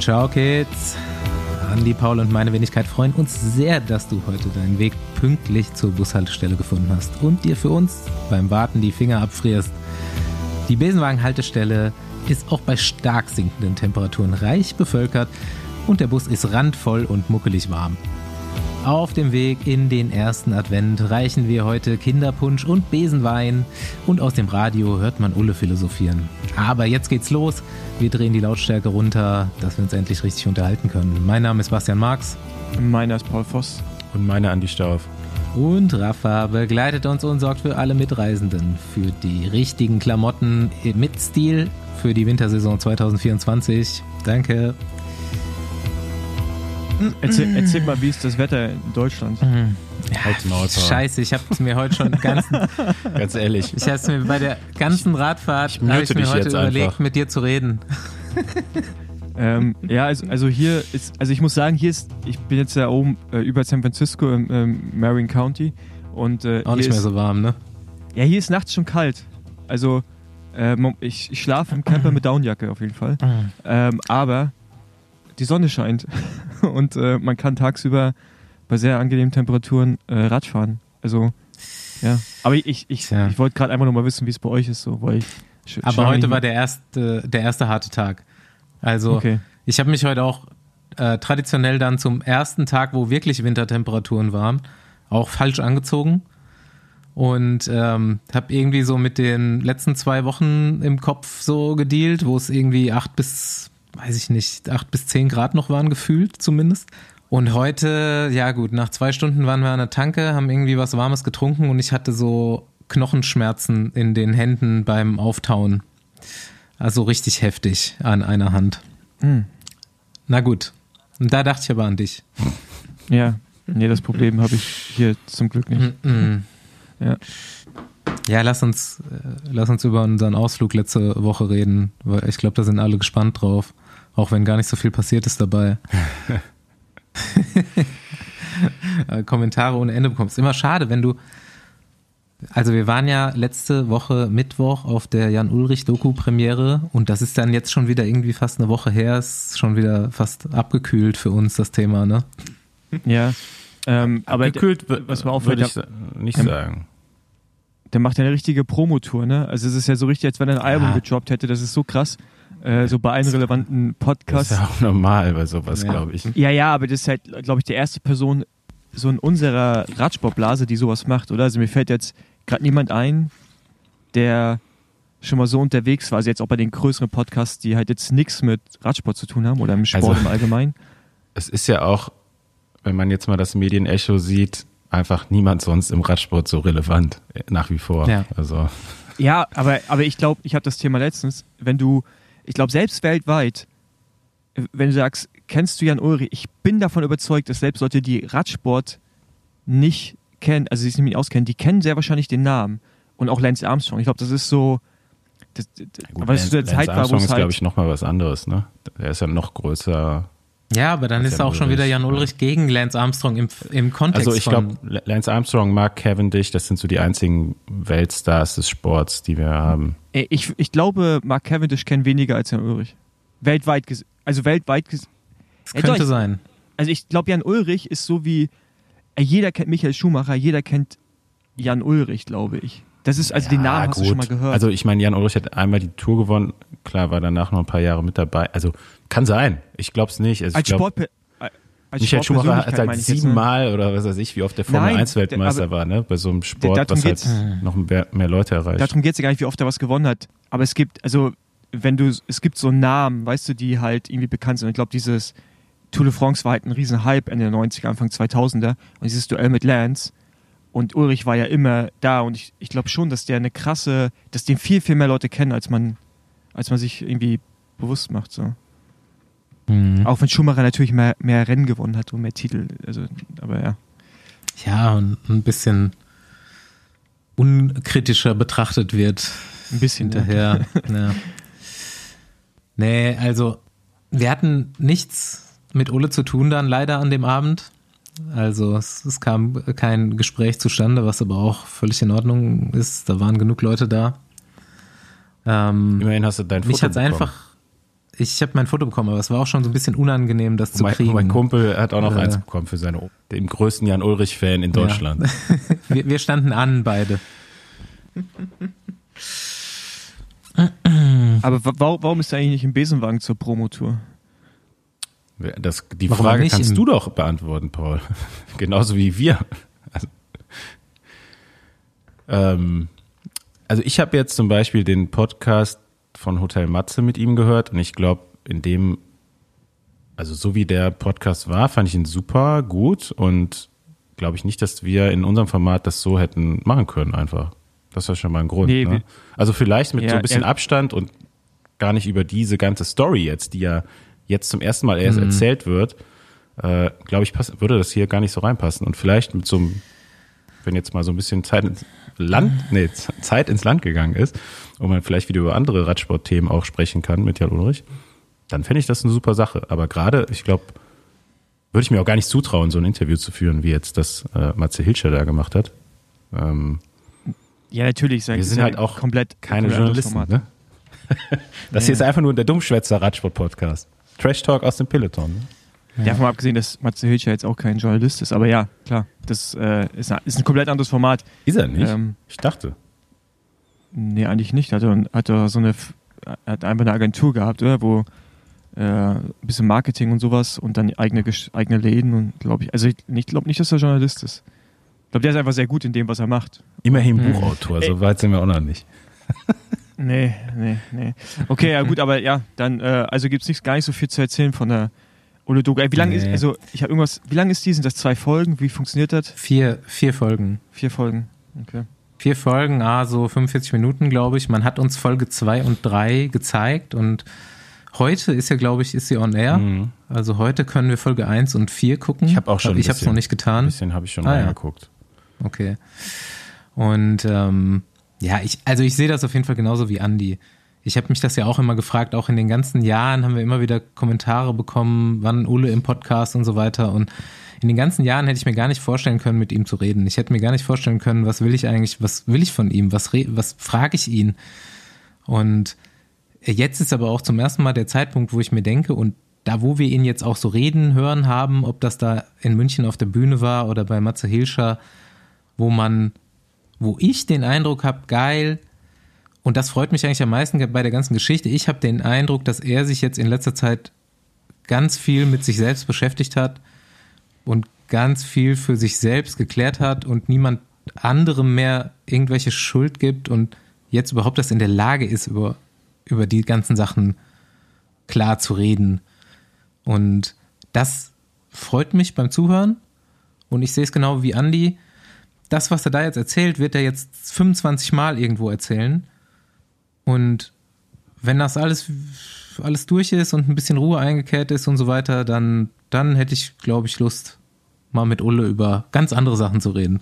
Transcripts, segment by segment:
Ciao, Kids. Andi, Paul und meine Wenigkeit freuen uns sehr, dass du heute deinen Weg pünktlich zur Bushaltestelle gefunden hast und dir für uns beim Warten die Finger abfrierst. Die Besenwagen-Haltestelle ist auch bei stark sinkenden Temperaturen reich bevölkert und der Bus ist randvoll und muckelig warm. Auf dem Weg in den ersten Advent reichen wir heute Kinderpunsch und Besenwein und aus dem Radio hört man Ulle philosophieren. Aber jetzt geht's los. Wir drehen die Lautstärke runter, dass wir uns endlich richtig unterhalten können. Mein Name ist Bastian Marx. Meiner ist Paul Voss. Und meiner Andi Stauf. Und Rafa begleitet uns und sorgt für alle Mitreisenden, für die richtigen Klamotten mit Stil für die Wintersaison 2024. Danke. Erzähl, erzähl, mal, wie ist das Wetter in Deutschland? Mhm. Ja, scheiße, ich habe es mir heute schon ganz, ganz ehrlich. Ich habe es mir bei der ganzen Radfahrt ich, ich mir heute überlegt, einfach. mit dir zu reden. ähm, ja, also, also, hier ist, also ich muss sagen, hier ist, ich bin jetzt ja oben äh, über San Francisco im ähm, Marin County und äh, auch nicht mehr ist, so warm, ne? Ja, hier ist nachts schon kalt. Also äh, ich, ich schlafe im Camper mit Downjacke auf jeden Fall. Mhm. Ähm, aber die Sonne scheint und äh, man kann tagsüber bei sehr angenehmen Temperaturen äh, Radfahren. Also, ja. Aber ich, ich, ja. ich wollte gerade einfach nur mal wissen, wie es bei euch ist. So, weil ich Aber heute war der erste, der erste harte Tag. Also, okay. ich habe mich heute auch äh, traditionell dann zum ersten Tag, wo wirklich Wintertemperaturen waren, auch falsch angezogen. Und ähm, habe irgendwie so mit den letzten zwei Wochen im Kopf so gedealt, wo es irgendwie acht bis weiß ich nicht, acht bis zehn Grad noch waren gefühlt zumindest. Und heute, ja gut, nach zwei Stunden waren wir an der Tanke, haben irgendwie was Warmes getrunken und ich hatte so Knochenschmerzen in den Händen beim Auftauen. Also richtig heftig an einer Hand. Mhm. Na gut. Und da dachte ich aber an dich. Ja, nee, das Problem habe ich hier zum Glück nicht. Mhm. Ja. Ja, lass uns, äh, lass uns über unseren Ausflug letzte Woche reden, weil ich glaube, da sind alle gespannt drauf. Auch wenn gar nicht so viel passiert ist dabei. Kommentare ohne Ende bekommst. Immer schade, wenn du. Also wir waren ja letzte Woche Mittwoch auf der Jan-Ulrich-Doku-Premiere und das ist dann jetzt schon wieder irgendwie fast eine Woche her, ist schon wieder fast abgekühlt für uns das Thema, ne? Ja. Ähm, aber abgekühlt, was man auch würde ich nicht sagen. Der macht ja eine richtige Promotour, ne? Also es ist ja so richtig, als wenn er ein Album ja. gedroppt hätte, das ist so krass. Äh, so bei einem relevanten Podcast. Das ist ja auch normal bei sowas, ja. glaube ich. Ja, ja, aber das ist halt, glaube ich, die erste Person so in unserer Radsportblase, die sowas macht, oder? Also mir fällt jetzt gerade niemand ein, der schon mal so unterwegs war, also jetzt auch bei den größeren Podcasts, die halt jetzt nichts mit Radsport zu tun haben oder im Sport also, im Allgemeinen. Es ist ja auch, wenn man jetzt mal das Medienecho sieht, einfach niemand sonst im Radsport so relevant, nach wie vor. Ja, also. ja aber, aber ich glaube, ich habe das Thema letztens, wenn du ich glaube, selbst weltweit, wenn du sagst, kennst du Jan Ulrich, ich bin davon überzeugt, dass selbst Leute, die Radsport nicht kennen, also sich nicht auskennen, die kennen sehr wahrscheinlich den Namen. Und auch Lance Armstrong. Ich glaube, das ist so. Das, das, ja, weil es zu der Lance Zeit Armstrong war, ist, halt glaube ich, nochmal was anderes, ne? Er ist ja noch größer. Ja, aber dann ist auch schon wieder Jan Ulrich ja. gegen Lance Armstrong im, im Kontext. Also ich glaube, Lance Armstrong, Mark Cavendish, das sind so die einzigen Weltstars des Sports, die wir haben. Ich, ich glaube, Mark Cavendish kennt weniger als Jan Ulrich. Weltweit gesehen. Also weltweit gesehen. Das könnte doch, sein. Also ich glaube, Jan Ulrich ist so wie, jeder kennt Michael Schumacher, jeder kennt Jan Ulrich, glaube ich. Das ist, also ja, den Namen gut. hast du schon mal gehört. Also ich meine, Jan Ulrich hat einmal die Tour gewonnen, klar, war danach noch ein paar Jahre mit dabei. Also kann sein. Ich glaube es nicht. Also als glaub, Sport als Michael Schumacher hat halt siebenmal ne? oder was weiß ich, wie oft der Formel 1 Weltmeister war, ne? Bei so einem Sport, was halt noch mehr, mehr Leute erreicht. Darum geht es ja gar nicht, wie oft er was gewonnen hat. Aber es gibt, also, wenn du, es gibt so Namen, weißt du, die halt irgendwie bekannt sind. Ich glaube, dieses Tour de France war halt ein riesen Hype Ende der 90er, Anfang 2000er. Und dieses Duell mit Lance. Und Ulrich war ja immer da. Und ich, ich glaube schon, dass der eine krasse, dass den viel, viel mehr Leute kennen, als man, als man sich irgendwie bewusst macht, so. Mhm. Auch wenn Schumacher natürlich mehr, mehr Rennen gewonnen hat und mehr Titel. Also, aber ja. Ja, und ein bisschen unkritischer betrachtet wird. Ein bisschen hinterher. Ja. Nee, also wir hatten nichts mit Ole zu tun dann leider an dem Abend. Also es, es, kam kein Gespräch zustande, was aber auch völlig in Ordnung ist. Da waren genug Leute da. Ähm, Immerhin hast du dein Foto Mich hat einfach ich habe mein Foto bekommen, aber es war auch schon so ein bisschen unangenehm, das zu mein, kriegen. Mein Kumpel hat auch noch äh, eins bekommen für seine, dem größten Jan Ulrich-Fan in Deutschland. Ja. wir, wir standen an, beide. Aber warum ist er eigentlich nicht im Besenwagen zur Promotour? Das, die warum Frage kannst du doch beantworten, Paul. Genauso wie wir. Also, ähm, also ich habe jetzt zum Beispiel den Podcast von Hotel Matze mit ihm gehört und ich glaube, in dem, also so wie der Podcast war, fand ich ihn super gut und glaube ich nicht, dass wir in unserem Format das so hätten machen können einfach. Das war schon mal ein Grund. Nee, ne? Also vielleicht mit ja, so ein bisschen Abstand und gar nicht über diese ganze Story jetzt, die ja jetzt zum ersten Mal erst mhm. erzählt wird, äh, glaube ich, pass, würde das hier gar nicht so reinpassen. Und vielleicht mit so einem, wenn jetzt mal so ein bisschen Zeit ins Land, nee, Zeit ins Land gegangen ist und man vielleicht wieder über andere Radsportthemen auch sprechen kann mit Jan Ulrich, dann fände ich das eine super Sache. Aber gerade, ich glaube, würde ich mir auch gar nicht zutrauen, so ein Interview zu führen, wie jetzt das äh, Matze Hilscher da gemacht hat. Ähm, ja, natürlich. Wir sind halt auch komplett keine Journalisten. Ne? das hier ist einfach nur der Dummschwätzer Radsport-Podcast. Trash Talk aus dem Peloton. Ne? Ja. Davon abgesehen, dass Matze Hilscher jetzt auch kein Journalist ist. Aber ja, klar, das äh, ist, ein, ist, ein komplett anderes Format. Ist er nicht? Ähm, ich dachte. Nee, eigentlich nicht. Hat er, hat er so eine, hat einfach eine Agentur gehabt, oder? Wo äh, ein bisschen Marketing und sowas und dann eigene, eigene Läden und glaube ich, also ich, ich glaube nicht, dass er Journalist ist glaube, der ist einfach sehr gut in dem, was er macht. Immerhin hm. Buchautor, so weit sind wir auch noch nicht. Nee, nee, nee. Okay, ja gut, aber ja, dann, äh, also gibt es gar nicht so viel zu erzählen von der Ole Dogo. Wie lange nee. ist, also ich habe irgendwas, wie lange ist die? Sind das zwei Folgen? Wie funktioniert das? Vier, vier Folgen. Vier Folgen, okay. Vier Folgen, ah, so 45 Minuten, glaube ich. Man hat uns Folge zwei und drei gezeigt und heute ist ja, glaube ich, ist sie on air. Mhm. Also heute können wir Folge 1 und 4 gucken. Ich habe auch schon. Ich habe es noch nicht getan. Ein bisschen habe ich schon ah, reingeguckt. Ja. Okay. Und ähm, ja, ich, also ich sehe das auf jeden Fall genauso wie Andy. Ich habe mich das ja auch immer gefragt, auch in den ganzen Jahren haben wir immer wieder Kommentare bekommen, wann Ulle im Podcast und so weiter. Und in den ganzen Jahren hätte ich mir gar nicht vorstellen können, mit ihm zu reden. Ich hätte mir gar nicht vorstellen können, was will ich eigentlich, was will ich von ihm, was, was frage ich ihn. Und jetzt ist aber auch zum ersten Mal der Zeitpunkt, wo ich mir denke, und da, wo wir ihn jetzt auch so reden hören haben, ob das da in München auf der Bühne war oder bei Matze Hilscher, wo man, wo ich den Eindruck habe, geil, und das freut mich eigentlich am meisten bei der ganzen Geschichte. Ich habe den Eindruck, dass er sich jetzt in letzter Zeit ganz viel mit sich selbst beschäftigt hat und ganz viel für sich selbst geklärt hat und niemand anderem mehr irgendwelche Schuld gibt und jetzt überhaupt das in der Lage ist, über, über die ganzen Sachen klar zu reden. Und das freut mich beim Zuhören. Und ich sehe es genau wie Andy das, was er da jetzt erzählt, wird er jetzt 25 Mal irgendwo erzählen. Und wenn das alles, alles durch ist und ein bisschen Ruhe eingekehrt ist und so weiter, dann, dann hätte ich, glaube ich, Lust, mal mit Ulle über ganz andere Sachen zu reden.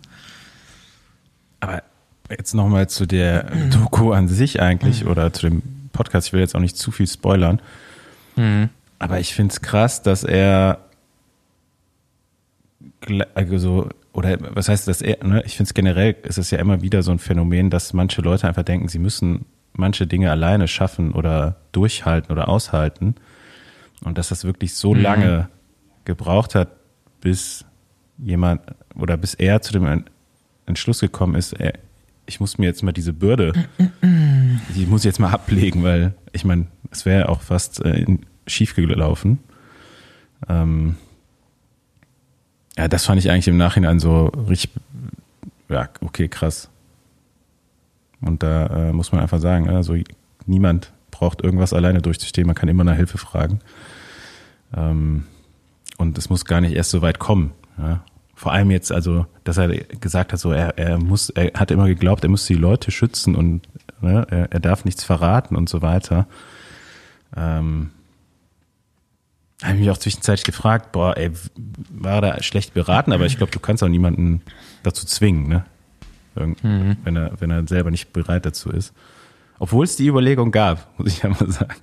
Aber jetzt nochmal zu der Doku an sich eigentlich mhm. oder zu dem Podcast. Ich will jetzt auch nicht zu viel spoilern. Mhm. Aber ich finde es krass, dass er also oder was heißt das? Ne? Ich finde es generell, ist es ja immer wieder so ein Phänomen, dass manche Leute einfach denken, sie müssen manche Dinge alleine schaffen oder durchhalten oder aushalten. Und dass das wirklich so mhm. lange gebraucht hat, bis jemand oder bis er zu dem Entschluss gekommen ist, er, ich muss mir jetzt mal diese Bürde, die muss ich jetzt mal ablegen, weil ich meine, es wäre auch fast äh, schief gelaufen. Ähm, ja, das fand ich eigentlich im Nachhinein so richtig, ja, okay, krass. Und da äh, muss man einfach sagen, also niemand braucht irgendwas alleine durchzustehen, man kann immer nach Hilfe fragen. Ähm, und es muss gar nicht erst so weit kommen. Ja. Vor allem jetzt, also, dass er gesagt hat, so, er, er muss, er hat immer geglaubt, er muss die Leute schützen und ne, er, er darf nichts verraten und so weiter. Ähm, habe ich mich auch zwischenzeitlich gefragt, boah, ey, war da schlecht beraten, aber ich glaube, du kannst auch niemanden dazu zwingen, ne? Mhm. Wenn er, wenn er selber nicht bereit dazu ist. Obwohl es die Überlegung gab, muss ich ja mal sagen.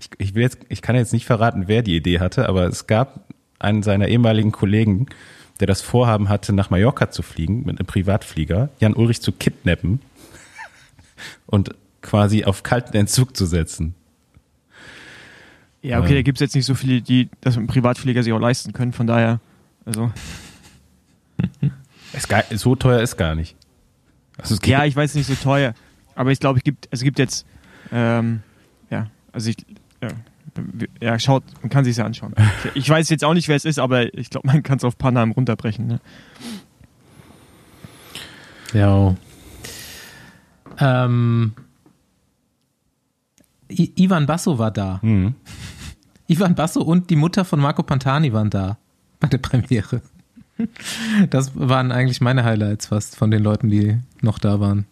Ich, ich will jetzt, ich kann jetzt nicht verraten, wer die Idee hatte, aber es gab einen seiner ehemaligen Kollegen, der das Vorhaben hatte, nach Mallorca zu fliegen mit einem Privatflieger, Jan Ulrich zu kidnappen und quasi auf kalten Entzug zu setzen. Ja, okay, ähm, da gibt es jetzt nicht so viele, die das mit dem Privatflieger sich auch leisten können, von daher, also. gar, so teuer ist gar nicht. Also ja, ich weiß nicht so teuer, aber ich glaube, es gibt, es gibt jetzt, ähm, ja, also ich, ja, ja, schaut, man kann sich ja anschauen. Ich weiß jetzt auch nicht, wer es ist, aber ich glaube, man kann es auf paar Namen runterbrechen. Ne? Ja. Ähm, I Ivan Basso war da. Mhm. Ivan Basso und die Mutter von Marco Pantani waren da bei der Premiere. Das waren eigentlich meine Highlights fast von den Leuten, die noch da waren.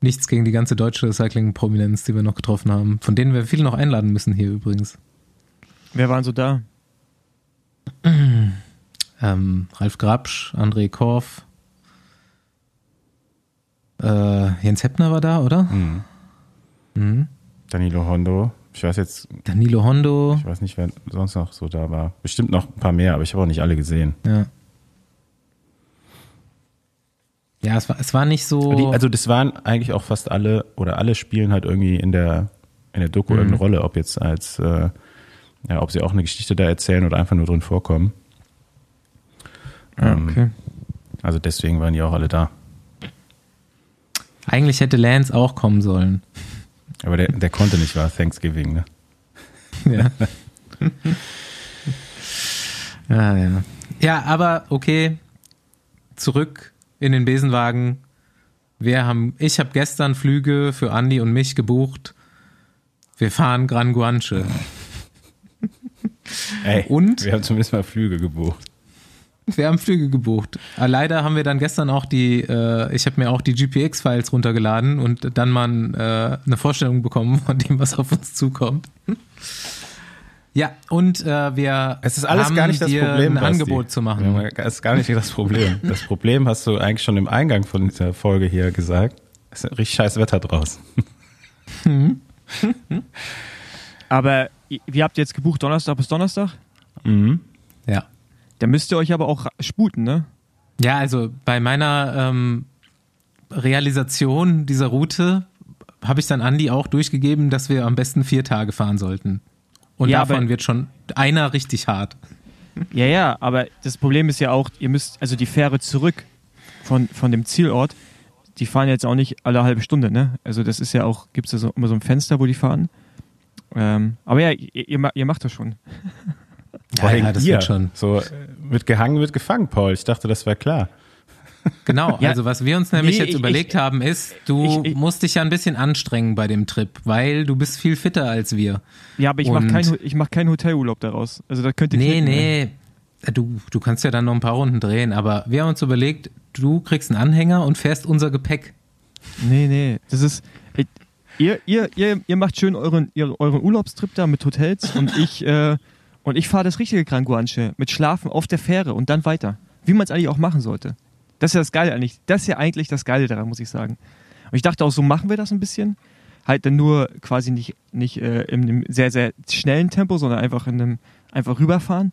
Nichts gegen die ganze deutsche Cycling-Prominenz, die wir noch getroffen haben, von denen wir viele noch einladen müssen hier übrigens. Wer waren so da? ähm, Ralf Grabsch, André Korf, äh, Jens Heppner war da, oder? Mhm. Mhm. Danilo Hondo. Ich weiß jetzt. Danilo Hondo. Ich weiß nicht, wer sonst noch so da war. Bestimmt noch ein paar mehr, aber ich habe auch nicht alle gesehen. Ja. Ja, es war, es war nicht so. Die, also, das waren eigentlich auch fast alle oder alle spielen halt irgendwie in der, in der Doku mhm. irgendeine Rolle, ob jetzt als, äh, ja, ob sie auch eine Geschichte da erzählen oder einfach nur drin vorkommen. Ja, ähm, okay. Also, deswegen waren die auch alle da. Eigentlich hätte Lance auch kommen sollen. Aber der, der konnte nicht, war Thanksgiving, ne? Ja. ja, ja. Ja, aber okay. Zurück in den Besenwagen. Wir haben, ich habe gestern Flüge für Andi und mich gebucht. Wir fahren Gran Guanche. Ey, und wir haben zumindest mal Flüge gebucht. Wir haben Flüge gebucht. Ah, leider haben wir dann gestern auch die, äh, ich habe mir auch die GPX-Files runtergeladen und dann mal äh, eine Vorstellung bekommen von dem, was auf uns zukommt. Ja, und äh, wir es ist alles haben gar nicht das Problem, ein Angebot zu machen. Ja, es ist gar nicht das Problem. Das Problem hast du eigentlich schon im Eingang von dieser Folge hier gesagt. Es ist richtig scheiß Wetter draußen. Aber wie habt ihr jetzt gebucht? Donnerstag bis Donnerstag? Mhm. Ja. Da müsst ihr euch aber auch sputen, ne? Ja, also bei meiner ähm, Realisation dieser Route habe ich dann Andi auch durchgegeben, dass wir am besten vier Tage fahren sollten. Und ja, davon wird schon einer richtig hart. Ja, ja, aber das Problem ist ja auch, ihr müsst, also die Fähre zurück von, von dem Zielort, die fahren jetzt auch nicht alle halbe Stunde, ne? Also das ist ja auch, gibt es ja so, immer so ein Fenster, wo die fahren. Ähm, aber ja, ihr, ihr, macht das schon. Ja, ja das ihr? wird schon. So mit gehangen, wird gefangen, Paul. Ich dachte, das wäre klar. Genau, ja, also was wir uns nämlich nee, jetzt ich, überlegt ich, haben, ist, du ich, musst dich ja ein bisschen anstrengen bei dem Trip, weil du bist viel fitter als wir. Ja, aber ich mache keinen mach kein Hotelurlaub daraus. Also da könnt ihr Nee, nee. Du, du kannst ja dann noch ein paar Runden drehen, aber wir haben uns überlegt, du kriegst einen Anhänger und fährst unser Gepäck. Nee, nee. Das ist. Ihr, ihr, ihr, ihr macht schön euren, euren Urlaubstrip da mit Hotels und ich, äh, und ich fahre das richtige Kranguanche mit Schlafen auf der Fähre und dann weiter. Wie man es eigentlich auch machen sollte. Das ist ja das Geile eigentlich. Das ist ja eigentlich das Geile daran, muss ich sagen. Und ich dachte auch, so machen wir das ein bisschen. Halt dann nur quasi nicht, nicht äh, in einem sehr, sehr schnellen Tempo, sondern einfach in einem, einfach rüberfahren.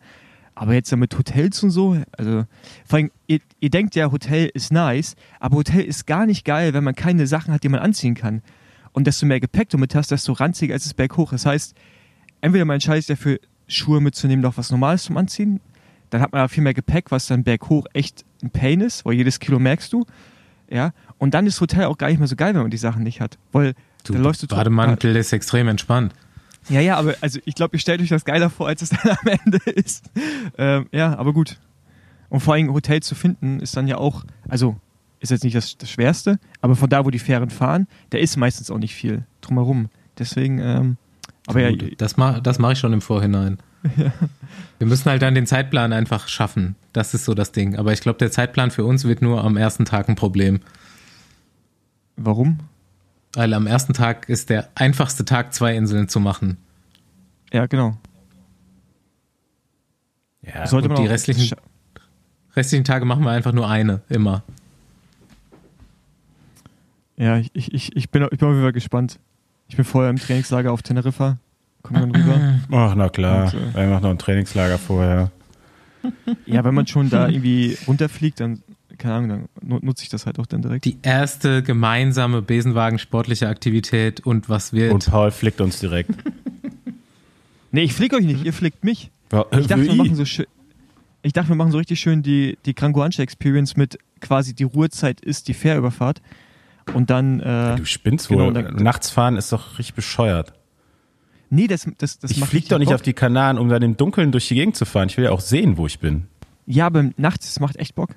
Aber jetzt ja mit Hotels und so, also vor allem, ihr, ihr denkt ja, Hotel ist nice, aber Hotel ist gar nicht geil, wenn man keine Sachen hat, die man anziehen kann. Und desto mehr Gepäck du mit hast, desto ranziger ist es berghoch. Das heißt, entweder man entscheidet sich dafür, Schuhe mitzunehmen, doch was Normales zum Anziehen, dann hat man ja viel mehr Gepäck, was dann berghoch echt ein Pain ist, weil jedes Kilo merkst du. Ja, und dann ist Hotel auch gar nicht mehr so geil, wenn man die Sachen nicht hat. Weil du, dann läufst du Bademantel ist extrem entspannt. Ja, ja, aber also ich glaube, ihr stellt euch das geiler vor, als es dann am Ende ist. Ähm, ja, aber gut. Und vor allem Hotel zu finden ist dann ja auch, also ist jetzt nicht das, das Schwerste, aber von da, wo die Fähren fahren, da ist meistens auch nicht viel drumherum. Deswegen, ähm, aber Gut, ja, das mache das mach ich schon im Vorhinein. Ja. Wir müssen halt dann den Zeitplan einfach schaffen. Das ist so das Ding. Aber ich glaube, der Zeitplan für uns wird nur am ersten Tag ein Problem. Warum? Weil am ersten Tag ist der einfachste Tag, zwei Inseln zu machen. Ja, genau. Ja, Sollte und die restlichen, restlichen Tage machen wir einfach nur eine, immer. Ja, ich, ich, ich, bin, ich bin auf jeden Fall gespannt. Ich bin vorher im Trainingslager auf Teneriffa. Wir dann rüber? Ach, na klar. Und, äh, macht noch ein Trainingslager vorher. Ja, wenn man schon da irgendwie runterfliegt, dann, keine Ahnung, dann nutze ich das halt auch dann direkt. Die erste gemeinsame Besenwagen-sportliche Aktivität und was wird. Und Paul flickt uns direkt. Nee, ich flieg euch nicht, ihr flickt mich. Ich dachte, wir machen so schön. Ich dachte, wir machen so richtig schön die, die Kranguanche Experience mit quasi die Ruhezeit ist die Fährüberfahrt. Und dann. Äh, du spinnst genau, wohl. Dann, Nachts fahren ist doch richtig bescheuert. Nee, das, das, das Ich flieg doch nicht Bock. auf die Kanaren, um dann im Dunkeln durch die Gegend zu fahren. Ich will ja auch sehen, wo ich bin. Ja, aber nachts, das macht echt Bock.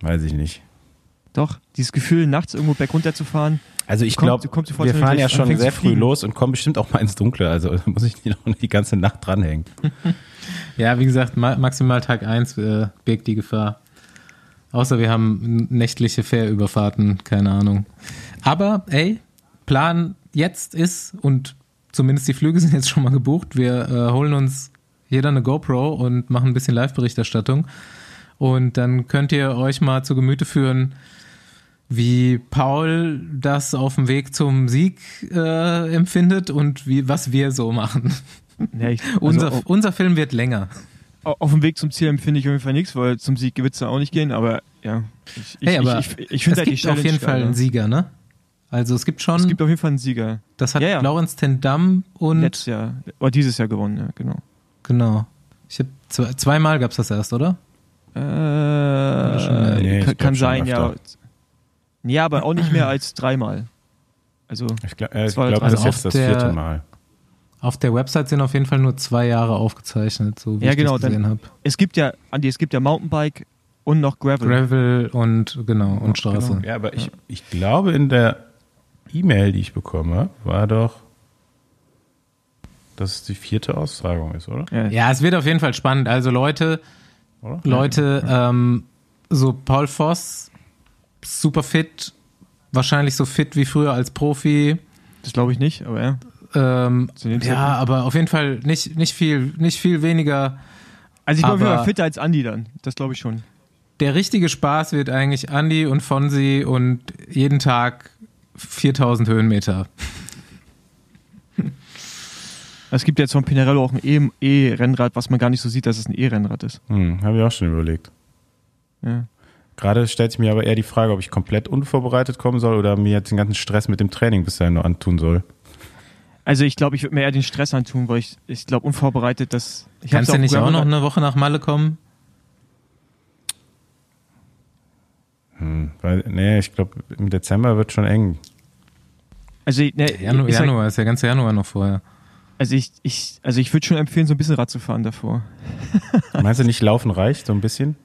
Weiß ich nicht. Doch, dieses Gefühl, nachts irgendwo berg zu Also ich glaube, wir fahren ja schon sehr früh los und kommen bestimmt auch mal ins Dunkle. Also da muss ich nicht noch die ganze Nacht dranhängen. ja, wie gesagt, maximal Tag 1 äh, birgt die Gefahr. Außer wir haben nächtliche Fährüberfahrten, keine Ahnung. Aber ey, Plan jetzt ist, und zumindest die Flüge sind jetzt schon mal gebucht, wir äh, holen uns jeder eine GoPro und machen ein bisschen Live-Berichterstattung. Und dann könnt ihr euch mal zu Gemüte führen, wie Paul das auf dem Weg zum Sieg äh, empfindet und wie, was wir so machen. Ja, ich, also unser, unser Film wird länger. Auf dem Weg zum Ziel empfinde ich auf jeden Fall nichts, weil zum Sieg wird es da auch nicht gehen, aber ja. Ich, hey, aber ich, ich, ich finde halt die auf jeden Fall einen Sieger, ne? Also es gibt schon. Es gibt auf jeden Fall einen Sieger. Das hat ja, ja. Lawrence Tendam und. Letztes Jahr. Oder dieses Jahr gewonnen, ja, genau. Genau. Ich habe zwei, zweimal gab es das erst, oder? Äh, nee, kann, kann sein, ja. Ja, aber auch nicht mehr als dreimal. Also, ich glaube, äh, glaub, das ist jetzt das vierte Mal. Auf der Website sind auf jeden Fall nur zwei Jahre aufgezeichnet, so wie ja, ich genau, das gesehen habe. Es gibt ja, Andi, es gibt ja Mountainbike und noch Gravel. Gravel und genau, und Straße. Genau. Ja, aber ich, ich glaube, in der E-Mail, die ich bekomme, war doch, dass es die vierte Austragung ist, oder? Ja. ja, es wird auf jeden Fall spannend. Also Leute, oder? Leute, ähm, so Paul Voss, super fit, wahrscheinlich so fit wie früher als Profi. Das glaube ich nicht, aber ja. Ähm, ja, aber auf jeden Fall nicht, nicht, viel, nicht viel weniger. Also ich glaube, wir waren fitter als Andi dann. Das glaube ich schon. Der richtige Spaß wird eigentlich Andi und Fonsi und jeden Tag 4000 Höhenmeter. Es gibt jetzt von Pinarello auch ein E-Rennrad, was man gar nicht so sieht, dass es ein E-Rennrad ist. Hm, Habe ich auch schon überlegt. Ja. Gerade stellt sich mir aber eher die Frage, ob ich komplett unvorbereitet kommen soll oder mir jetzt den ganzen Stress mit dem Training bis dahin nur antun soll. Also ich glaube, ich würde mir eher den Stress antun, weil ich, ich glaube, unvorbereitet, dass... Ich Kannst du nicht auch noch eine Woche nach Malle kommen? Hm, weil, nee, ich glaube, im Dezember wird schon eng. Also, ne, Januar, Januar ist der ganze Januar noch vorher. Also ich, ich, also ich würde schon empfehlen, so ein bisschen Rad zu fahren davor. Meinst du nicht, Laufen reicht so ein bisschen?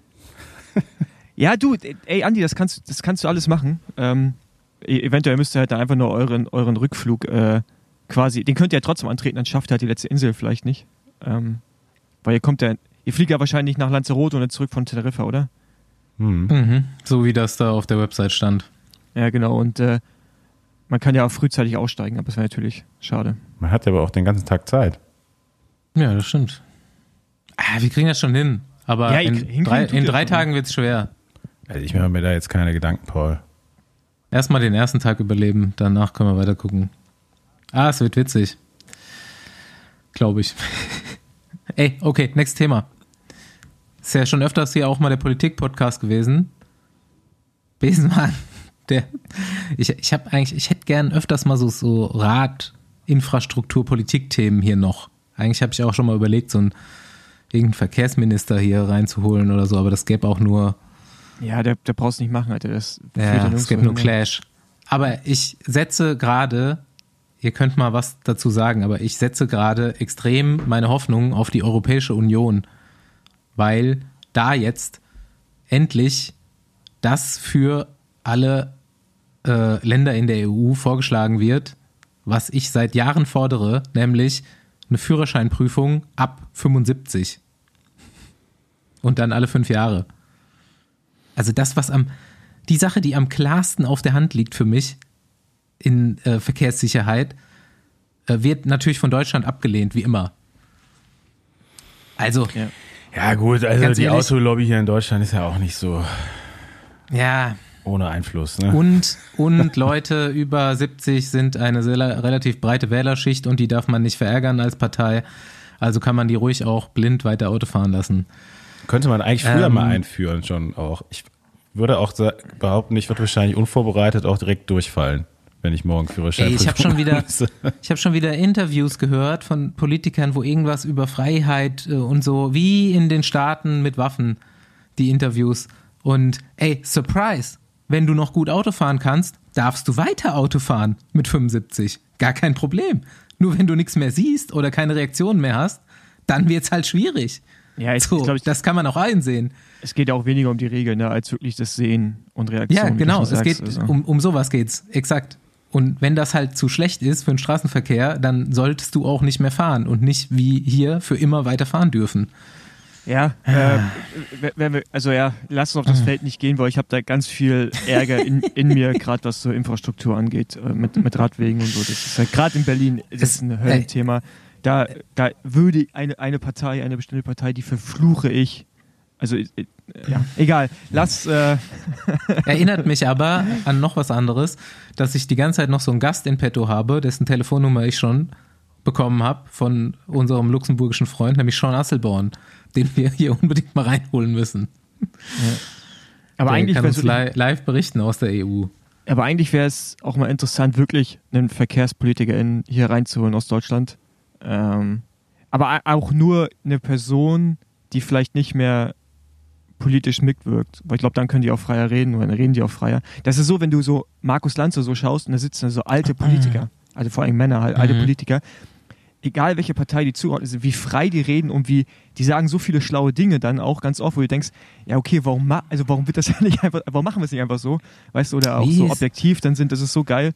ja, du, ey Andi, das kannst, das kannst du alles machen. Ähm, e-, eventuell müsst ihr halt einfach nur euren, euren Rückflug äh, quasi, den könnt ihr ja trotzdem antreten, dann schafft ihr halt die letzte Insel vielleicht nicht. Ähm, weil ihr kommt ja, ihr fliegt ja wahrscheinlich nach Lanzarote und dann zurück von Teneriffa, oder? Mhm. Mhm. So wie das da auf der Website stand. Ja, genau. Und äh, man kann ja auch frühzeitig aussteigen, aber das wäre natürlich schade. Man hat ja aber auch den ganzen Tag Zeit. Ja, das stimmt. Ah, wir kriegen das schon hin. Aber ja, in, drei, in drei Tagen wird es schwer. Also ich mache mir da jetzt keine Gedanken, Paul. Erstmal den ersten Tag überleben, danach können wir weiter gucken. Ah, es wird witzig. Glaube ich. Ey, okay, next Thema. Ist ja schon öfters hier auch mal der Politik-Podcast gewesen. Besenmann der, ich, ich habe eigentlich, ich hätte gern öfters mal so, so Rat, Infrastruktur, Politik-Themen hier noch. Eigentlich habe ich auch schon mal überlegt, so einen irgendeinen Verkehrsminister hier reinzuholen oder so, aber das gäbe auch nur. Ja, der, der brauchst nicht machen, Alter. Das ja, es gäbe nur Clash. Aber ich setze gerade, ihr könnt mal was dazu sagen, aber ich setze gerade extrem meine Hoffnung auf die Europäische Union, weil da jetzt endlich das für alle äh, Länder in der EU vorgeschlagen wird, was ich seit Jahren fordere, nämlich eine Führerscheinprüfung ab 75. Und dann alle fünf Jahre. Also das, was am, die Sache, die am klarsten auf der Hand liegt für mich in äh, Verkehrssicherheit, äh, wird natürlich von Deutschland abgelehnt, wie immer. Also. Ja, ja gut, also die ehrlich, Autolobby hier in Deutschland ist ja auch nicht so. Ja, ohne Einfluss, ne? Und, und Leute über 70 sind eine sehr, relativ breite Wählerschicht und die darf man nicht verärgern als Partei. Also kann man die ruhig auch blind weiter Auto fahren lassen. Könnte man eigentlich früher ähm, mal einführen, schon auch. Ich würde auch behaupten, ich würde wahrscheinlich unvorbereitet auch direkt durchfallen. Wenn ich morgen Führerschein Ey, ich habe schon wieder, ich habe schon wieder Interviews gehört von Politikern, wo irgendwas über Freiheit äh, und so, wie in den Staaten mit Waffen, die Interviews. Und ey, Surprise, wenn du noch gut Auto fahren kannst, darfst du weiter Auto fahren mit 75. Gar kein Problem. Nur wenn du nichts mehr siehst oder keine Reaktion mehr hast, dann wird's halt schwierig. Ja, ich, so, ich, das kann man auch einsehen. Es geht ja auch weniger um die Regeln, ne, als wirklich das Sehen und Reaktion. Ja, genau. Es geht also. um, um sowas geht's. Exakt. Und wenn das halt zu schlecht ist für den Straßenverkehr, dann solltest du auch nicht mehr fahren und nicht wie hier für immer weiter fahren dürfen. Ja, äh, wir, also ja, lass uns auf das Feld nicht gehen, weil ich habe da ganz viel Ärger in, in mir, gerade was so Infrastruktur angeht, äh, mit, mit Radwegen und so. Das ist halt gerade in Berlin das ist ein Höllenthema. Da, da würde eine, eine Partei, eine bestimmte Partei, die verfluche ich. Also äh, ja, egal. Lass. Äh Erinnert mich aber an noch was anderes, dass ich die ganze Zeit noch so einen Gast in petto habe, dessen Telefonnummer ich schon bekommen habe von unserem luxemburgischen Freund, nämlich Sean Asselborn, den wir hier unbedingt mal reinholen müssen. Ja. Aber Der eigentlich kann uns li live berichten aus der EU. Aber eigentlich wäre es auch mal interessant, wirklich einen Verkehrspolitiker in, hier reinzuholen aus Deutschland. Ähm, aber auch nur eine Person, die vielleicht nicht mehr politisch mitwirkt. Weil ich glaube, dann können die auch freier reden oder dann reden die auch freier. Das ist so, wenn du so Markus Lanze so schaust und da sitzen so alte Politiker, also vor allem Männer halt, alte mhm. Politiker, egal welche Partei die zuordnet sind, wie frei die reden und wie, die sagen so viele schlaue Dinge dann auch ganz oft, wo du denkst, ja okay, warum, also warum wird das ja nicht einfach, warum machen wir es nicht einfach so, weißt du, oder auch so objektiv, dann sind, das ist so geil.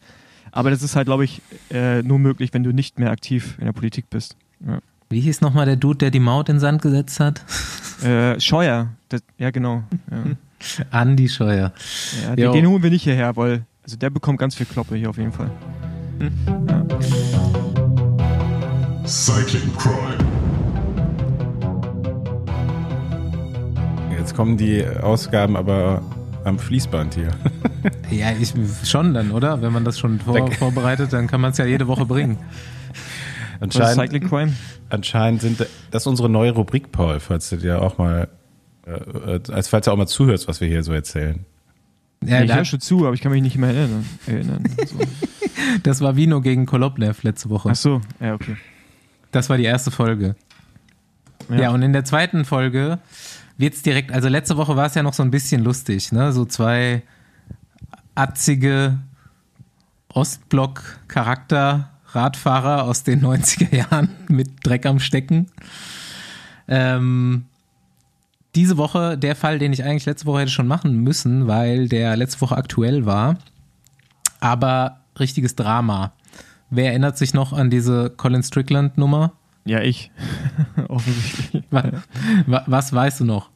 Aber das ist halt, glaube ich, äh, nur möglich, wenn du nicht mehr aktiv in der Politik bist. Ja. Wie hieß nochmal der Dude, der die Maut in den Sand gesetzt hat? Äh, Scheuer. Das, ja, genau. Ja. Andi Scheuer. Ja, den, den, holen wir nicht hierher, weil also der bekommt ganz viel Kloppe hier auf jeden Fall. Ja. Cycling Crime. Jetzt kommen die Ausgaben aber am Fließband hier. ja, ich, schon dann, oder? Wenn man das schon vor, vorbereitet, dann kann man es ja jede Woche bringen. Anscheinend, Cycling Crime? Anscheinend sind das ist unsere neue Rubrik, Paul, falls du dir auch mal, äh, äh als falls du auch mal zuhörst, was wir hier so erzählen. Ja, ich höre schon zu, aber ich kann mich nicht mehr erinnern. erinnern so. das war Vino gegen Kolobnev letzte Woche. Ach so, ja, okay. Das war die erste Folge. Ja, ja und in der zweiten Folge wird es direkt, also letzte Woche war es ja noch so ein bisschen lustig, ne? So zwei atzige Ostblock-Charakter Radfahrer aus den 90er Jahren mit Dreck am Stecken. Ähm, diese Woche der Fall, den ich eigentlich letzte Woche hätte schon machen müssen, weil der letzte Woche aktuell war. Aber richtiges Drama. Wer erinnert sich noch an diese Colin Strickland Nummer? Ja, ich. Offensichtlich. Was, was, weißt du noch?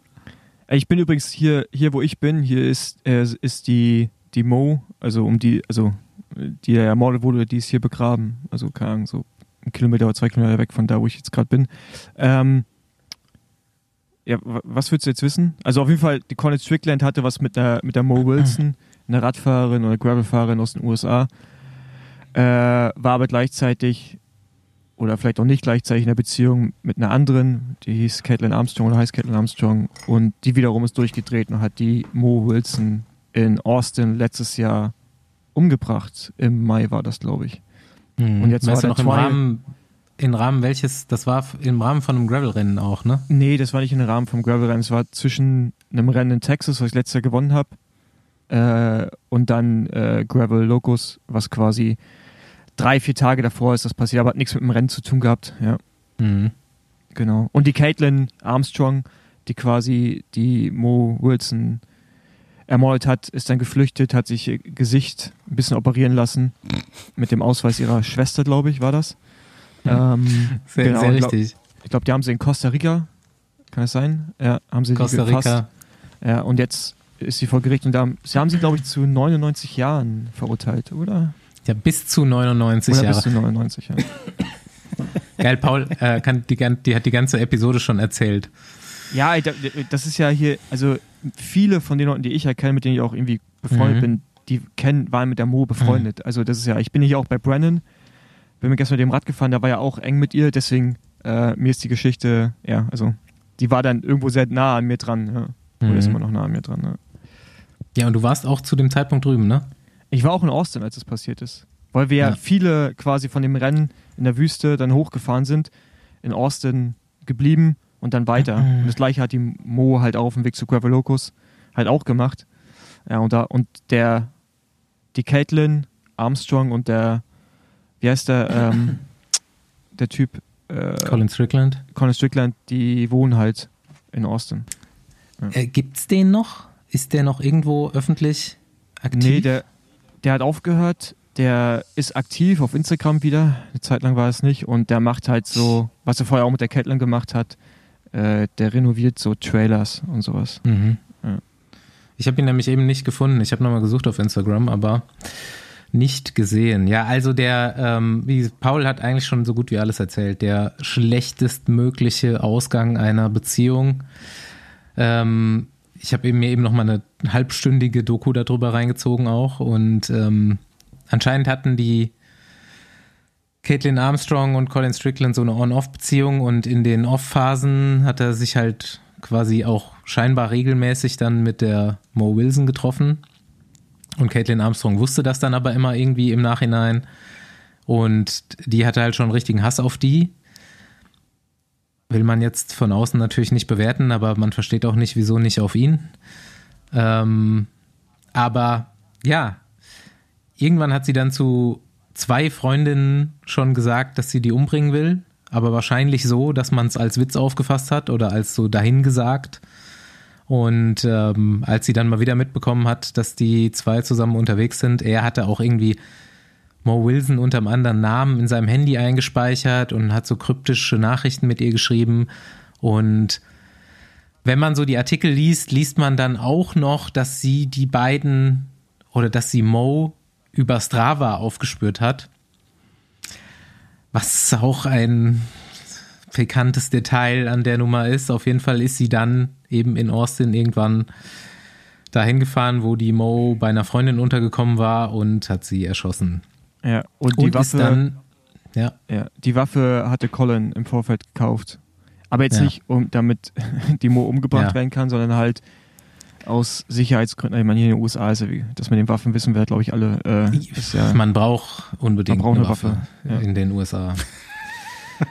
Ich bin übrigens hier, hier wo ich bin, hier ist, äh, ist die, die Mo, also um die, also die ermordet wurde, die ist hier begraben. Also keine Ahnung, so ein Kilometer oder zwei Kilometer weg von da, wo ich jetzt gerade bin. Ähm, ja, was würdest du jetzt wissen? Also auf jeden Fall, die Connie Strickland hatte was mit der, mit der Mo Wilson, eine Radfahrerin oder Gravelfahrerin aus den USA. Äh, war aber gleichzeitig oder vielleicht auch nicht gleichzeitig in einer Beziehung mit einer anderen, die hieß Caitlin Armstrong oder heißt Caitlin Armstrong und die wiederum ist durchgedreht und hat die Mo Wilson in Austin letztes Jahr umgebracht. Im Mai war das, glaube ich. Mhm. Und jetzt weißt war noch im Rahmen, im Rahmen welches, das war im Rahmen von einem Gravel-Rennen auch, ne? Nee, das war nicht im Rahmen vom Gravel-Rennen. Es war zwischen einem Rennen in Texas, was ich letztes Jahr gewonnen habe, äh, und dann äh, Gravel Locus, was quasi drei, vier Tage davor ist das passiert, aber hat nichts mit dem Rennen zu tun gehabt, ja. Mhm. Genau. Und die Caitlin Armstrong, die quasi die Mo Wilson ermordet hat, ist dann geflüchtet, hat sich ihr Gesicht ein bisschen operieren lassen. Mit dem Ausweis ihrer Schwester, glaube ich, war das. Ähm, sehr, genau, sehr richtig. Ich glaube, die haben sie in Costa Rica, kann es sein? Ja, haben sie Costa Rica. Ja, und jetzt ist sie vor Gericht und da, sie haben sie, glaube ich, zu 99 Jahren verurteilt, oder? Ja, bis zu 99 oder Jahre. Bis zu 99, ja. Geil, Paul äh, kann die, die hat die ganze Episode schon erzählt. Ja, das ist ja hier, also viele von den Leuten, die ich erkenne, mit denen ich auch irgendwie befreundet mhm. bin, die kennen, waren mit der Mo befreundet. Mhm. Also das ist ja, ich bin hier auch bei Brennan, bin mir gestern mit dem Rad gefahren, da war ja auch eng mit ihr, deswegen äh, mir ist die Geschichte, ja, also die war dann irgendwo sehr nah an mir dran, ja. Oder ist mhm. immer noch nah an mir dran, ja. Ja, und du warst auch zu dem Zeitpunkt drüben, ne? Ich war auch in Austin, als es passiert ist. Weil wir ja. viele quasi von dem Rennen in der Wüste dann hochgefahren sind, in Austin geblieben und dann weiter. Mhm. Und das gleiche hat die Mo halt auch auf dem Weg zu Gravelocus halt auch gemacht. Ja, und da, und der, die Caitlin Armstrong und der, wie heißt der, ähm, der Typ? Äh, Colin Strickland. Colin Strickland, die wohnen halt in Austin. Ja. Äh, gibt's den noch? Ist der noch irgendwo öffentlich aktiv? Nee, der, der hat aufgehört. Der ist aktiv auf Instagram wieder. Eine Zeit lang war es nicht. Und der macht halt so, was er vorher auch mit der Caitlin gemacht hat. Äh, der renoviert so Trailers und sowas. Mhm. Ja. Ich habe ihn nämlich eben nicht gefunden. Ich habe nochmal gesucht auf Instagram, aber nicht gesehen. Ja, also der, ähm, wie Paul hat eigentlich schon so gut wie alles erzählt. Der schlechtestmögliche Ausgang einer Beziehung. Ähm, ich habe mir eben noch mal eine halbstündige Doku darüber reingezogen auch und ähm, anscheinend hatten die Caitlin Armstrong und Colin Strickland so eine On-Off-Beziehung und in den Off-Phasen hat er sich halt quasi auch scheinbar regelmäßig dann mit der Mo Wilson getroffen. Und Caitlin Armstrong wusste das dann aber immer irgendwie im Nachhinein. Und die hatte halt schon richtigen Hass auf die. Will man jetzt von außen natürlich nicht bewerten, aber man versteht auch nicht, wieso nicht auf ihn. Ähm, aber ja, irgendwann hat sie dann zu zwei Freundinnen schon gesagt, dass sie die umbringen will. Aber wahrscheinlich so, dass man es als Witz aufgefasst hat oder als so dahingesagt. Und ähm, als sie dann mal wieder mitbekommen hat, dass die zwei zusammen unterwegs sind, er hatte auch irgendwie Mo Wilson unter einem anderen Namen in seinem Handy eingespeichert und hat so kryptische Nachrichten mit ihr geschrieben. Und wenn man so die Artikel liest, liest man dann auch noch, dass sie die beiden oder dass sie Mo über Strava aufgespürt hat. Was auch ein pikantes Detail an der Nummer ist. Auf jeden Fall ist sie dann eben in Austin irgendwann dahin gefahren, wo die Mo bei einer Freundin untergekommen war und hat sie erschossen. Ja, und die und Waffe dann, ja. ja. Die Waffe hatte Colin im Vorfeld gekauft. Aber jetzt ja. nicht, um, damit die Mo umgebracht ja. werden kann, sondern halt aus Sicherheitsgründen. Ich meine, hier in den USA ist ja, wie, dass man den Waffen wissen wir, glaube ich, alle. Äh, ja, man braucht unbedingt man braucht eine Waffe, Waffe in den USA.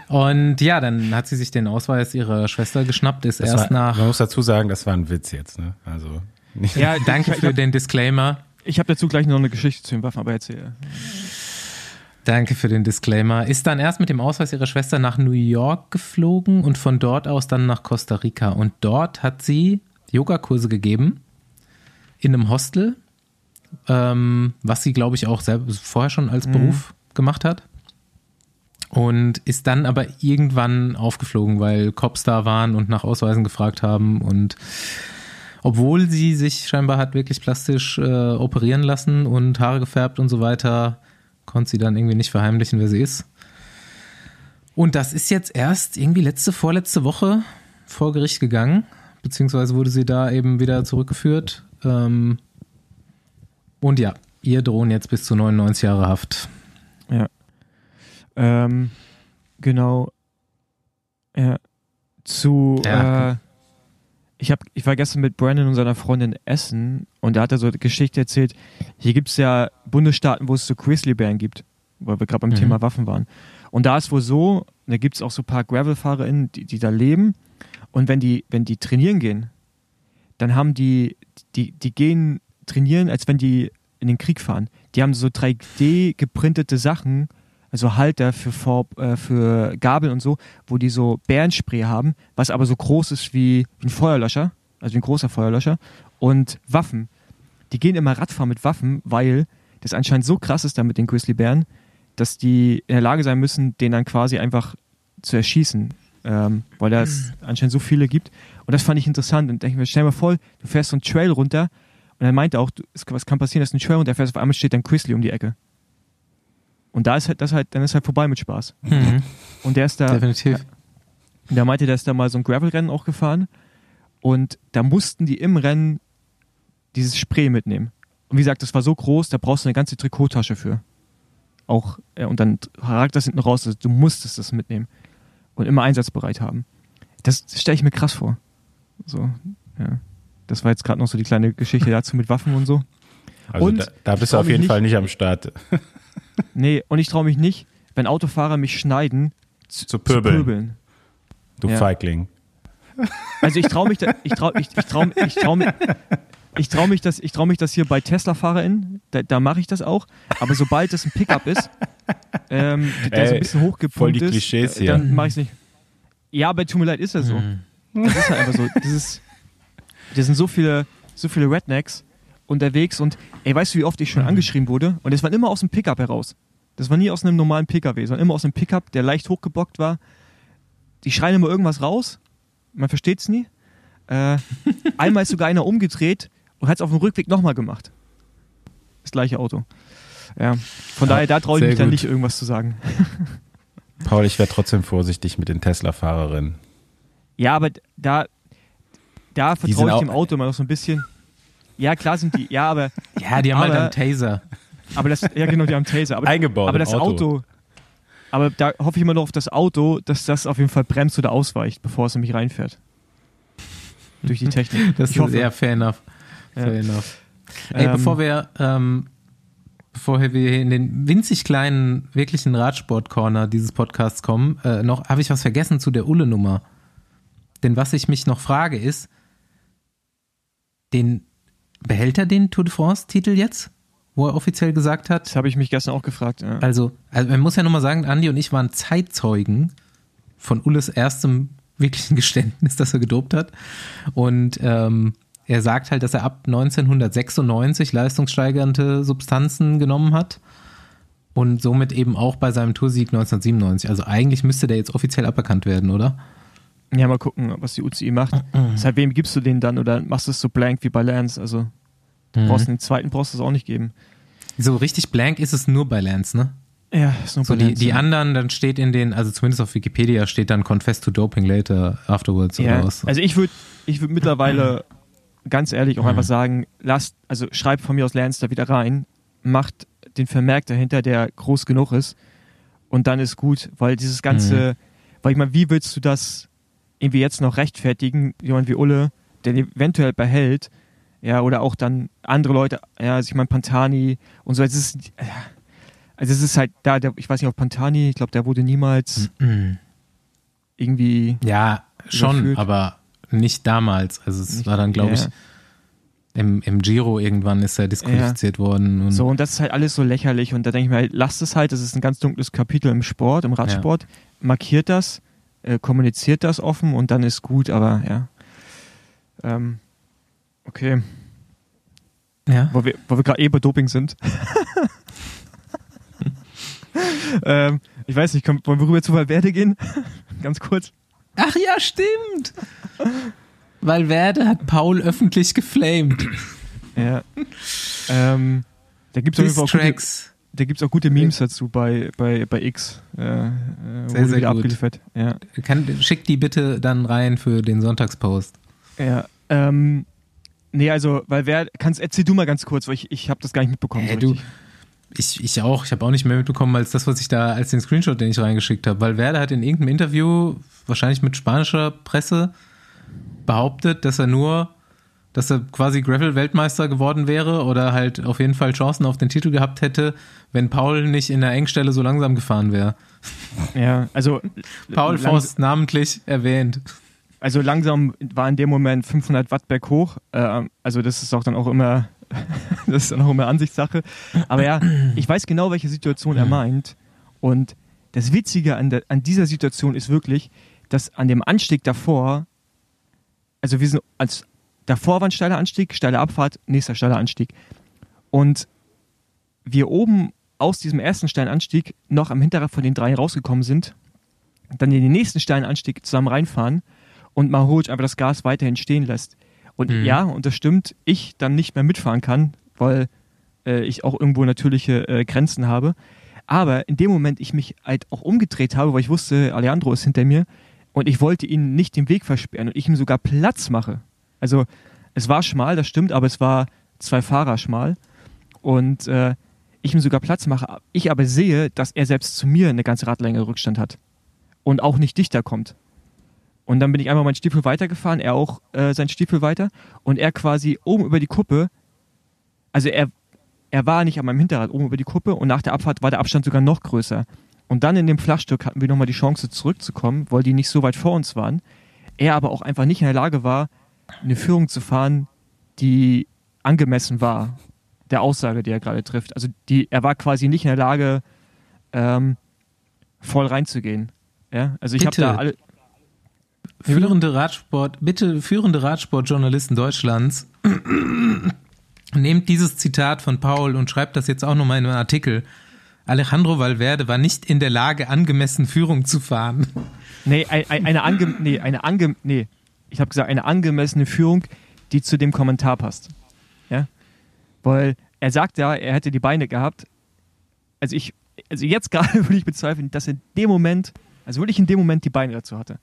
Und ja, dann hat sie sich den Ausweis ihrer Schwester geschnappt, ist das erst war, nach. Man muss dazu sagen, das war ein Witz jetzt, ne? Also. Nicht ja, danke für den Disclaimer. Ich habe dazu gleich noch eine Geschichte zu den Waffen, aber erzähl. Danke für den Disclaimer. Ist dann erst mit dem Ausweis ihrer Schwester nach New York geflogen und von dort aus dann nach Costa Rica. Und dort hat sie Yogakurse gegeben in einem Hostel, ähm, was sie, glaube ich, auch selbst vorher schon als mhm. Beruf gemacht hat und ist dann aber irgendwann aufgeflogen, weil Cops da waren und nach Ausweisen gefragt haben und obwohl sie sich scheinbar hat wirklich plastisch äh, operieren lassen und Haare gefärbt und so weiter, konnte sie dann irgendwie nicht verheimlichen, wer sie ist. Und das ist jetzt erst irgendwie letzte, vorletzte Woche vor Gericht gegangen, beziehungsweise wurde sie da eben wieder zurückgeführt. Ähm, und ja, ihr drohen jetzt bis zu 99 Jahre Haft. Ja. Ähm, genau. Ja. Zu. Ja. Äh, ich, hab, ich war gestern mit Brandon und seiner Freundin essen und da hat er so eine Geschichte erzählt. Hier gibt es ja Bundesstaaten, wo es so Grizzlybären gibt, weil wir gerade beim mhm. Thema Waffen waren. Und da ist wohl so, da gibt es auch so ein paar Gravel-FahrerInnen, die, die da leben. Und wenn die, wenn die trainieren gehen, dann haben die, die, die gehen trainieren, als wenn die in den Krieg fahren. Die haben so 3D geprintete Sachen, also Halter für, Vorb, äh, für Gabel und so, wo die so Bärenspray haben, was aber so groß ist wie, wie ein Feuerlöscher, also wie ein großer Feuerlöscher, und Waffen. Die gehen immer Radfahren mit Waffen, weil das anscheinend so krass ist da mit den Grizzlybären, dass die in der Lage sein müssen, den dann quasi einfach zu erschießen, ähm, weil es mhm. anscheinend so viele gibt. Und das fand ich interessant und denke mir, stell dir mal vor, du fährst so einen Trail runter und er meinte auch, was kann passieren, dass du einen Trail runterfährst, auf einmal steht dann Grizzly um die Ecke. Und da ist halt, das halt, dann ist halt vorbei mit Spaß. Mhm. Und der ist da. Definitiv. Der meinte, der ist da mal so ein Gravel-Rennen auch gefahren. Und da mussten die im Rennen dieses Spray mitnehmen. Und wie gesagt, das war so groß, da brauchst du eine ganze Trikottasche für. Auch, ja, und dann ragt das hinten raus, also du musstest das mitnehmen. Und immer einsatzbereit haben. Das, das stelle ich mir krass vor. So, ja. Das war jetzt gerade noch so die kleine Geschichte dazu mit Waffen und so. Also und da, da bist du auf jeden nicht, Fall nicht am Start. nee, und ich traue mich nicht, wenn Autofahrer mich schneiden, zu, zu, pöbeln. zu pöbeln. Du ja. Feigling. Also ich traue mich, da, ich traue, ich, ich traue, ich mich, ich traue mich das, ich traue mich das hier bei Tesla-FahrerInnen, da, da mache ich das auch. Aber sobald es ein Pickup ist, ähm, der Ey, so ein bisschen hochgepumpt voll die Klischees ist, hier. dann mache ich es nicht. Ja, aber tut mir leid, ist das so. Mhm. Das ist halt einfach so. Das ist, das sind so viele, so viele Rednecks unterwegs und ey, weißt du, wie oft ich schon mhm. angeschrieben wurde? Und das war immer aus dem Pickup heraus. Das war nie aus einem normalen PKW, sondern immer aus einem Pickup, der leicht hochgebockt war. Die schreien immer irgendwas raus. Man versteht es nie. Äh, einmal ist sogar einer umgedreht und hat es auf dem Rückweg nochmal gemacht. Das gleiche Auto. Ja, von ja, daher, da traue ich mich gut. dann nicht irgendwas zu sagen. Paul, ich wäre trotzdem vorsichtig mit den Tesla-Fahrerinnen. Ja, aber da, da vertraue ich dem Auto immer noch so ein bisschen. Ja, klar sind die, ja, aber. Ja, die haben aber, halt einen Taser. Aber das, ja genau, die haben Taser. Aber, Eingebaut aber das Auto. Auto. Aber da hoffe ich immer noch auf das Auto, dass das auf jeden Fall bremst oder ausweicht, bevor es in mich reinfährt. Durch die Technik. Das ich ist hoffe. sehr fair enough. Fair ja. enough. Ey, ähm, bevor wir ähm, bevor wir in den winzig kleinen, wirklichen Radsport-Corner dieses Podcasts kommen, äh, noch habe ich was vergessen zu der Ulle-Nummer. Denn was ich mich noch frage ist, den behält er den Tour de France-Titel jetzt? Wo er offiziell gesagt hat. Das habe ich mich gestern auch gefragt. Ja. Also, also, man muss ja nochmal sagen, Andi und ich waren Zeitzeugen von Ulles erstem wirklichen Geständnis, dass er gedopt hat. Und ähm, er sagt halt, dass er ab 1996 leistungssteigernde Substanzen genommen hat und somit eben auch bei seinem Toursieg 1997. Also eigentlich müsste der jetzt offiziell aberkannt werden, oder? Ja, mal gucken, was die UCI macht. Deshalb, wem gibst du den dann oder machst du es so blank wie bei Lance? Also, du mhm. brauchst den zweiten brauchst du es auch nicht geben. So richtig blank ist es nur bei Lance, ne? Ja, ist nur so bei die, Lance. Die anderen, dann steht in den, also zumindest auf Wikipedia steht dann Confess to Doping later afterwards ja, oder was. Also ich würde ich würd mittlerweile ganz ehrlich auch mhm. einfach sagen, lasst, also schreibt von mir aus Lance da wieder rein, macht den Vermerk dahinter, der groß genug ist und dann ist gut, weil dieses ganze, mhm. weil ich meine, wie willst du das irgendwie jetzt noch rechtfertigen, jemand wie Ulle, der eventuell behält, ja, oder auch dann andere Leute, ja, also ich meine Pantani und so, es ist, also es ist halt da, der, ich weiß nicht, ob Pantani, ich glaube, der wurde niemals mhm. irgendwie. Ja, schon, überführt. aber nicht damals. Also es nicht, war dann, glaube ja. ich, im, im Giro irgendwann ist er disqualifiziert ja. worden. Und so, und das ist halt alles so lächerlich. Und da denke ich mir, halt, lasst es halt, das ist ein ganz dunkles Kapitel im Sport, im Radsport. Ja. Markiert das, äh, kommuniziert das offen und dann ist gut, aber ja. Ähm, okay. Ja. Wo wir, wo wir gerade eh bei Doping sind. ähm, ich weiß nicht, wollen wir rüber zu Valverde gehen? Ganz kurz. Ach ja, stimmt. Valverde hat Paul öffentlich geflamed. Ja. Ähm, da gibt es auch gute, da gibt's auch gute Memes dazu bei, bei, bei X. Äh, sehr, sehr gut. abgeliefert. Ja. Kann, schick die bitte dann rein für den Sonntagspost. Ja. Ähm, nee, also, weil wer, kannst, erzähl du mal ganz kurz, weil ich, ich habe das gar nicht mitbekommen. Hey, so du, ich, ich auch. Ich habe auch nicht mehr mitbekommen als das, was ich da, als den Screenshot, den ich reingeschickt habe. Weil Werder hat in irgendeinem Interview, wahrscheinlich mit spanischer Presse, behauptet, dass er nur, dass er quasi Gravel-Weltmeister geworden wäre oder halt auf jeden Fall Chancen auf den Titel gehabt hätte, wenn Paul nicht in der Engstelle so langsam gefahren wäre. Ja, also. Paul Voss namentlich erwähnt. Also langsam war in dem Moment 500 Watt berghoch. Äh, also das ist auch dann auch immer das ist auch immer Ansichtssache. Aber ja, ich weiß genau, welche Situation er meint. Und das Witzige an, der, an dieser Situation ist wirklich, dass an dem Anstieg davor, also wir sind als davor war ein steiler Anstieg, steile Abfahrt, nächster steiler Anstieg. Und wir oben aus diesem ersten steilen Anstieg noch am Hinterrad von den drei rausgekommen sind, dann in den nächsten steilen Anstieg zusammen reinfahren und Mahoj einfach das Gas weiterhin stehen lässt. Und mhm. ja, und das stimmt, ich dann nicht mehr mitfahren kann, weil äh, ich auch irgendwo natürliche äh, Grenzen habe. Aber in dem Moment ich mich halt auch umgedreht habe, weil ich wusste, Alejandro ist hinter mir und ich wollte ihn nicht den Weg versperren und ich ihm sogar Platz mache. Also es war schmal, das stimmt, aber es war zwei Fahrer schmal und äh, ich ihm sogar Platz mache. Ich aber sehe, dass er selbst zu mir eine ganze Radlänge Rückstand hat und auch nicht dichter kommt. Und dann bin ich einmal meinen Stiefel weitergefahren, er auch äh, seinen Stiefel weiter und er quasi oben über die Kuppe, also er, er war nicht an meinem Hinterrad oben über die Kuppe und nach der Abfahrt war der Abstand sogar noch größer. Und dann in dem Flachstück hatten wir nochmal die Chance zurückzukommen, weil die nicht so weit vor uns waren. Er aber auch einfach nicht in der Lage war, eine Führung zu fahren, die angemessen war der Aussage, die er gerade trifft. Also die, er war quasi nicht in der Lage, ähm, voll reinzugehen. Ja, also ich habe da alle. Führende Radsport, bitte führende Radsportjournalisten Deutschlands, nehmt dieses Zitat von Paul und schreibt das jetzt auch nochmal in einen Artikel. Alejandro Valverde war nicht in der Lage, angemessen Führung zu fahren. Nee, eine, ange, nee, eine ange, nee, ich habe gesagt, eine angemessene Führung, die zu dem Kommentar passt. Ja? Weil er sagt ja, er hätte die Beine gehabt. Also ich, also jetzt gerade würde ich bezweifeln, dass er in dem Moment, also wirklich in dem Moment die Beine dazu hatte.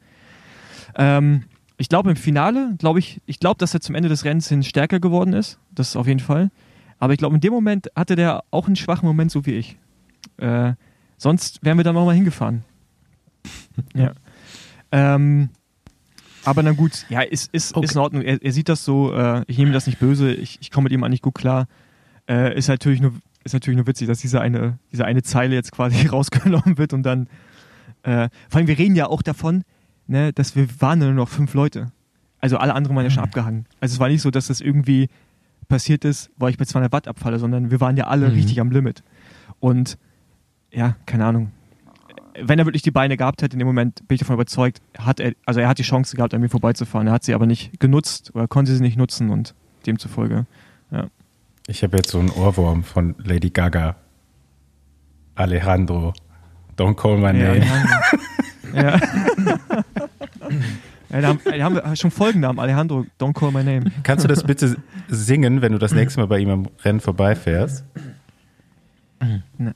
Ähm, ich glaube im Finale, glaube ich, ich glaube, dass er zum Ende des Rennens hin stärker geworden ist. Das ist auf jeden Fall. Aber ich glaube, in dem Moment hatte der auch einen schwachen Moment, so wie ich. Äh, sonst wären wir da nochmal hingefahren. ja. Ähm, aber na gut, ja, ist, ist, okay. ist in Ordnung. Er, er sieht das so, äh, ich nehme das nicht böse, ich, ich komme mit ihm eigentlich gut klar. Äh, ist, natürlich nur, ist natürlich nur witzig, dass diese eine, diese eine Zeile jetzt quasi rausgenommen wird und dann. Äh, vor allem, wir reden ja auch davon, ne, dass wir waren nur noch fünf Leute. Also alle anderen waren ja schon mhm. abgehangen. Also es war nicht so, dass das irgendwie passiert ist, weil ich mit 200 Watt abfalle, sondern wir waren ja alle mhm. richtig am Limit. Und ja, keine Ahnung. Wenn er wirklich die Beine gehabt hätte, in dem Moment bin ich davon überzeugt, hat er, also er hat die Chance gehabt, an mir vorbeizufahren. Er hat sie aber nicht genutzt oder konnte sie nicht nutzen und demzufolge, ja. Ich habe jetzt so einen Ohrwurm von Lady Gaga. Alejandro, don't call my name. Ja. ja. da, haben, da haben wir schon Folgennamen. Alejandro, don't call my name. Kannst du das bitte singen, wenn du das nächste Mal bei ihm am Rennen vorbeifährst?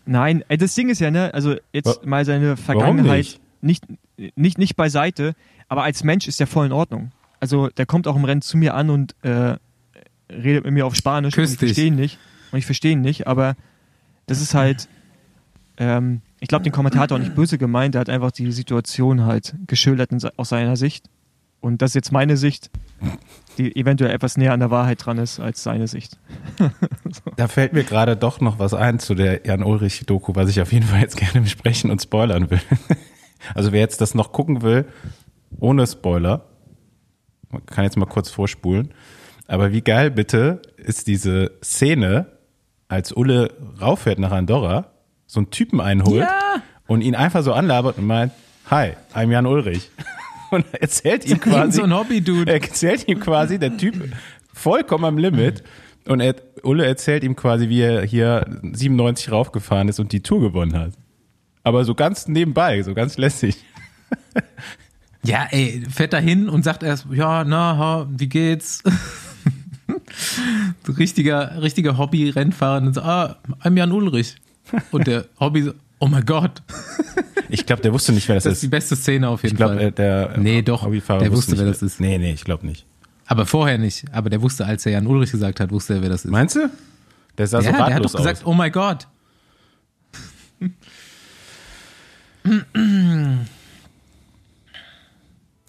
Nein, das Ding ist ja, ne, also jetzt mal seine Vergangenheit nicht? nicht? Nicht, nicht, beiseite, aber als Mensch ist er voll in Ordnung. Also der kommt auch im Rennen zu mir an und äh, redet mit mir auf Spanisch Küss und ich verstehe ihn nicht. Und ich verstehe ihn nicht, aber das ist halt, ähm, ich glaube, den Kommentator nicht böse gemeint, er hat einfach die Situation halt geschildert aus seiner Sicht. Und das ist jetzt meine Sicht, die eventuell etwas näher an der Wahrheit dran ist als seine Sicht. so. Da fällt mir gerade doch noch was ein zu der Jan Ulrich-Doku, was ich auf jeden Fall jetzt gerne besprechen und spoilern will. Also wer jetzt das noch gucken will, ohne Spoiler, kann jetzt mal kurz vorspulen. Aber wie geil bitte ist diese Szene, als Ulle rauffährt nach Andorra, so einen Typen einholt ja. und ihn einfach so anlabert und meint, hi, I'm Jan Ulrich. Und erzählt ihm quasi, so ein Hobby-Dude. Er erzählt ihm quasi, der Typ vollkommen am Limit. Und er, Ulle erzählt ihm quasi, wie er hier 97 raufgefahren ist und die Tour gewonnen hat. Aber so ganz nebenbei, so ganz lässig. Ja, ey, fährt da hin und sagt erst, ja, na, wie geht's? richtiger, richtiger Hobby-Rennfahrer und so, ah, I'm Jan Ulrich. Und der Hobby so, oh mein Gott. Ich glaube, der wusste nicht, wer das, das ist. Das ist die beste Szene auf jeden ich glaub, Fall. Äh, der äh, nee, doch, Hobbyfahrer der wusste, nicht, wer das ist. Nee, nee, ich glaube nicht. Aber vorher nicht. Aber der wusste, als er Jan Ulrich gesagt hat, wusste er, wer das ist. Meinst du? Der sah ja, so ratlos der hat doch gesagt, aus. oh mein Gott.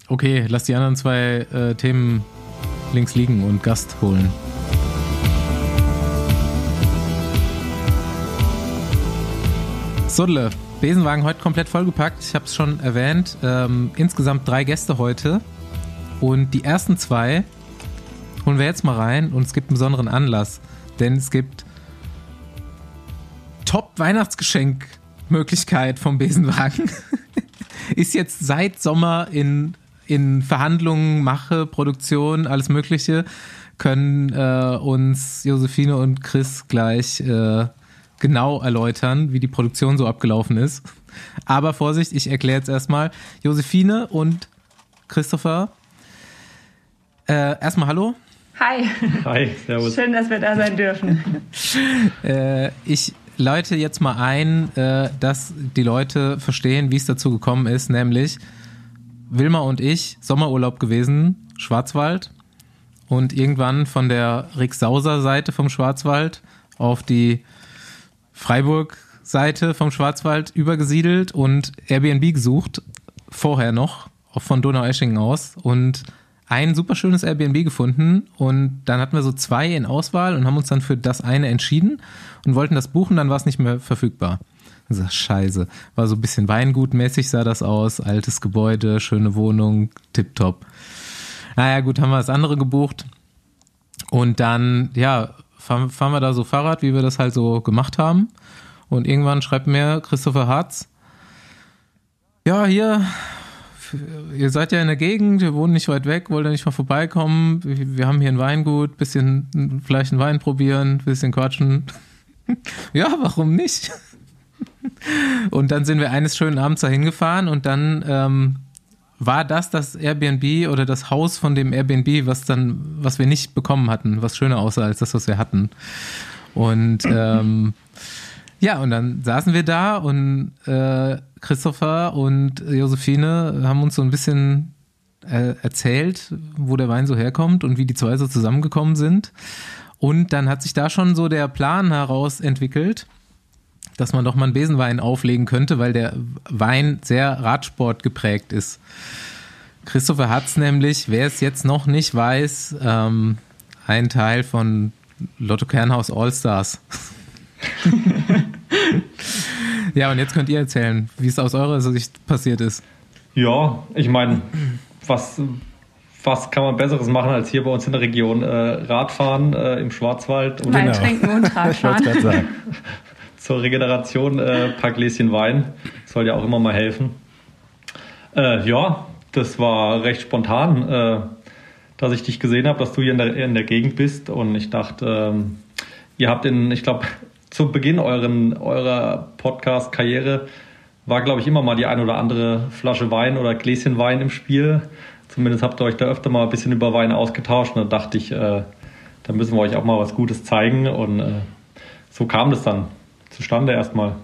Okay, lass die anderen zwei äh, Themen links liegen und Gast holen. Sodle, Besenwagen heute komplett vollgepackt. Ich habe es schon erwähnt. Ähm, insgesamt drei Gäste heute. Und die ersten zwei holen wir jetzt mal rein. Und es gibt einen besonderen Anlass. Denn es gibt Top-Weihnachtsgeschenk-Möglichkeit vom Besenwagen. Ist jetzt seit Sommer in, in Verhandlungen, Mache, Produktion, alles Mögliche. Können äh, uns Josephine und Chris gleich äh, genau erläutern, wie die Produktion so abgelaufen ist. Aber Vorsicht, ich erkläre jetzt erstmal. Josephine und Christopher. Äh, erstmal Hallo. Hi. Hi, servus. Schön, dass wir da sein dürfen. äh, ich läute jetzt mal ein, äh, dass die Leute verstehen, wie es dazu gekommen ist, nämlich Wilma und ich, Sommerurlaub gewesen, Schwarzwald und irgendwann von der Rixauser-Seite vom Schwarzwald auf die Freiburg-Seite vom Schwarzwald übergesiedelt und Airbnb gesucht, vorher noch, auch von Donaueschingen aus. Und ein super schönes Airbnb gefunden und dann hatten wir so zwei in Auswahl und haben uns dann für das eine entschieden und wollten das buchen, dann war es nicht mehr verfügbar. Also scheiße. War so ein bisschen Weingutmäßig sah das aus, altes Gebäude, schöne Wohnung, tipptopp. Naja, gut, haben wir das andere gebucht. Und dann, ja, fahren, fahren wir da so Fahrrad, wie wir das halt so gemacht haben. Und irgendwann schreibt mir Christopher Hartz, ja, hier, ihr seid ja in der Gegend, wir wohnen nicht weit weg, wollt ihr nicht mal vorbeikommen? Wir haben hier ein Weingut, bisschen vielleicht einen Wein probieren, bisschen quatschen. ja, warum nicht? und dann sind wir eines schönen Abends da hingefahren und dann ähm, war das das Airbnb oder das Haus von dem Airbnb, was dann, was wir nicht bekommen hatten, was schöner aussah als das, was wir hatten. Und ähm, ja, und dann saßen wir da und äh, Christopher und Josephine haben uns so ein bisschen äh, erzählt, wo der Wein so herkommt und wie die zwei so zusammengekommen sind. Und dann hat sich da schon so der Plan heraus entwickelt, dass man doch mal einen Besenwein auflegen könnte, weil der Wein sehr Radsport geprägt ist. Christopher hat es nämlich, wer es jetzt noch nicht weiß, ähm, ein Teil von Lotto Kernhaus All-Stars. ja, und jetzt könnt ihr erzählen, wie es aus eurer Sicht passiert ist. Ja, ich meine, was, was kann man Besseres machen, als hier bei uns in der Region äh, Radfahren äh, im Schwarzwald? Und Wein genau. trinken und Radfahren. Zur Regeneration ein äh, paar Gläschen Wein. Soll ja auch immer mal helfen. Äh, ja, das war recht spontan, äh, dass ich dich gesehen habe, dass du hier in der, in der Gegend bist. Und ich dachte, ähm, ihr habt in, ich glaube, zu Beginn euren, eurer Podcast-Karriere war, glaube ich, immer mal die ein oder andere Flasche Wein oder Gläschen Wein im Spiel. Zumindest habt ihr euch da öfter mal ein bisschen über Wein ausgetauscht. Und da dachte ich, äh, da müssen wir euch auch mal was Gutes zeigen. Und äh, so kam das dann zustande erstmal.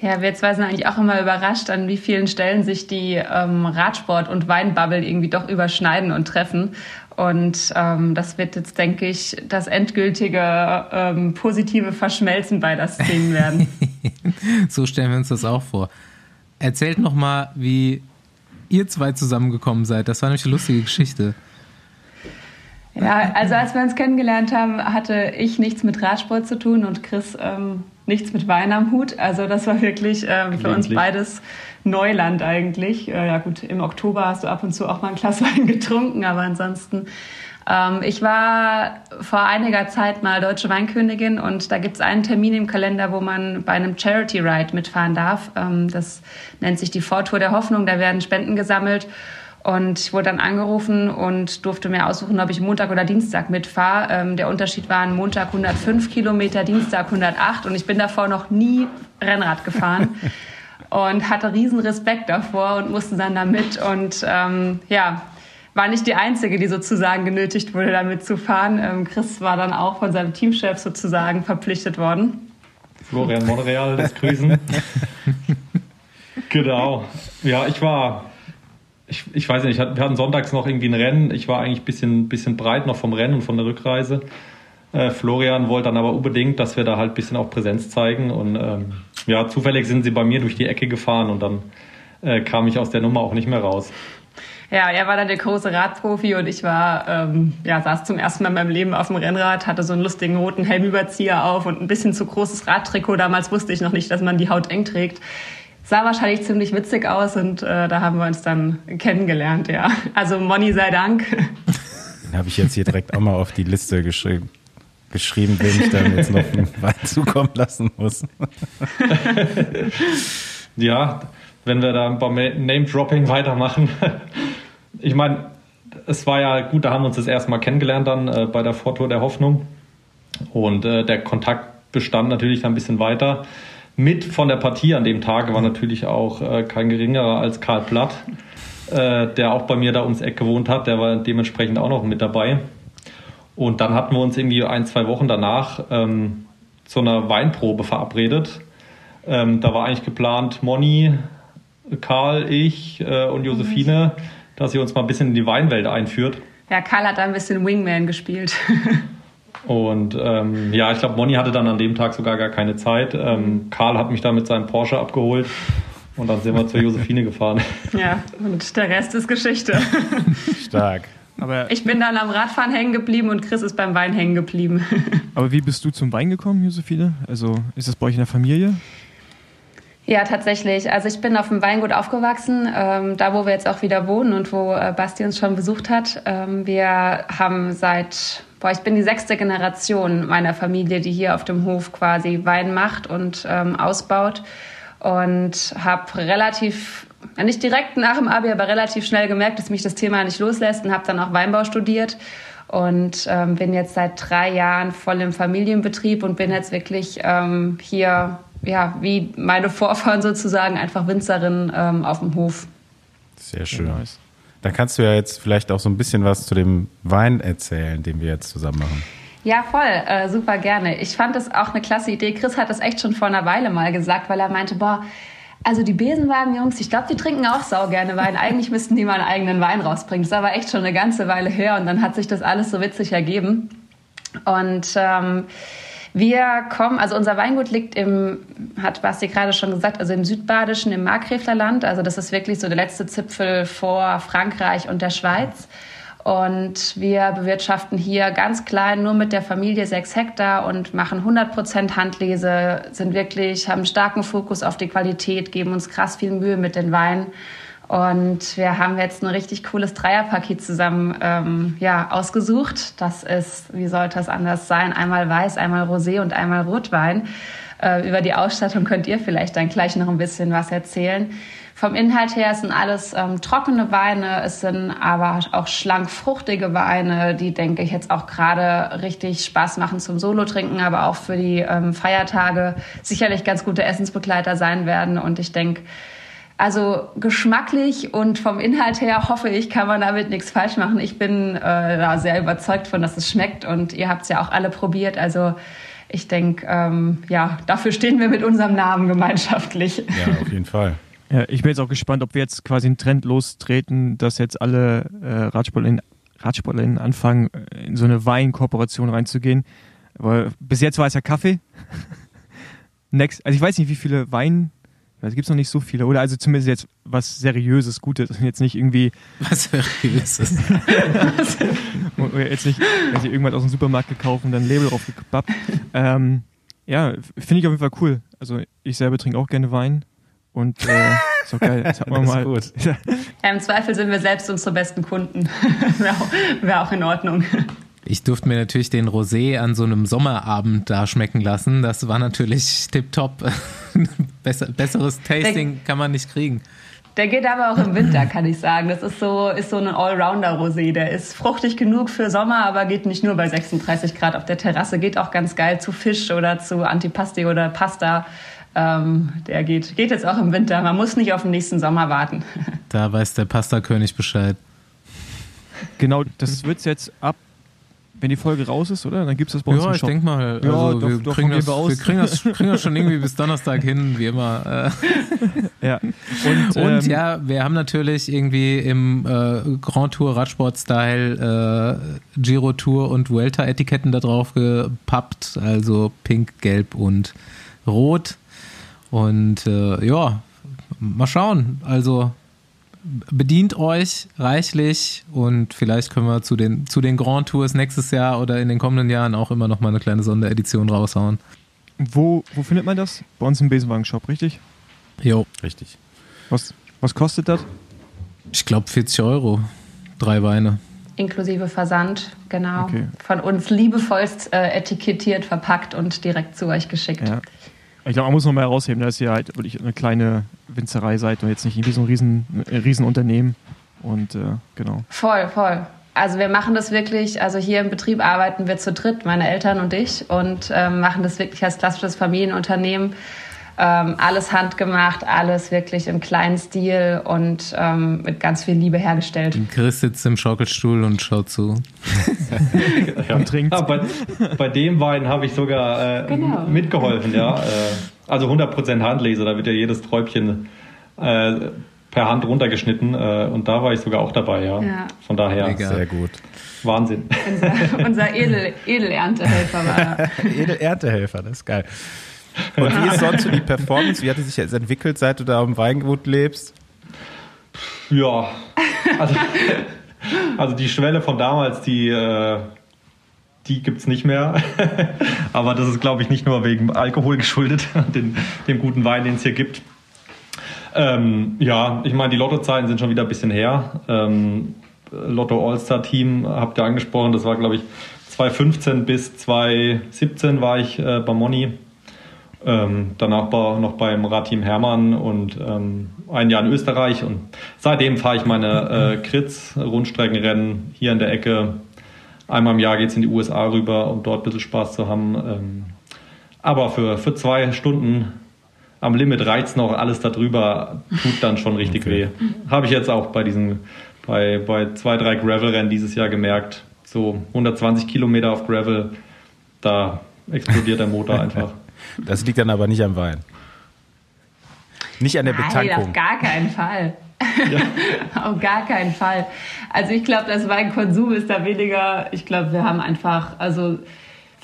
Ja, wir zwei sind eigentlich auch immer überrascht, an wie vielen Stellen sich die ähm, Radsport- und Weinbubble irgendwie doch überschneiden und treffen. Und ähm, das wird jetzt, denke ich, das endgültige ähm, positive Verschmelzen beider Szenen werden. so stellen wir uns das auch vor. Erzählt noch mal, wie ihr zwei zusammengekommen seid. Das war nämlich eine lustige Geschichte. Ja, also als wir uns kennengelernt haben, hatte ich nichts mit Radsport zu tun und Chris ähm, nichts mit Wein am Hut. Also das war wirklich ähm, für uns beides Neuland eigentlich. Äh, ja gut, im Oktober hast du ab und zu auch mal ein Glas Wein getrunken, aber ansonsten. Ähm, ich war vor einiger Zeit mal deutsche Weinkönigin und da gibt es einen Termin im Kalender, wo man bei einem Charity Ride mitfahren darf. Ähm, das nennt sich die Vortour der Hoffnung. Da werden Spenden gesammelt. Und ich wurde dann angerufen und durfte mir aussuchen, ob ich Montag oder Dienstag mitfahre. Ähm, der Unterschied war Montag 105 Kilometer, Dienstag 108 und ich bin davor noch nie Rennrad gefahren und hatte riesen Respekt davor und musste dann da mit und ähm, ja, war nicht die Einzige, die sozusagen genötigt wurde, damit zu fahren. Ähm, Chris war dann auch von seinem Teamchef sozusagen verpflichtet worden. Florian Monreal, das Grüßen. genau. Ja, ich war ich, ich weiß nicht, wir hatten sonntags noch irgendwie ein Rennen. Ich war eigentlich ein bisschen, bisschen breit noch vom Rennen und von der Rückreise. Äh, Florian wollte dann aber unbedingt, dass wir da halt ein bisschen auch Präsenz zeigen. Und ähm, ja, zufällig sind sie bei mir durch die Ecke gefahren und dann äh, kam ich aus der Nummer auch nicht mehr raus. Ja, er war dann der große Radprofi und ich war, ähm, ja, saß zum ersten Mal in meinem Leben auf dem Rennrad, hatte so einen lustigen roten Helmüberzieher auf und ein bisschen zu großes Radtrikot. Damals wusste ich noch nicht, dass man die Haut eng trägt sah wahrscheinlich ziemlich witzig aus und äh, da haben wir uns dann kennengelernt, ja. Also Moni sei Dank. Den habe ich jetzt hier direkt auch mal auf die Liste geschrieben, geschrieben, wen ich dann jetzt noch Wein zukommen lassen muss. ja, wenn wir da beim Name-Dropping weitermachen. Ich meine, es war ja gut, da haben wir uns das erste Mal kennengelernt dann äh, bei der Vortour der Hoffnung. Und äh, der Kontakt bestand natürlich dann ein bisschen weiter. Mit von der Partie an dem Tag war natürlich auch äh, kein geringerer als Karl Platt, äh, der auch bei mir da ums Eck gewohnt hat. Der war dementsprechend auch noch mit dabei. Und dann hatten wir uns irgendwie ein, zwei Wochen danach ähm, zu einer Weinprobe verabredet. Ähm, da war eigentlich geplant, Moni, Karl, ich äh, und Josephine, dass sie uns mal ein bisschen in die Weinwelt einführt. Ja, Karl hat da ein bisschen Wingman gespielt. Und ähm, ja, ich glaube, Moni hatte dann an dem Tag sogar gar keine Zeit. Ähm, Karl hat mich da mit seinem Porsche abgeholt und dann sind wir zur Josephine gefahren. Ja, und der Rest ist Geschichte. Stark. Aber ich bin dann am Radfahren hängen geblieben und Chris ist beim Wein hängen geblieben. Aber wie bist du zum Wein gekommen, Josephine? Also ist das bei euch in der Familie? Ja, tatsächlich. Also ich bin auf dem Weingut aufgewachsen, ähm, da wo wir jetzt auch wieder wohnen und wo äh, Basti uns schon besucht hat. Ähm, wir haben seit, boah, ich bin die sechste Generation meiner Familie, die hier auf dem Hof quasi Wein macht und ähm, ausbaut. Und habe relativ, nicht direkt nach dem Abi, aber relativ schnell gemerkt, dass mich das Thema nicht loslässt und habe dann auch Weinbau studiert und ähm, bin jetzt seit drei Jahren voll im Familienbetrieb und bin jetzt wirklich ähm, hier ja, wie meine Vorfahren sozusagen, einfach Winzerin ähm, auf dem Hof. Sehr schön. Nice. Dann kannst du ja jetzt vielleicht auch so ein bisschen was zu dem Wein erzählen, den wir jetzt zusammen machen. Ja, voll, äh, super gerne. Ich fand das auch eine klasse Idee. Chris hat das echt schon vor einer Weile mal gesagt, weil er meinte, boah, also die Besenwagen-Jungs, ich glaube, die trinken auch sau gerne Wein. Eigentlich müssten die mal einen eigenen Wein rausbringen. Das ist aber echt schon eine ganze Weile her und dann hat sich das alles so witzig ergeben. Und ähm, wir kommen, also unser Weingut liegt im, hat Basti gerade schon gesagt, also im Südbadischen, im Markgräflerland. Also das ist wirklich so der letzte Zipfel vor Frankreich und der Schweiz. Und wir bewirtschaften hier ganz klein, nur mit der Familie sechs Hektar und machen 100 Prozent Handlese, sind wirklich, haben starken Fokus auf die Qualität, geben uns krass viel Mühe mit den Weinen. Und wir haben jetzt ein richtig cooles Dreierpaket zusammen ähm, ja, ausgesucht. Das ist, wie sollte es anders sein, einmal Weiß, einmal Rosé und einmal Rotwein. Äh, über die Ausstattung könnt ihr vielleicht dann gleich noch ein bisschen was erzählen. Vom Inhalt her sind alles ähm, trockene Weine, es sind aber auch schlank fruchtige Weine, die, denke ich, jetzt auch gerade richtig Spaß machen zum Solo-Trinken, aber auch für die ähm, Feiertage sicherlich ganz gute Essensbegleiter sein werden. Und ich denke, also geschmacklich und vom Inhalt her hoffe ich, kann man damit nichts falsch machen. Ich bin äh, da sehr überzeugt von, dass es schmeckt und ihr habt es ja auch alle probiert. Also ich denke, ähm, ja, dafür stehen wir mit unserem Namen gemeinschaftlich. Ja, auf jeden Fall. Ja, ich bin jetzt auch gespannt, ob wir jetzt quasi einen Trend lostreten, dass jetzt alle äh, Radsportlerinnen, Radsportlerinnen anfangen, äh, in so eine Weinkooperation reinzugehen. Aber bis jetzt war es ja Kaffee. Next, also ich weiß nicht, wie viele Wein es gibt noch nicht so viele, oder? Also zumindest jetzt was Seriöses, Gutes. Jetzt nicht irgendwie. Was Seriöses. oder jetzt nicht also irgendwas aus dem Supermarkt gekauft und dann ein Label drauf gepappt. Ähm, ja, finde ich auf jeden Fall cool. Also ich selber trinke auch gerne Wein. Und äh, ist auch geil. Das hat man mal. Gut. Ja, Im Zweifel sind wir selbst unsere besten Kunden. Wäre auch, wär auch in Ordnung. Ich durfte mir natürlich den Rosé an so einem Sommerabend da schmecken lassen. Das war natürlich tipptopp. Besser, besseres Tasting der, kann man nicht kriegen. Der geht aber auch im Winter, kann ich sagen. Das ist so, ist so ein Allrounder-Rosé. Der ist fruchtig genug für Sommer, aber geht nicht nur bei 36 Grad auf der Terrasse. Geht auch ganz geil zu Fisch oder zu Antipasti oder Pasta. Ähm, der geht, geht jetzt auch im Winter. Man muss nicht auf den nächsten Sommer warten. Da weiß der Pasta-König Bescheid. Genau, das wird es jetzt ab wenn die Folge raus ist, oder? Dann gibt es das bei uns ja, im Shop. Ich denke mal. Also ja, wir, doch, kriegen das, wir, kriegen das, kriegen das, schon irgendwie bis Donnerstag hin, wie immer. Äh. ja. Und, und ähm, ja, wir haben natürlich irgendwie im äh, Grand Tour Radsport-Style äh, Giro Tour und Vuelta-Etiketten da drauf gepappt. Also pink, gelb und rot. Und äh, ja, mal schauen. Also bedient euch reichlich und vielleicht können wir zu den, zu den Grand Tours nächstes Jahr oder in den kommenden Jahren auch immer noch mal eine kleine Sonderedition raushauen. Wo, wo findet man das? Bei uns im Besenwagen-Shop, richtig? Jo. Richtig. Was, was kostet das? Ich glaube 40 Euro. Drei Weine. Inklusive Versand, genau. Okay. Von uns liebevollst äh, etikettiert, verpackt und direkt zu euch geschickt. Ja. Ich glaube, man muss noch mal herausheben, dass ihr halt wirklich eine kleine Winzerei seid und jetzt nicht irgendwie so ein riesen, riesen Unternehmen. Und äh, genau. Voll, voll. Also wir machen das wirklich, also hier im Betrieb arbeiten wir zu dritt, meine Eltern und ich, und ähm, machen das wirklich als klassisches Familienunternehmen. Ähm, alles handgemacht, alles wirklich im kleinen Stil und ähm, mit ganz viel Liebe hergestellt. Chris sitzt im Schaukelstuhl und schaut zu. ja. und trinkt. Ja, bei, bei, dem Wein habe ich sogar äh, genau. mitgeholfen, ja. Äh, also 100% Handlese, da wird ja jedes Träubchen äh, per Hand runtergeschnitten äh, und da war ich sogar auch dabei, ja. ja. Von daher. Mega. Sehr gut. Wahnsinn. Unser, unser Edel, Edelerntehelfer war er. Edelerntehelfer, das ist geil. Und wie ist sonst so die Performance? Wie hat die sich jetzt entwickelt, seit du da am Weingut lebst? Ja, also Also die Schwelle von damals, die, äh, die gibt es nicht mehr. Aber das ist, glaube ich, nicht nur wegen Alkohol geschuldet, den, dem guten Wein, den es hier gibt. Ähm, ja, ich meine, die Lottozeiten sind schon wieder ein bisschen her. Ähm, Lotto All-Star Team habt ihr angesprochen, das war, glaube ich, 2015 bis 2017 war ich äh, bei Moni. Ähm, danach war noch beim Radteam Hermann und ähm, ein Jahr in Österreich. Und seitdem fahre ich meine äh, Kritz, Rundstreckenrennen hier in der Ecke. Einmal im Jahr geht es in die USA rüber, um dort ein bisschen Spaß zu haben. Ähm, aber für, für zwei Stunden am Limit reizt noch alles darüber, tut dann schon richtig okay. weh. Habe ich jetzt auch bei diesen, bei, bei zwei, drei Gravel-Rennen dieses Jahr gemerkt. So 120 Kilometer auf Gravel, da explodiert der Motor einfach. Das liegt dann aber nicht am Wein. Nicht an der Nein, Betankung. auf gar keinen Fall. Ja. auf gar keinen Fall. Also ich glaube, das Weinkonsum ist da weniger. Ich glaube, wir haben einfach, also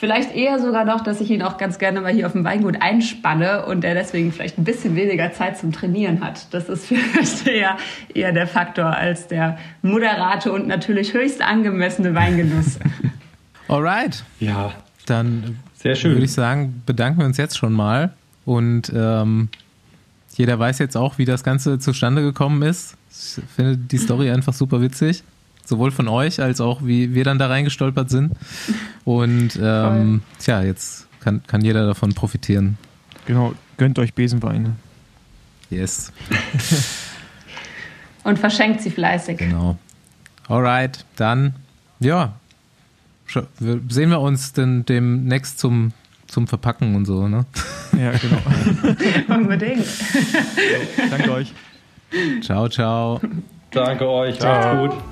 vielleicht eher sogar noch, dass ich ihn auch ganz gerne mal hier auf dem Weingut einspanne und er deswegen vielleicht ein bisschen weniger Zeit zum Trainieren hat. Das ist vielleicht eher, eher der Faktor als der moderate und natürlich höchst angemessene Weingenuss. Alright. Ja. Dann sehr schön. Würde ich sagen, bedanken wir uns jetzt schon mal. Und ähm, jeder weiß jetzt auch, wie das Ganze zustande gekommen ist. Ich finde die Story einfach super witzig. Sowohl von euch als auch, wie wir dann da reingestolpert sind. Und ähm, tja, jetzt kann, kann jeder davon profitieren. Genau, gönnt euch Besenweine. Yes. Und verschenkt sie fleißig. Genau. Alright, dann, ja, sehen wir uns denn demnächst zum, zum Verpacken und so, ne? Ja, genau. Unbedingt. So, danke euch. Ciao, ciao. Danke euch. Ciao. Macht's gut.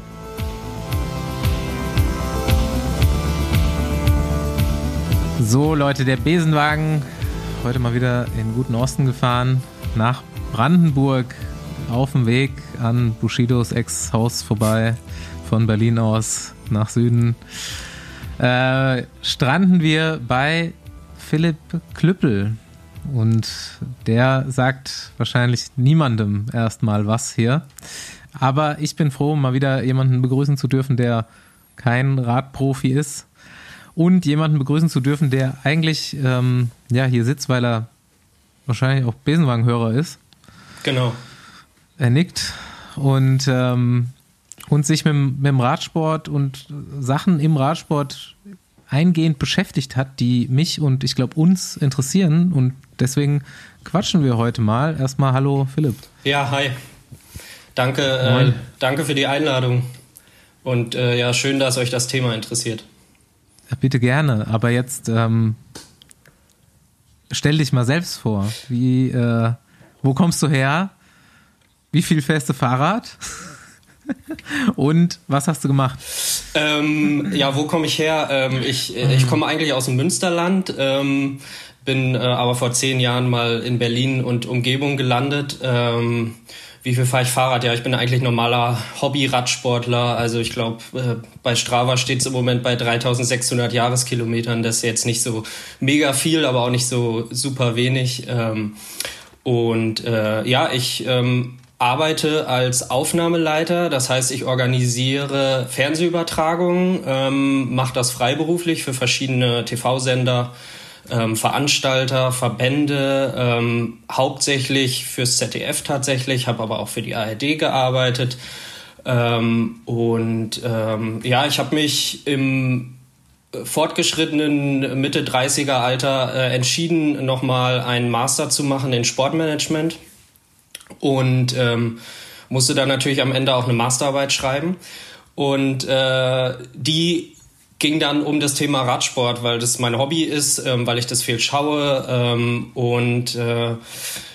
So, Leute, der Besenwagen heute mal wieder in guten Osten gefahren, nach Brandenburg, auf dem Weg an Bushidos Ex-Haus vorbei, von Berlin aus nach Süden äh, stranden wir bei Philipp Klüppel. Und der sagt wahrscheinlich niemandem erstmal was hier. Aber ich bin froh, mal wieder jemanden begrüßen zu dürfen, der kein Radprofi ist. Und jemanden begrüßen zu dürfen, der eigentlich ähm, ja, hier sitzt, weil er wahrscheinlich auch Besenwagenhörer ist. Genau. Er nickt. Und ähm, und sich mit, mit dem Radsport und Sachen im Radsport eingehend beschäftigt hat, die mich und ich glaube uns interessieren. Und deswegen quatschen wir heute mal. Erstmal hallo Philipp. Ja, hi. Danke, äh, danke für die Einladung. Und äh, ja, schön, dass euch das Thema interessiert. Bitte gerne. Aber jetzt ähm, stell dich mal selbst vor. Wie, äh, wo kommst du her? Wie viel fährst du Fahrrad? Und was hast du gemacht? Ähm, ja, wo komme ich her? Ähm, ich, ich komme eigentlich aus dem Münsterland, ähm, bin äh, aber vor zehn Jahren mal in Berlin und Umgebung gelandet. Ähm, wie viel fahre ich Fahrrad? Ja, ich bin eigentlich normaler Hobby-Radsportler. Also ich glaube, äh, bei Strava steht es im Moment bei 3600 Jahreskilometern. Das ist jetzt nicht so mega viel, aber auch nicht so super wenig. Ähm, und äh, ja, ich ähm, arbeite als Aufnahmeleiter, das heißt, ich organisiere Fernsehübertragungen, ähm, mache das freiberuflich für verschiedene TV-Sender, ähm, Veranstalter, Verbände, ähm, hauptsächlich fürs ZDF tatsächlich, habe aber auch für die ARD gearbeitet. Ähm, und ähm, ja, ich habe mich im fortgeschrittenen Mitte 30er Alter äh, entschieden, nochmal einen Master zu machen in Sportmanagement und ähm, musste dann natürlich am Ende auch eine Masterarbeit schreiben. Und äh, die ging dann um das Thema Radsport, weil das mein Hobby ist, ähm, weil ich das viel schaue ähm, und äh,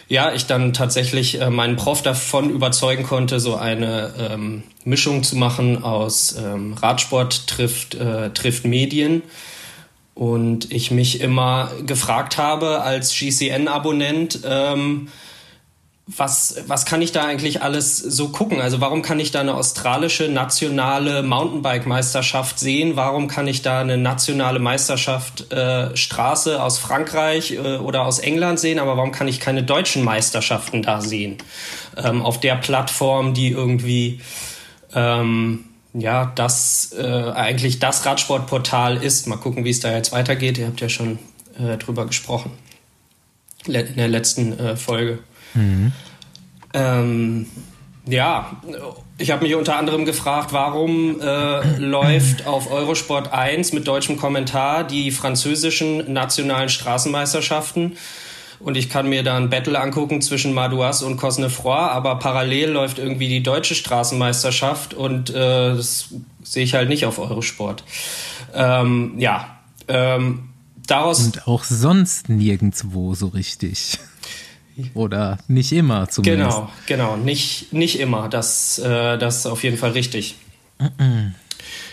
ja, ich dann tatsächlich äh, meinen Prof davon überzeugen konnte, so eine ähm, Mischung zu machen aus ähm, Radsport trifft, äh, trifft Medien. Und ich mich immer gefragt habe als GCN-Abonnent, ähm, was, was kann ich da eigentlich alles so gucken? Also warum kann ich da eine australische nationale Mountainbike-Meisterschaft sehen? Warum kann ich da eine nationale Meisterschaft äh, Straße aus Frankreich äh, oder aus England sehen? Aber warum kann ich keine deutschen Meisterschaften da sehen? Ähm, auf der Plattform, die irgendwie ähm, ja, das äh, eigentlich das Radsportportal ist. Mal gucken, wie es da jetzt weitergeht. Ihr habt ja schon äh, drüber gesprochen in der letzten äh, Folge. Mhm. Ähm, ja, ich habe mich unter anderem gefragt, warum äh, läuft auf Eurosport 1 mit deutschem Kommentar die französischen nationalen Straßenmeisterschaften und ich kann mir da ein Battle angucken zwischen Madouas und Cosnefroy, aber parallel läuft irgendwie die deutsche Straßenmeisterschaft und äh, das sehe ich halt nicht auf Eurosport. Ähm, ja, ähm, daraus. Und auch sonst nirgendwo so richtig. Oder nicht immer zumindest. Genau, genau, nicht, nicht immer. Das, äh, das ist auf jeden Fall richtig.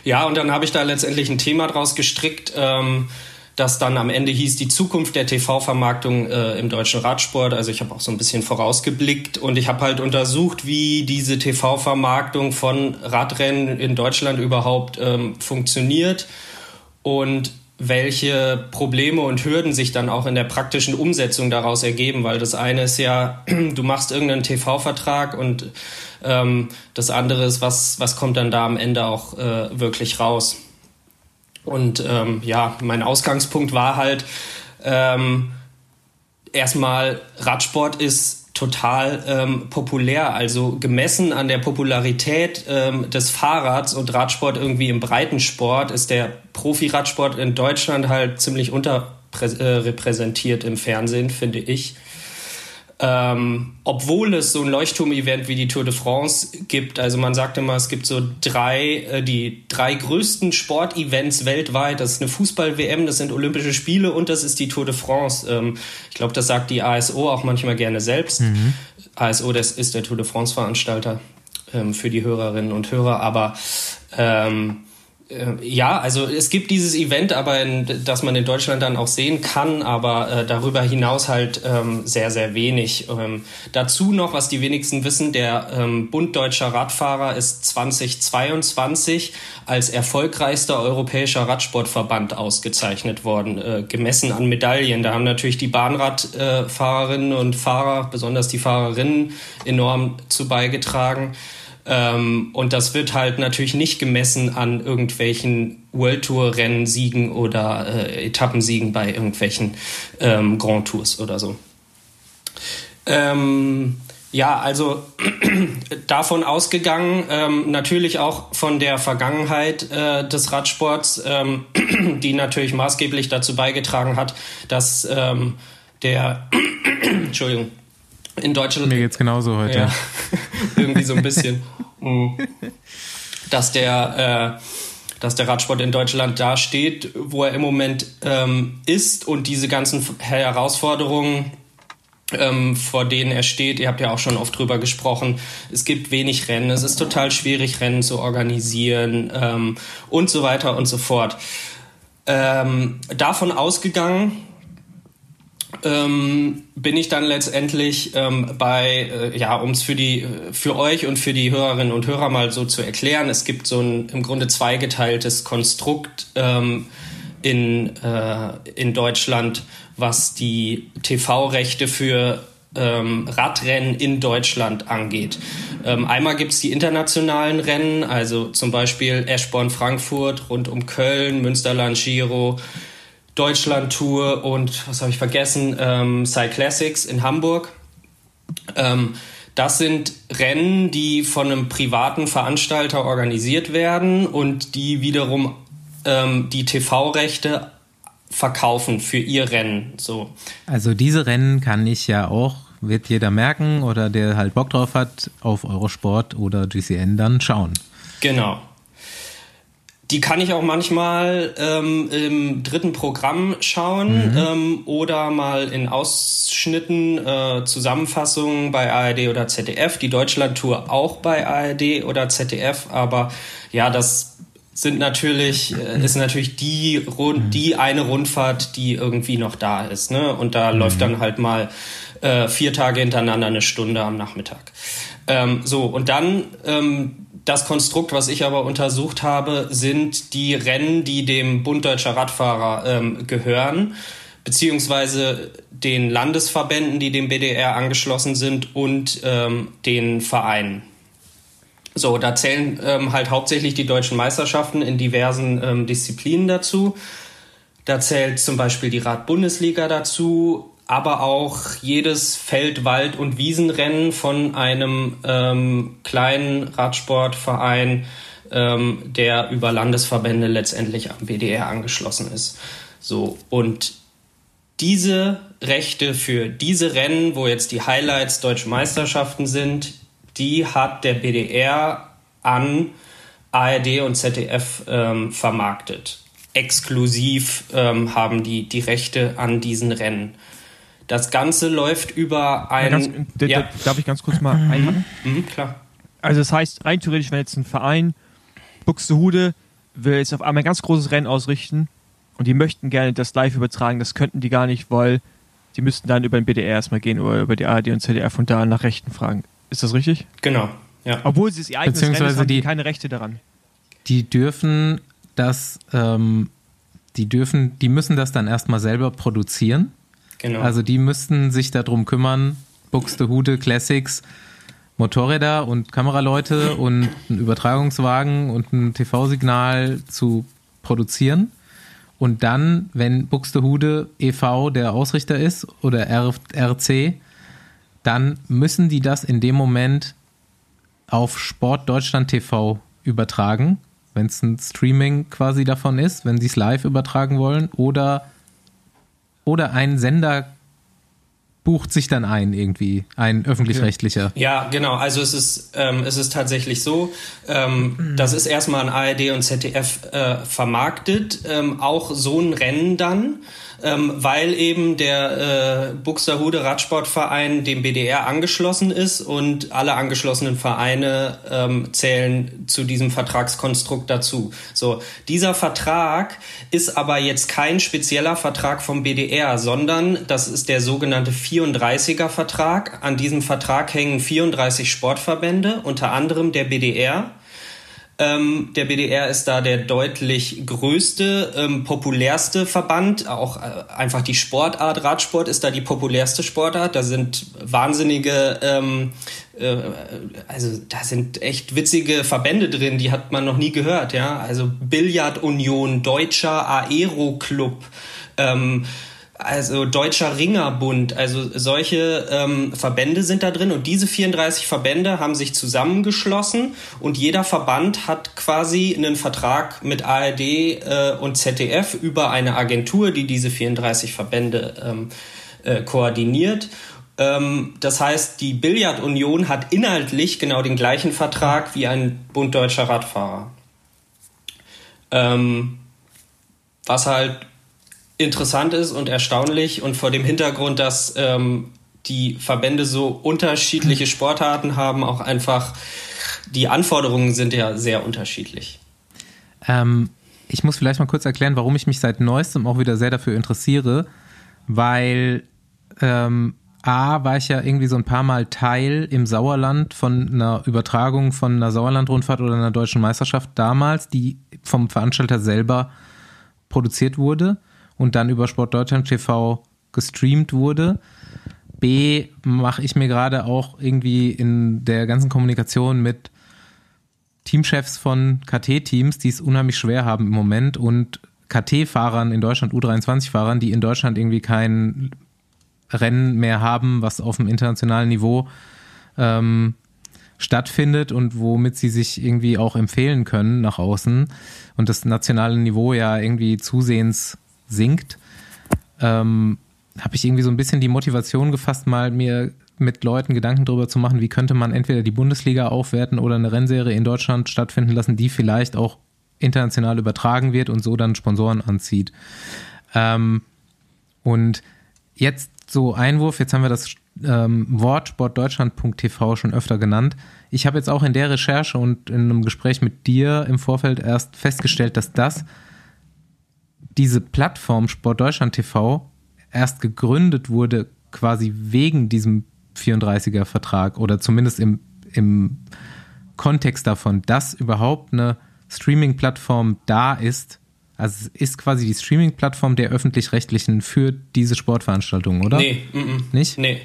Ja, und dann habe ich da letztendlich ein Thema draus gestrickt. Ähm, das dann am Ende hieß die Zukunft der TV-Vermarktung äh, im deutschen Radsport. Also ich habe auch so ein bisschen vorausgeblickt und ich habe halt untersucht, wie diese TV-Vermarktung von Radrennen in Deutschland überhaupt ähm, funktioniert und welche Probleme und Hürden sich dann auch in der praktischen Umsetzung daraus ergeben, weil das eine ist ja, du machst irgendeinen TV-Vertrag und ähm, das andere ist, was, was kommt dann da am Ende auch äh, wirklich raus. Und ähm, ja, mein Ausgangspunkt war halt ähm, erstmal, Radsport ist total ähm, populär, also gemessen an der Popularität ähm, des Fahrrads und Radsport irgendwie im Breitensport ist der Profi-Radsport in Deutschland halt ziemlich unterrepräsentiert im Fernsehen, finde ich. Ähm, obwohl es so ein Leuchtturm-Event wie die Tour de France gibt, also man sagt immer, es gibt so drei, äh, die drei größten Sportevents weltweit. Das ist eine Fußball-WM, das sind Olympische Spiele und das ist die Tour de France. Ähm, ich glaube, das sagt die ASO auch manchmal gerne selbst. Mhm. ASO, das ist der Tour de France-Veranstalter ähm, für die Hörerinnen und Hörer, aber ähm, äh, ja, also es gibt dieses Event, aber in, das man in Deutschland dann auch sehen kann, aber äh, darüber hinaus halt ähm, sehr, sehr wenig. Ähm, dazu noch, was die wenigsten wissen, der ähm, Bund Deutscher Radfahrer ist 2022 als erfolgreichster europäischer Radsportverband ausgezeichnet worden, äh, gemessen an Medaillen. Da haben natürlich die Bahnradfahrerinnen äh, und Fahrer, besonders die Fahrerinnen, enorm zu beigetragen. Ähm, und das wird halt natürlich nicht gemessen an irgendwelchen World Tour Rennsiegen oder äh, Etappensiegen bei irgendwelchen ähm, Grand Tours oder so. Ähm, ja, also davon ausgegangen, ähm, natürlich auch von der Vergangenheit äh, des Radsports, ähm, die natürlich maßgeblich dazu beigetragen hat, dass ähm, der Entschuldigung, in Deutschland. Mir geht's genauso heute. Ja, irgendwie so ein bisschen. Mhm. dass der, äh, dass der Radsport in Deutschland da steht, wo er im Moment ähm, ist und diese ganzen Herausforderungen, ähm, vor denen er steht. Ihr habt ja auch schon oft drüber gesprochen. Es gibt wenig Rennen, es ist total schwierig, Rennen zu organisieren ähm, und so weiter und so fort. Ähm, davon ausgegangen, ähm, bin ich dann letztendlich ähm, bei, äh, ja, um es für für euch und für die Hörerinnen und Hörer mal so zu erklären, es gibt so ein im Grunde zweigeteiltes Konstrukt ähm, in, äh, in Deutschland, was die TV-Rechte für ähm, Radrennen in Deutschland angeht. Ähm, einmal gibt's die internationalen Rennen, also zum Beispiel Eschborn Frankfurt, rund um Köln, Münsterland Giro, Deutschland-Tour und was habe ich vergessen? Ähm, Cyclassics in Hamburg. Ähm, das sind Rennen, die von einem privaten Veranstalter organisiert werden und die wiederum ähm, die TV-Rechte verkaufen für ihr Rennen. So. Also diese Rennen kann ich ja auch, wird jeder merken oder der halt Bock drauf hat, auf Eurosport oder GCN dann schauen. Genau. Die kann ich auch manchmal ähm, im dritten Programm schauen mhm. ähm, oder mal in Ausschnitten, äh, Zusammenfassungen bei ARD oder ZDF. Die Deutschlandtour auch bei ARD oder ZDF, aber ja, das sind natürlich, äh, ist natürlich die, Rund, mhm. die eine Rundfahrt, die irgendwie noch da ist. Ne? Und da mhm. läuft dann halt mal äh, vier Tage hintereinander eine Stunde am Nachmittag. Ähm, so, und dann ähm, das Konstrukt, was ich aber untersucht habe, sind die Rennen, die dem Bund Deutscher Radfahrer ähm, gehören, beziehungsweise den Landesverbänden, die dem BDR angeschlossen sind und ähm, den Vereinen. So, da zählen ähm, halt hauptsächlich die deutschen Meisterschaften in diversen ähm, Disziplinen dazu. Da zählt zum Beispiel die Rad-Bundesliga dazu, aber auch jedes Feld-, Wald- und Wiesenrennen von einem ähm, kleinen Radsportverein, ähm, der über Landesverbände letztendlich am BDR angeschlossen ist. So, und diese Rechte für diese Rennen, wo jetzt die Highlights deutsche Meisterschaften sind, die hat der BDR an ARD und ZDF ähm, vermarktet. Exklusiv ähm, haben die die Rechte an diesen Rennen. Das Ganze läuft über ein. Ganz, ja. Darf ich ganz kurz mal einhaken? Mhm, klar. Also das heißt, rein theoretisch, wenn jetzt ein Verein Buxtehude will jetzt auf einmal ein ganz großes Rennen ausrichten und die möchten gerne das live übertragen, das könnten die gar nicht, weil die müssten dann über den BDR erstmal gehen oder über die ARD und ZDF und da nach Rechten fragen. Ist das richtig? Genau, ja. Obwohl sie es ihr eigenes Beziehungsweise Rennen haben, die, keine Rechte daran. Die dürfen das, ähm, die dürfen, die müssen das dann erstmal selber produzieren. Genau. Also die müssten sich darum kümmern, Buxtehude Classics, Motorräder und Kameraleute und einen Übertragungswagen und ein TV-Signal zu produzieren. Und dann, wenn Buxtehude e.V. der Ausrichter ist oder RC, dann müssen die das in dem Moment auf Sport Deutschland TV übertragen, wenn es ein Streaming quasi davon ist, wenn sie es live übertragen wollen, oder, oder ein Sender bucht sich dann ein irgendwie, ein öffentlich-rechtlicher. Ja, genau. Also es ist, ähm, es ist tatsächlich so, ähm, das ist erstmal an ARD und ZDF äh, vermarktet, ähm, auch so ein Rennen dann ähm, weil eben der äh, Buxtehude Radsportverein dem BDR angeschlossen ist und alle angeschlossenen Vereine ähm, zählen zu diesem Vertragskonstrukt dazu. So, dieser Vertrag ist aber jetzt kein spezieller Vertrag vom BDR, sondern das ist der sogenannte 34er Vertrag. An diesem Vertrag hängen 34 Sportverbände, unter anderem der BDR. Ähm, der BDR ist da der deutlich größte, ähm, populärste Verband. Auch äh, einfach die Sportart Radsport ist da die populärste Sportart. Da sind wahnsinnige, ähm, äh, also da sind echt witzige Verbände drin, die hat man noch nie gehört. Ja, also Billardunion, Deutscher Aero Club. Ähm, also Deutscher Ringerbund, also solche ähm, Verbände sind da drin und diese 34 Verbände haben sich zusammengeschlossen und jeder Verband hat quasi einen Vertrag mit ARD äh, und ZDF über eine Agentur, die diese 34 Verbände ähm, äh, koordiniert. Ähm, das heißt, die Billardunion hat inhaltlich genau den gleichen Vertrag wie ein Bund deutscher Radfahrer. Ähm, was halt interessant ist und erstaunlich und vor dem Hintergrund, dass ähm, die Verbände so unterschiedliche Sportarten haben, auch einfach die Anforderungen sind ja sehr unterschiedlich. Ähm, ich muss vielleicht mal kurz erklären, warum ich mich seit neuestem auch wieder sehr dafür interessiere, weil ähm, A, war ich ja irgendwie so ein paar Mal Teil im Sauerland von einer Übertragung von einer Sauerland-Rundfahrt oder einer deutschen Meisterschaft damals, die vom Veranstalter selber produziert wurde und dann über Sportdeutschland TV gestreamt wurde. B, mache ich mir gerade auch irgendwie in der ganzen Kommunikation mit Teamchefs von KT-Teams, die es unheimlich schwer haben im Moment und KT-Fahrern in Deutschland, U23-Fahrern, die in Deutschland irgendwie kein Rennen mehr haben, was auf dem internationalen Niveau ähm, stattfindet und womit sie sich irgendwie auch empfehlen können nach außen und das nationale Niveau ja irgendwie zusehends sinkt, ähm, habe ich irgendwie so ein bisschen die Motivation gefasst, mal mir mit Leuten Gedanken darüber zu machen, wie könnte man entweder die Bundesliga aufwerten oder eine Rennserie in Deutschland stattfinden lassen, die vielleicht auch international übertragen wird und so dann Sponsoren anzieht. Ähm, und jetzt so Einwurf, jetzt haben wir das ähm, Wort sportdeutschland.tv schon öfter genannt. Ich habe jetzt auch in der Recherche und in einem Gespräch mit dir im Vorfeld erst festgestellt, dass das diese Plattform Sport Deutschland TV erst gegründet wurde, quasi wegen diesem 34er Vertrag oder zumindest im, im Kontext davon, dass überhaupt eine Streaming-Plattform da ist. Also es ist quasi die Streaming-Plattform der öffentlich-rechtlichen für diese Sportveranstaltungen, oder? Nee, m -m. nicht? Nee.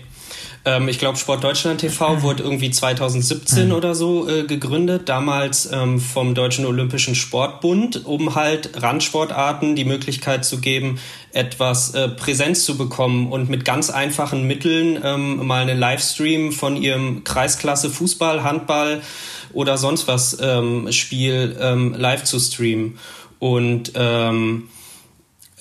Ähm, ich glaube, Sport Deutschland TV wurde irgendwie 2017 oder so äh, gegründet, damals ähm, vom Deutschen Olympischen Sportbund, um halt Randsportarten die Möglichkeit zu geben, etwas äh, Präsenz zu bekommen und mit ganz einfachen Mitteln ähm, mal einen Livestream von ihrem Kreisklasse Fußball, Handball oder sonst was ähm, Spiel ähm, live zu streamen. Und ähm,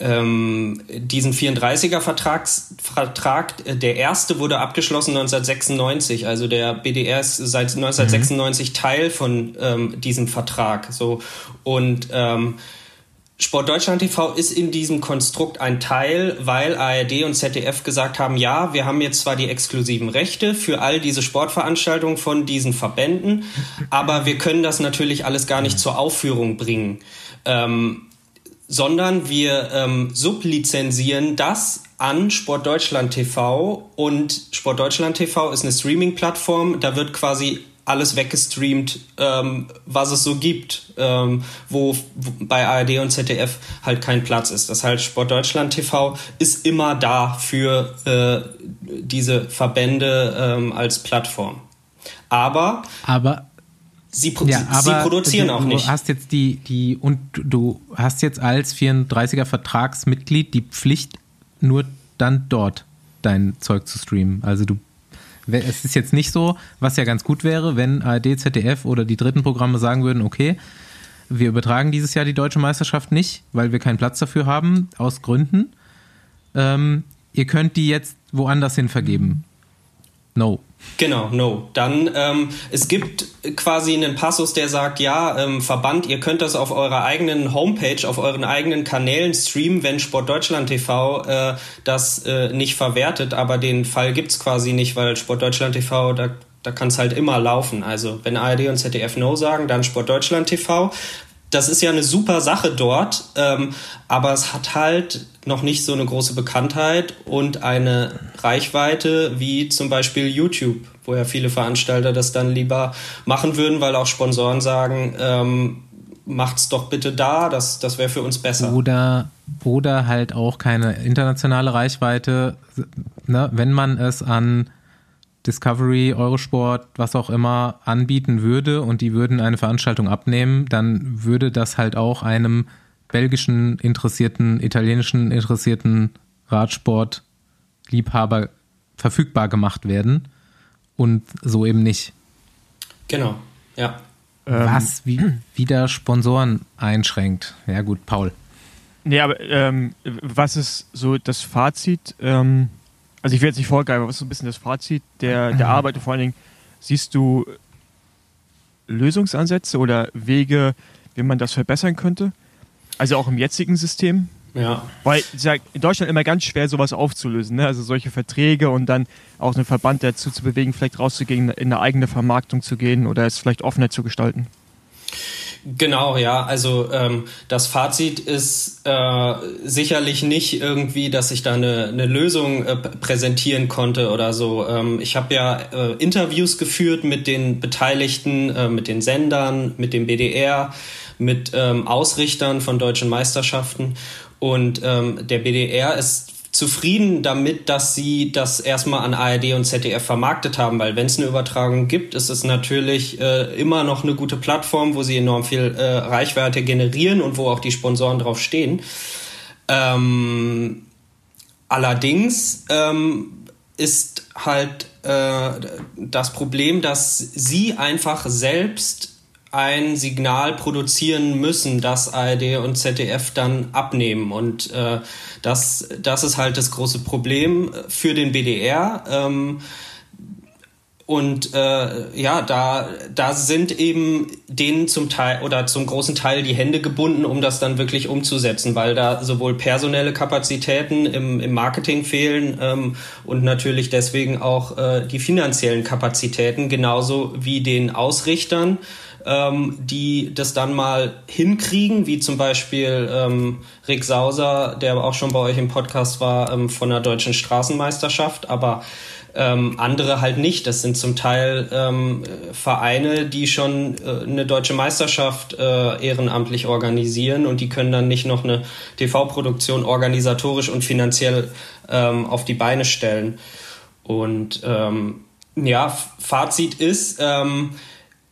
ähm, diesen 34er-Vertrag, Vertrag, der erste wurde abgeschlossen 1996. Also der BDR ist seit 1996 mhm. Teil von ähm, diesem Vertrag. So und ähm, Sport Deutschland TV ist in diesem Konstrukt ein Teil, weil ARD und ZDF gesagt haben, ja, wir haben jetzt zwar die exklusiven Rechte für all diese Sportveranstaltungen von diesen Verbänden, aber wir können das natürlich alles gar nicht zur Aufführung bringen. Ähm, sondern wir ähm, sublizenzieren das an Sportdeutschland TV und Sportdeutschland TV ist eine Streaming-Plattform, da wird quasi alles weggestreamt, ähm, was es so gibt, ähm, wo, wo, bei ARD und ZDF halt kein Platz ist. Das heißt, Sportdeutschland TV ist immer da für äh, diese Verbände ähm, als Plattform. Aber, aber Sie, ja, aber sie produzieren du, auch nicht. Du hast jetzt die, die, und du hast jetzt als 34er Vertragsmitglied die Pflicht, nur dann dort dein Zeug zu streamen. Also du, es ist jetzt nicht so, was ja ganz gut wäre, wenn ARD, ZDF oder die dritten Programme sagen würden, okay, wir übertragen dieses Jahr die deutsche Meisterschaft nicht, weil wir keinen Platz dafür haben, aus Gründen. Ähm, ihr könnt die jetzt woanders hin vergeben. No. Genau, no. Dann, ähm, es gibt quasi einen Passus, der sagt, ja, ähm, Verband, ihr könnt das auf eurer eigenen Homepage, auf euren eigenen Kanälen streamen, wenn Sport Deutschland TV äh, das äh, nicht verwertet, aber den Fall gibt's quasi nicht, weil Sport Deutschland TV, da, da kann es halt immer laufen. Also wenn ARD und ZDF No sagen, dann Sport Deutschland TV. Das ist ja eine super Sache dort, ähm, aber es hat halt noch nicht so eine große Bekanntheit und eine Reichweite wie zum Beispiel YouTube, wo ja viele Veranstalter das dann lieber machen würden, weil auch Sponsoren sagen, ähm, macht's doch bitte da, das, das wäre für uns besser. Oder, oder halt auch keine internationale Reichweite, ne, wenn man es an Discovery, Eurosport, was auch immer anbieten würde und die würden eine Veranstaltung abnehmen, dann würde das halt auch einem belgischen interessierten, italienischen interessierten Radsportliebhaber verfügbar gemacht werden und so eben nicht. Genau, ja. Ähm, Was wie, wieder Sponsoren einschränkt. Ja gut, Paul. Nee, aber ähm, was ist so das Fazit? Ähm, also ich will jetzt nicht vorgreifen, aber was ist so ein bisschen das Fazit der, der Arbeit? Und vor allen Dingen, siehst du Lösungsansätze oder Wege, wie man das verbessern könnte? Also auch im jetzigen System? Ja. Weil es ja in Deutschland immer ganz schwer, sowas aufzulösen. Ne? Also solche Verträge und dann auch einen Verband dazu zu bewegen, vielleicht rauszugehen, in eine eigene Vermarktung zu gehen oder es vielleicht offener zu gestalten. Genau, ja. Also ähm, das Fazit ist äh, sicherlich nicht irgendwie, dass ich da eine, eine Lösung äh, präsentieren konnte oder so. Ähm, ich habe ja äh, Interviews geführt mit den Beteiligten, äh, mit den Sendern, mit dem BDR mit ähm, Ausrichtern von deutschen Meisterschaften. Und ähm, der BDR ist zufrieden damit, dass sie das erstmal an ARD und ZDF vermarktet haben, weil wenn es eine Übertragung gibt, ist es natürlich äh, immer noch eine gute Plattform, wo sie enorm viel äh, Reichweite generieren und wo auch die Sponsoren drauf stehen. Ähm, allerdings ähm, ist halt äh, das Problem, dass sie einfach selbst ein Signal produzieren müssen, das ARD und ZDF dann abnehmen. Und äh, das, das ist halt das große Problem für den BDR. Ähm, und äh, ja, da, da sind eben denen zum Teil oder zum großen Teil die Hände gebunden, um das dann wirklich umzusetzen, weil da sowohl personelle Kapazitäten im, im Marketing fehlen ähm, und natürlich deswegen auch äh, die finanziellen Kapazitäten, genauso wie den Ausrichtern ähm, die das dann mal hinkriegen, wie zum Beispiel ähm, Rick Sauser, der auch schon bei euch im Podcast war, ähm, von der deutschen Straßenmeisterschaft, aber ähm, andere halt nicht. Das sind zum Teil ähm, Vereine, die schon äh, eine deutsche Meisterschaft äh, ehrenamtlich organisieren und die können dann nicht noch eine TV-Produktion organisatorisch und finanziell ähm, auf die Beine stellen. Und ähm, ja, Fazit ist, ähm,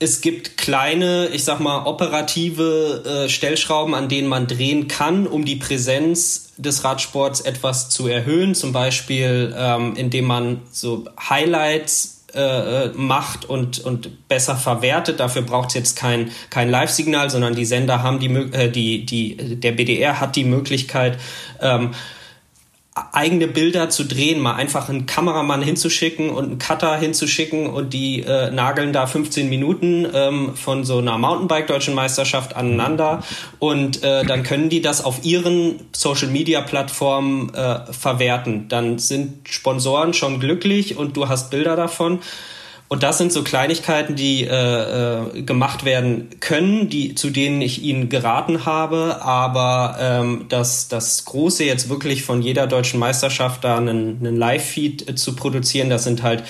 es gibt kleine, ich sag mal, operative äh, Stellschrauben, an denen man drehen kann, um die Präsenz des Radsports etwas zu erhöhen. Zum Beispiel, ähm, indem man so Highlights äh, macht und, und besser verwertet. Dafür braucht es jetzt kein, kein Live-Signal, sondern die Sender haben die, äh, die, die, der BDR hat die Möglichkeit, ähm, eigene Bilder zu drehen, mal einfach einen Kameramann hinzuschicken und einen Cutter hinzuschicken und die äh, nageln da 15 Minuten ähm, von so einer Mountainbike-Deutschen Meisterschaft aneinander und äh, dann können die das auf ihren Social-Media-Plattformen äh, verwerten. Dann sind Sponsoren schon glücklich und du hast Bilder davon. Und das sind so Kleinigkeiten, die äh, äh, gemacht werden können, die, zu denen ich Ihnen geraten habe. Aber ähm, das, das Große jetzt wirklich von jeder deutschen Meisterschaft da einen, einen Live-Feed äh, zu produzieren, das sind halt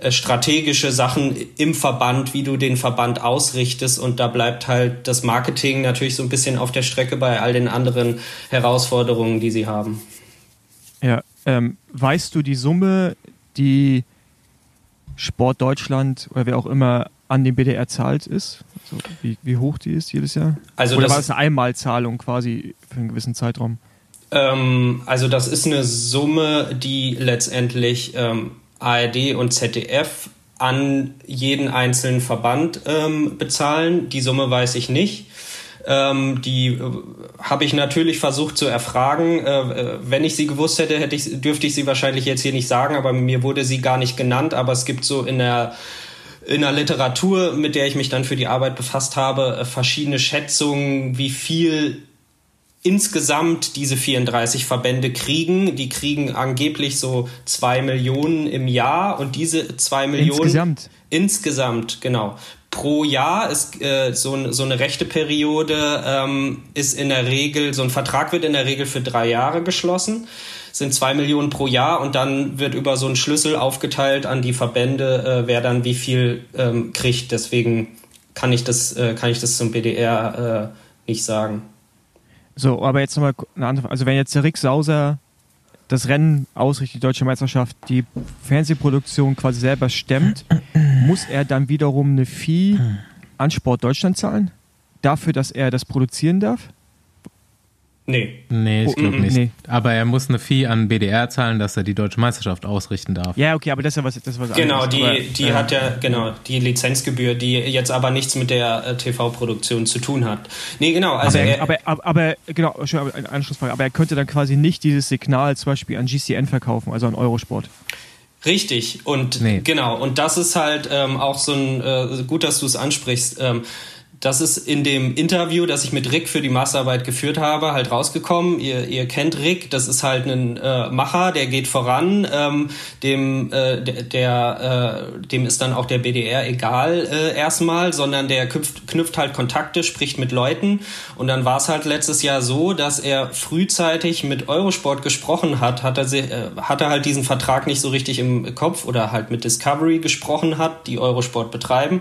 äh, strategische Sachen im Verband, wie du den Verband ausrichtest. Und da bleibt halt das Marketing natürlich so ein bisschen auf der Strecke bei all den anderen Herausforderungen, die sie haben. Ja, ähm, weißt du die Summe, die Sport Deutschland oder wer auch immer an den BDR zahlt ist? Also wie, wie hoch die ist jedes Jahr? Also oder war das eine Einmalzahlung quasi für einen gewissen Zeitraum? Ähm, also das ist eine Summe, die letztendlich ähm, ARD und ZDF an jeden einzelnen Verband ähm, bezahlen. Die Summe weiß ich nicht. Ähm, die äh, habe ich natürlich versucht zu erfragen. Äh, äh, wenn ich sie gewusst hätte, hätte ich, dürfte ich sie wahrscheinlich jetzt hier nicht sagen, aber mir wurde sie gar nicht genannt. Aber es gibt so in der in der Literatur, mit der ich mich dann für die Arbeit befasst habe, äh, verschiedene Schätzungen, wie viel insgesamt diese 34 Verbände kriegen. Die kriegen angeblich so zwei Millionen im Jahr und diese zwei Millionen insgesamt insgesamt genau pro Jahr ist äh, so, so eine rechte Periode ähm, ist in der Regel, so ein Vertrag wird in der Regel für drei Jahre geschlossen, sind zwei Millionen pro Jahr und dann wird über so einen Schlüssel aufgeteilt an die Verbände, äh, wer dann wie viel ähm, kriegt. Deswegen kann ich das, äh, kann ich das zum BDR äh, nicht sagen. So, aber jetzt nochmal eine andere Also wenn jetzt der Rick Sauser das Rennen ausrichtet, die deutsche Meisterschaft, die Fernsehproduktion quasi selber stemmt, muss er dann wiederum eine Fee an Sport Deutschland zahlen? Dafür, dass er das produzieren darf? Nee. Nee, ich glaube nicht. Nee. Aber er muss eine Fee an BDR zahlen, dass er die deutsche Meisterschaft ausrichten darf. Ja, okay, aber das ist ja was, das ist was Genau, anderes. die, aber, die äh, hat ja, genau, die Lizenzgebühr, die jetzt aber nichts mit der äh, TV-Produktion zu tun hat. Nee, genau. Also aber, er, aber, aber, aber, genau, schon eine Anschlussfrage, aber er könnte dann quasi nicht dieses Signal zum Beispiel an GCN verkaufen, also an Eurosport. Richtig, und nee. genau, und das ist halt ähm, auch so ein, äh, gut, dass du es ansprichst. Ähm, das ist in dem Interview, das ich mit Rick für die Masterarbeit geführt habe, halt rausgekommen. Ihr, ihr kennt Rick, das ist halt ein äh, Macher, der geht voran, ähm, dem, äh, der, äh, dem ist dann auch der BDR egal äh, erstmal, sondern der knüpft, knüpft halt Kontakte, spricht mit Leuten. Und dann war es halt letztes Jahr so, dass er frühzeitig mit Eurosport gesprochen hat, hat er, äh, hat er halt diesen Vertrag nicht so richtig im Kopf oder halt mit Discovery gesprochen hat, die Eurosport betreiben.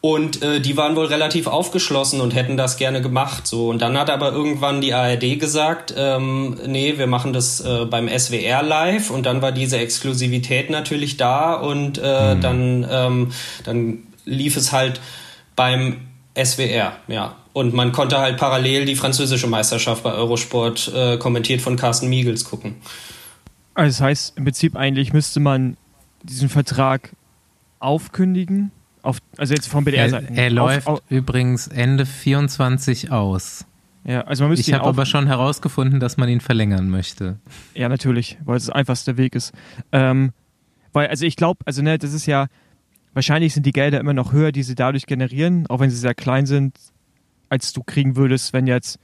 Und äh, die waren wohl relativ aufgeschlossen und hätten das gerne gemacht. So. Und dann hat aber irgendwann die ARD gesagt, ähm, nee, wir machen das äh, beim SWR live. Und dann war diese Exklusivität natürlich da und äh, mhm. dann, ähm, dann lief es halt beim SWR, ja. Und man konnte halt parallel die französische Meisterschaft bei Eurosport äh, kommentiert von Carsten Miegels gucken. Also das heißt, im Prinzip eigentlich müsste man diesen Vertrag aufkündigen auf, also jetzt vom BDR-Seite. Er, er läuft auf, übrigens Ende 24 aus. Ja, also man müsste ich habe aber schon herausgefunden, dass man ihn verlängern möchte. Ja, natürlich, weil es das einfachste Weg ist. Ähm, weil, also ich glaube, also ne, das ist ja, wahrscheinlich sind die Gelder immer noch höher, die sie dadurch generieren, auch wenn sie sehr klein sind, als du kriegen würdest, wenn jetzt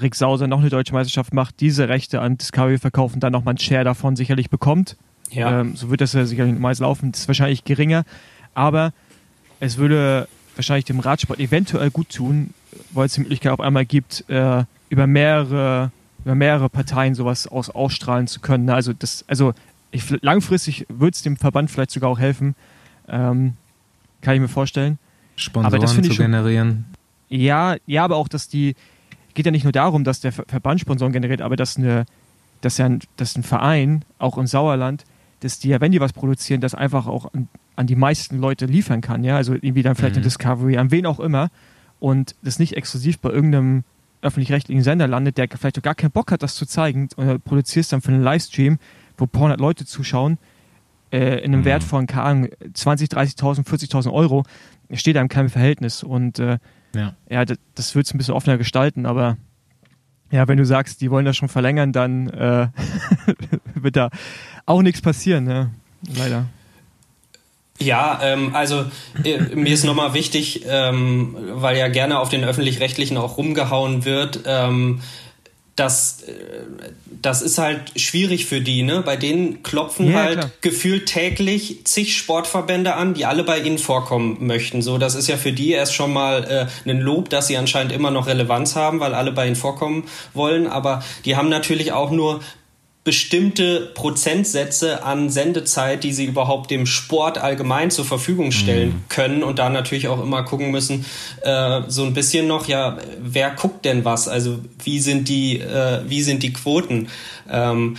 Rick Sauser noch eine deutsche Meisterschaft macht, diese Rechte an Discovery verkaufen, dann nochmal einen Share davon sicherlich bekommt. Ja. Ähm, so wird das ja sicherlich meist laufen. Das ist wahrscheinlich geringer. Aber es würde wahrscheinlich dem Radsport eventuell gut tun, weil es die Möglichkeit auf einmal gibt, äh, über mehrere über mehrere Parteien sowas aus, ausstrahlen zu können. Also das, also ich, langfristig würde es dem Verband vielleicht sogar auch helfen, ähm, kann ich mir vorstellen. Sponsoren zu schon, generieren. Ja, ja, aber auch, dass die geht ja nicht nur darum, dass der Verband Sponsoren generiert, aber dass eine, dass ja ein, dass ein Verein auch im Sauerland dass die ja, wenn die was produzieren, das einfach auch an, an die meisten Leute liefern kann, ja, also irgendwie dann vielleicht mhm. eine Discovery, an wen auch immer und das nicht exklusiv bei irgendeinem öffentlich-rechtlichen Sender landet, der vielleicht auch gar keinen Bock hat, das zu zeigen und produzierst dann für einen Livestream, wo ein paar hundert Leute zuschauen, äh, in einem mhm. Wert von, keine Ahnung, 20, 30.000, 40.000 Euro, steht da in keinem Verhältnis und äh, ja, ja das, das wird es ein bisschen offener gestalten, aber ja, wenn du sagst, die wollen das schon verlängern, dann äh, wird da auch nichts passieren, ne? leider. Ja, ähm, also äh, mir ist nochmal wichtig, ähm, weil ja gerne auf den öffentlich-rechtlichen auch rumgehauen wird, ähm, das, äh, das ist halt schwierig für die, ne? Bei denen klopfen ja, halt klar. gefühlt täglich zig Sportverbände an, die alle bei ihnen vorkommen möchten. So, das ist ja für die erst schon mal äh, ein Lob, dass sie anscheinend immer noch Relevanz haben, weil alle bei ihnen vorkommen wollen. Aber die haben natürlich auch nur bestimmte Prozentsätze an Sendezeit, die sie überhaupt dem Sport allgemein zur Verfügung stellen mhm. können und da natürlich auch immer gucken müssen, äh, so ein bisschen noch, ja, wer guckt denn was? Also wie sind die, äh, wie sind die Quoten? Ähm,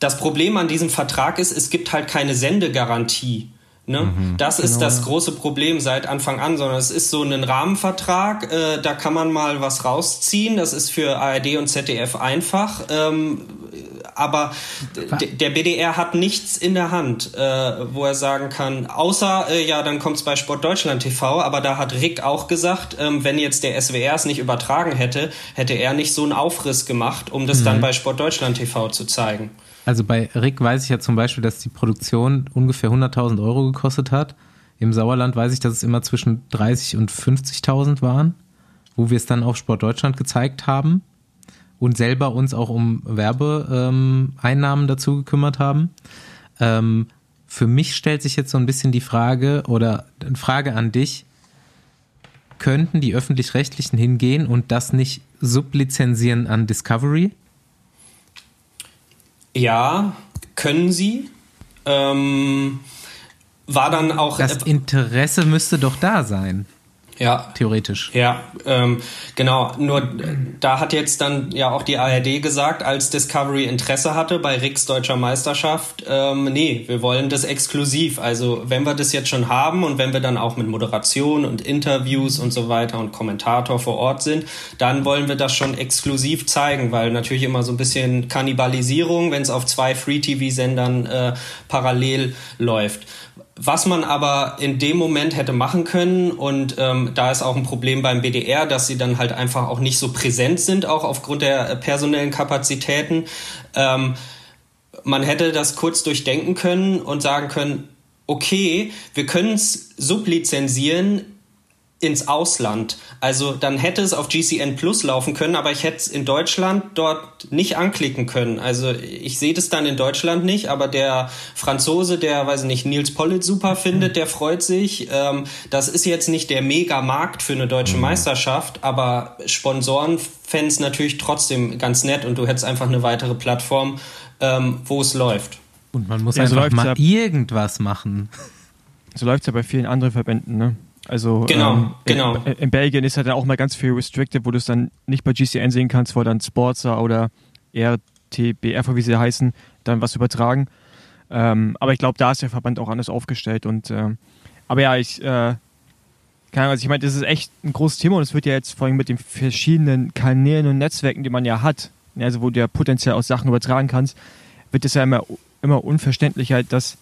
das Problem an diesem Vertrag ist, es gibt halt keine Sendegarantie. Ne? Mhm, das ist genau. das große Problem seit Anfang an, sondern es ist so ein Rahmenvertrag, äh, da kann man mal was rausziehen. Das ist für ARD und ZDF einfach. Ähm, aber der BDR hat nichts in der Hand, äh, wo er sagen kann, außer, äh, ja, dann kommt es bei Sport Deutschland TV, aber da hat Rick auch gesagt, ähm, wenn jetzt der SWR es nicht übertragen hätte, hätte er nicht so einen Aufriss gemacht, um das mhm. dann bei Sport Deutschland TV zu zeigen. Also bei Rick weiß ich ja zum Beispiel, dass die Produktion ungefähr 100.000 Euro gekostet hat. Im Sauerland weiß ich, dass es immer zwischen 30 und 50.000 waren, wo wir es dann auf Sport Deutschland gezeigt haben und selber uns auch um Werbeeinnahmen dazu gekümmert haben. Ähm, für mich stellt sich jetzt so ein bisschen die Frage oder eine Frage an dich. Könnten die öffentlich-rechtlichen hingehen und das nicht sublizenzieren an Discovery? Ja, können sie. Ähm, war dann auch. Das Interesse müsste doch da sein. Ja. Theoretisch. Ja, ähm, genau. Nur da hat jetzt dann ja auch die ARD gesagt, als Discovery Interesse hatte bei Ricks deutscher Meisterschaft, ähm, nee, wir wollen das exklusiv. Also wenn wir das jetzt schon haben und wenn wir dann auch mit Moderation und Interviews und so weiter und Kommentator vor Ort sind, dann wollen wir das schon exklusiv zeigen, weil natürlich immer so ein bisschen Kannibalisierung, wenn es auf zwei Free-TV-Sendern äh, parallel läuft. Was man aber in dem Moment hätte machen können, und ähm, da ist auch ein Problem beim BDR, dass sie dann halt einfach auch nicht so präsent sind, auch aufgrund der äh, personellen Kapazitäten. Ähm, man hätte das kurz durchdenken können und sagen können, okay, wir können es sublizenzieren ins Ausland. Also dann hätte es auf GCN Plus laufen können, aber ich hätte es in Deutschland dort nicht anklicken können. Also ich sehe das dann in Deutschland nicht, aber der Franzose, der, weiß ich nicht, Nils Pollitt super findet, der freut sich. Ähm, das ist jetzt nicht der Mega-Markt für eine deutsche mhm. Meisterschaft, aber Sponsoren fänden es natürlich trotzdem ganz nett und du hättest einfach eine weitere Plattform, ähm, wo es läuft. Und man muss ja, einfach so mal ja, irgendwas machen. So läuft es ja bei vielen anderen Verbänden, ne? Also genau, ähm, genau. In, in, Belgien ist halt auch mal ganz viel restricted, wo du es dann nicht bei GCN sehen kannst, wo dann Sportser oder RTBF, wie sie heißen, dann was übertragen. Ähm, aber ich glaube, da ist der Verband auch anders aufgestellt. Und ähm, aber ja, ich äh, keine Ahnung, also ich meine, das ist echt ein großes Thema und es wird ja jetzt vor allem mit den verschiedenen Kanälen und Netzwerken, die man ja hat, also wo du ja potenziell auch Sachen übertragen kannst, wird es ja immer, immer unverständlicher, dass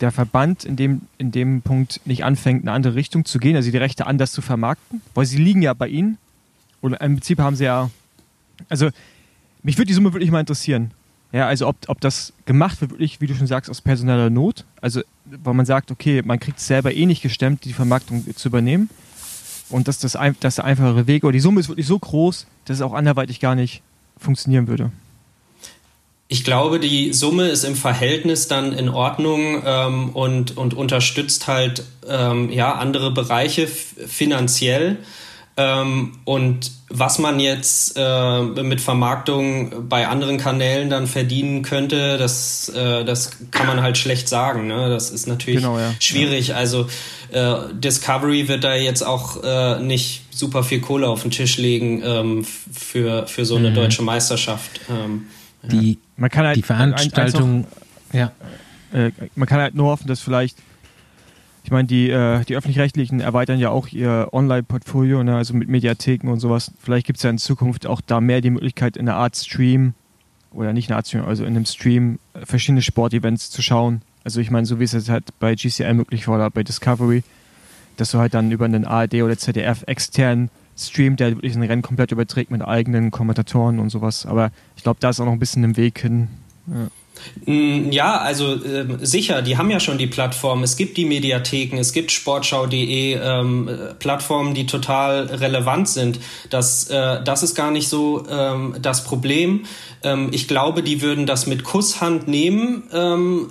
der Verband in dem, in dem Punkt nicht anfängt, in eine andere Richtung zu gehen, also die Rechte anders zu vermarkten, weil sie liegen ja bei ihnen. Und im Prinzip haben sie ja, also mich würde die Summe wirklich mal interessieren. Ja, also ob, ob das gemacht wird, wirklich, wie du schon sagst, aus personeller Not. Also, weil man sagt, okay, man kriegt es selber eh nicht gestemmt, die Vermarktung zu übernehmen. Und dass das, das der einfachere Weg, oder die Summe ist wirklich so groß, dass es auch anderweitig gar nicht funktionieren würde. Ich glaube, die Summe ist im Verhältnis dann in Ordnung ähm, und, und unterstützt halt ähm, ja, andere Bereiche finanziell. Ähm, und was man jetzt äh, mit Vermarktung bei anderen Kanälen dann verdienen könnte, das, äh, das kann man halt schlecht sagen. Ne? Das ist natürlich genau, ja. schwierig. Ja. Also äh, Discovery wird da jetzt auch äh, nicht super viel Kohle auf den Tisch legen ähm, für, für so eine mhm. deutsche Meisterschaft. Ähm, die, man kann halt die Veranstaltung, ja. äh, man kann halt nur hoffen, dass vielleicht, ich meine, die, äh, die öffentlich-rechtlichen erweitern ja auch ihr Online-Portfolio, ne, also mit Mediatheken und sowas. Vielleicht gibt es ja in Zukunft auch da mehr die Möglichkeit, in einer Art Stream oder nicht in einer Art Stream, also in einem Stream äh, verschiedene Sportevents zu schauen. Also ich meine, so wie es jetzt halt bei GCL möglich war oder bei Discovery, dass du halt dann über einen ARD oder ZDF externen streamt, der wirklich ein Rennen komplett überträgt mit eigenen Kommentatoren und sowas. Aber ich glaube, da ist auch noch ein bisschen im Weg hin. Ja. Mm, ja, also äh, sicher, die haben ja schon die Plattform. Es gibt die Mediatheken, es gibt sportschau.de, ähm, Plattformen, die total relevant sind. Das, äh, das ist gar nicht so ähm, das Problem. Ähm, ich glaube, die würden das mit Kusshand nehmen, ähm,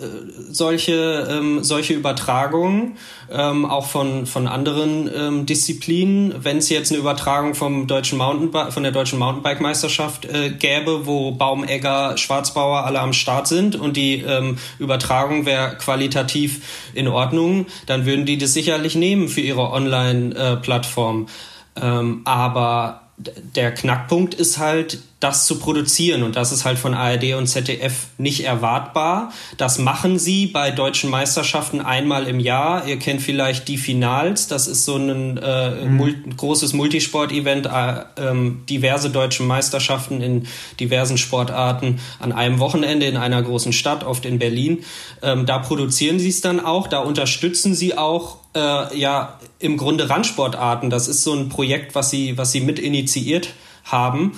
solche, ähm, solche Übertragungen, ähm, auch von, von anderen ähm, Disziplinen. Wenn es jetzt eine Übertragung vom deutschen Mountainbike, von der deutschen Mountainbike-Meisterschaft äh, gäbe, wo Baumegger, Schwarzbauer alle am Start sind und die ähm, Übertragung wäre qualitativ in Ordnung, dann würden die das sicherlich nehmen für ihre Online-Plattform. Äh, ähm, aber der Knackpunkt ist halt, das zu produzieren und das ist halt von ARD und ZDF nicht erwartbar. Das machen sie bei deutschen Meisterschaften einmal im Jahr. Ihr kennt vielleicht die Finals, das ist so ein äh, mhm. mul großes Multisport-Event, äh, ähm, diverse deutsche Meisterschaften in diversen Sportarten an einem Wochenende in einer großen Stadt, oft in Berlin. Ähm, da produzieren sie es dann auch, da unterstützen sie auch äh, ja im Grunde Randsportarten. Das ist so ein Projekt, was sie, was sie mit initiiert haben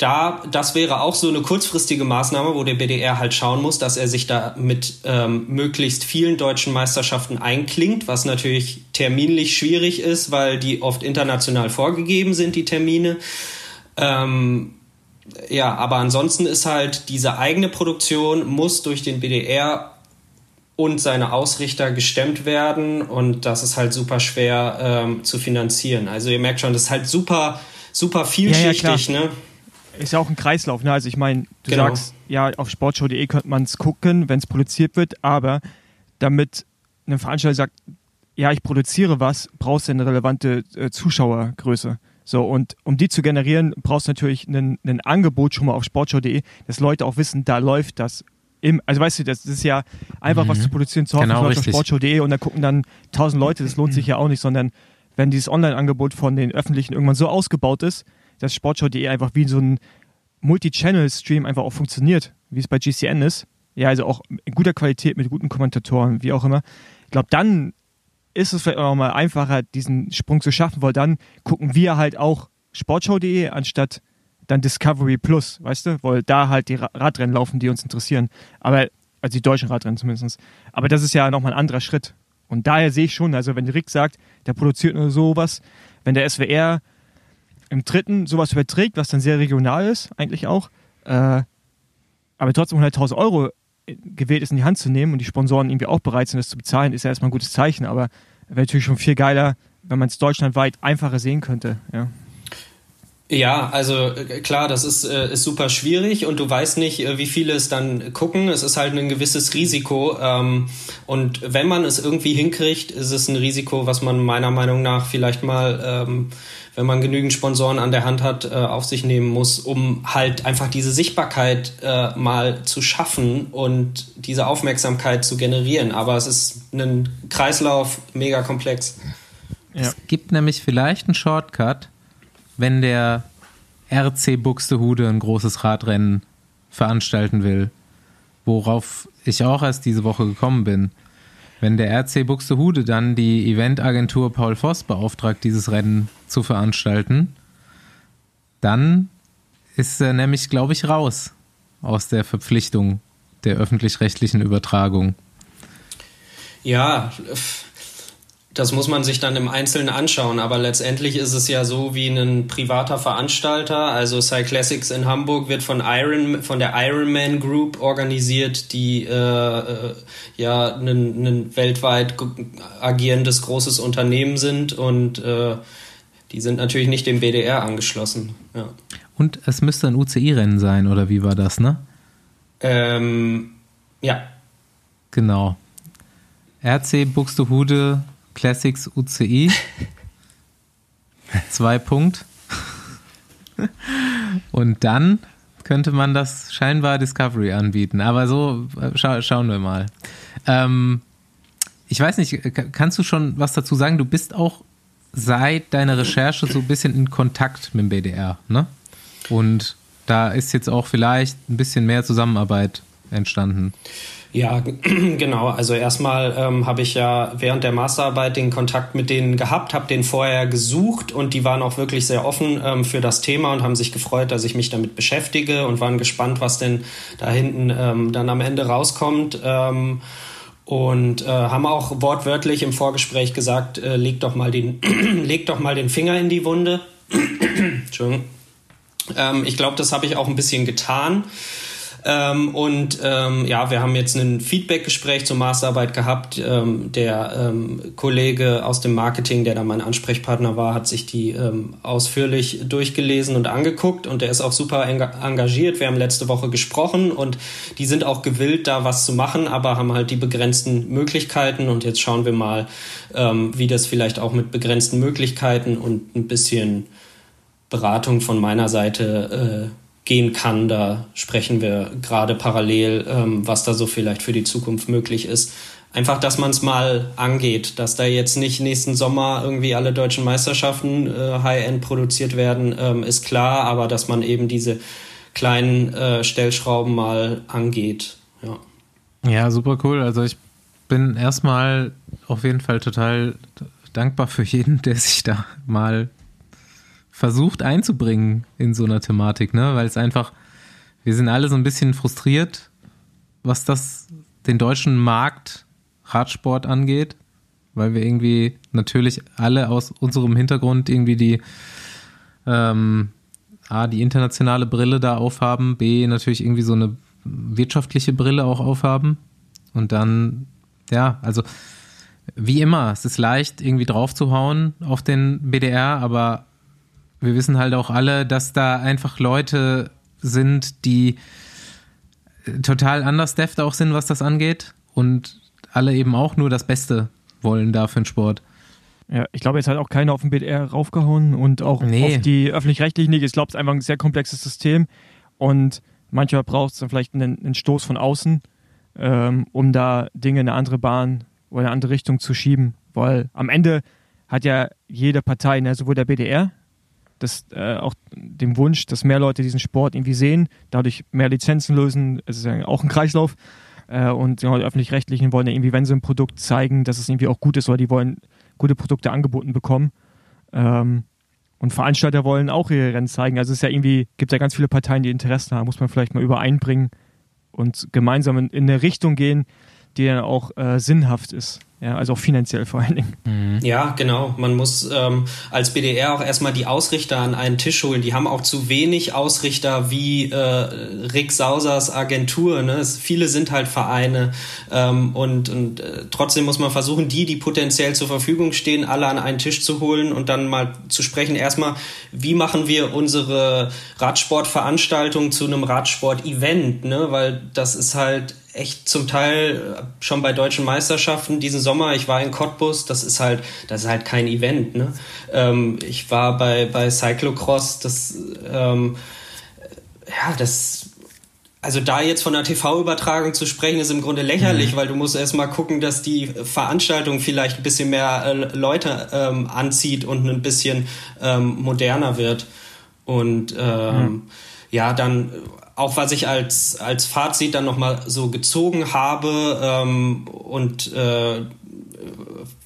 da, das wäre auch so eine kurzfristige Maßnahme, wo der BDR halt schauen muss, dass er sich da mit ähm, möglichst vielen deutschen Meisterschaften einklingt, was natürlich terminlich schwierig ist, weil die oft international vorgegeben sind, die Termine. Ähm, ja, aber ansonsten ist halt diese eigene Produktion muss durch den BDR und seine Ausrichter gestemmt werden und das ist halt super schwer ähm, zu finanzieren. Also ihr merkt schon, das ist halt super, super vielschichtig, ja, ja, ne? ist ja auch ein Kreislauf. Ne? Also ich meine, du genau. sagst, ja, auf sportshow.de könnte man es gucken, wenn es produziert wird, aber damit ein Veranstalter sagt, ja, ich produziere was, brauchst du eine relevante äh, Zuschauergröße. So, und um die zu generieren, brauchst du natürlich ein Angebot schon mal auf sportshow.de, dass Leute auch wissen, da läuft das im, also weißt du, das ist ja einfach mhm. was zu produzieren zu hoffen, genau, auf sportshow.de und da gucken dann tausend Leute, das lohnt sich ja auch nicht, sondern wenn dieses Online-Angebot von den öffentlichen irgendwann so ausgebaut ist, dass Sportschau.de einfach wie so ein Multi-Channel-Stream einfach auch funktioniert, wie es bei GCN ist. Ja, also auch in guter Qualität mit guten Kommentatoren, wie auch immer. Ich glaube, dann ist es vielleicht auch mal einfacher, diesen Sprung zu schaffen, weil dann gucken wir halt auch Sportschau.de anstatt dann Discovery Plus, weißt du? Weil da halt die Radrennen laufen, die uns interessieren. Aber, also die deutschen Radrennen zumindest. Aber das ist ja nochmal ein anderer Schritt. Und daher sehe ich schon, also wenn Rick sagt, der produziert nur sowas, wenn der SWR im dritten sowas überträgt, was dann sehr regional ist, eigentlich auch, äh, aber trotzdem 100.000 Euro gewählt ist, in die Hand zu nehmen und die Sponsoren irgendwie auch bereit sind, das zu bezahlen, ist ja erstmal ein gutes Zeichen, aber wäre natürlich schon viel geiler, wenn man es deutschlandweit einfacher sehen könnte, ja. Ja, also äh, klar, das ist, äh, ist super schwierig und du weißt nicht, äh, wie viele es dann gucken. Es ist halt ein gewisses Risiko. Ähm, und wenn man es irgendwie hinkriegt, ist es ein Risiko, was man meiner Meinung nach vielleicht mal ähm, wenn man genügend Sponsoren an der Hand hat, äh, auf sich nehmen muss, um halt einfach diese Sichtbarkeit äh, mal zu schaffen und diese Aufmerksamkeit zu generieren. Aber es ist ein Kreislauf mega komplex. Ja. Es gibt nämlich vielleicht einen Shortcut, wenn der RC Buxtehude ein großes Radrennen veranstalten will, worauf ich auch erst diese Woche gekommen bin. Wenn der RC Buxtehude dann die Eventagentur Paul Voss beauftragt, dieses Rennen zu veranstalten, dann ist er nämlich, glaube ich, raus aus der Verpflichtung der öffentlich-rechtlichen Übertragung. Ja, das muss man sich dann im Einzelnen anschauen, aber letztendlich ist es ja so wie ein privater Veranstalter. Also Cyclassics in Hamburg wird von Iron, von der Ironman Group organisiert, die äh, äh ja ein weltweit agierendes großes Unternehmen sind und äh, die sind natürlich nicht dem BDR angeschlossen. Ja. Und es müsste ein UCI-Rennen sein, oder wie war das, ne? Ähm, ja. Genau. RC Buxtehude Classics UCI. Zwei Punkt. Und dann könnte man das scheinbar Discovery anbieten. Aber so äh, scha schauen wir mal. Ähm, ich weiß nicht, kannst du schon was dazu sagen? Du bist auch seit deiner Recherche so ein bisschen in Kontakt mit dem BDR, ne? Und da ist jetzt auch vielleicht ein bisschen mehr Zusammenarbeit entstanden. Ja, genau. Also erstmal ähm, habe ich ja während der Masterarbeit den Kontakt mit denen gehabt, habe den vorher gesucht und die waren auch wirklich sehr offen ähm, für das Thema und haben sich gefreut, dass ich mich damit beschäftige und waren gespannt, was denn da hinten ähm, dann am Ende rauskommt. Ähm, und äh, haben auch wortwörtlich im Vorgespräch gesagt, äh, leg doch mal den, leg doch mal den Finger in die Wunde. Entschuldigung. Ähm, ich glaube, das habe ich auch ein bisschen getan. Ähm, und ähm, ja, wir haben jetzt ein Feedback-Gespräch zur Masterarbeit gehabt. Ähm, der ähm, Kollege aus dem Marketing, der da mein Ansprechpartner war, hat sich die ähm, ausführlich durchgelesen und angeguckt und der ist auch super engagiert. Wir haben letzte Woche gesprochen und die sind auch gewillt, da was zu machen, aber haben halt die begrenzten Möglichkeiten und jetzt schauen wir mal, ähm, wie das vielleicht auch mit begrenzten Möglichkeiten und ein bisschen Beratung von meiner Seite äh, gehen kann. Da sprechen wir gerade parallel, ähm, was da so vielleicht für die Zukunft möglich ist. Einfach, dass man es mal angeht, dass da jetzt nicht nächsten Sommer irgendwie alle deutschen Meisterschaften äh, High-End produziert werden, ähm, ist klar, aber dass man eben diese kleinen äh, Stellschrauben mal angeht. Ja. ja, super cool. Also ich bin erstmal auf jeden Fall total dankbar für jeden, der sich da mal versucht einzubringen in so einer Thematik, ne? Weil es einfach, wir sind alle so ein bisschen frustriert, was das den deutschen Markt Radsport angeht, weil wir irgendwie natürlich alle aus unserem Hintergrund irgendwie die ähm, A, die internationale Brille da aufhaben, B, natürlich irgendwie so eine wirtschaftliche Brille auch aufhaben. Und dann, ja, also wie immer, es ist leicht, irgendwie draufzuhauen auf den BDR, aber wir wissen halt auch alle, dass da einfach Leute sind, die total anders deft auch sind, was das angeht und alle eben auch nur das Beste wollen da für den Sport. Ja, ich glaube, jetzt hat auch keiner auf den BDR raufgehauen und auch nee. auf die öffentlich-rechtlichen nicht. Ich glaube, es ist einfach ein sehr komplexes System und manchmal braucht es dann vielleicht einen, einen, Stoß von außen, ähm, um da Dinge in eine andere Bahn oder in eine andere Richtung zu schieben, weil am Ende hat ja jede Partei, ne, sowohl der BDR das, äh, auch dem Wunsch, dass mehr Leute diesen Sport irgendwie sehen, dadurch mehr Lizenzen lösen. Es ist ja auch ein Kreislauf. Äh, und genau, die Öffentlich-Rechtlichen wollen ja irgendwie, wenn sie ein Produkt zeigen, dass es irgendwie auch gut ist, weil die wollen gute Produkte angeboten bekommen. Ähm, und Veranstalter wollen auch ihre Rennen zeigen. Also es ist ja irgendwie, gibt ja ganz viele Parteien, die Interessen haben, muss man vielleicht mal übereinbringen und gemeinsam in, in eine Richtung gehen, die dann auch äh, sinnhaft ist. Ja, also auch finanziell vor allen Dingen. Mhm. Ja, genau. Man muss ähm, als BDR auch erstmal die Ausrichter an einen Tisch holen. Die haben auch zu wenig Ausrichter wie äh, Rick Sausers Agentur. Ne? Es, viele sind halt Vereine ähm, und, und äh, trotzdem muss man versuchen, die, die potenziell zur Verfügung stehen, alle an einen Tisch zu holen und dann mal zu sprechen. Erstmal, wie machen wir unsere Radsportveranstaltung zu einem Radsport-Event? Ne? Weil das ist halt echt zum Teil äh, schon bei deutschen Meisterschaften diesen Sommer. Ich war in Cottbus, das ist halt, das ist halt kein Event. Ne? Ähm, ich war bei, bei Cyclocross, das, ähm, ja, das, also da jetzt von der TV-Übertragung zu sprechen, ist im Grunde lächerlich, mhm. weil du musst erstmal gucken, dass die Veranstaltung vielleicht ein bisschen mehr äh, Leute ähm, anzieht und ein bisschen ähm, moderner wird. Und ähm, mhm. ja, dann auch was ich als, als Fazit dann nochmal so gezogen habe ähm, und äh,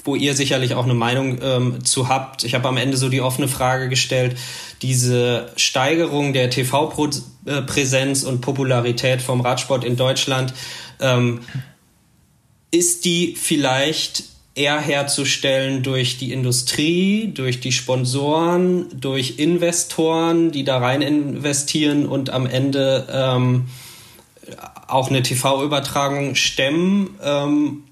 wo ihr sicherlich auch eine Meinung ähm, zu habt. Ich habe am Ende so die offene Frage gestellt, diese Steigerung der TV-Präsenz und Popularität vom Radsport in Deutschland, ähm, ist die vielleicht eher herzustellen durch die Industrie, durch die Sponsoren, durch Investoren, die da rein investieren und am Ende ähm, auch eine TV-Übertragung stemmen. Ähm,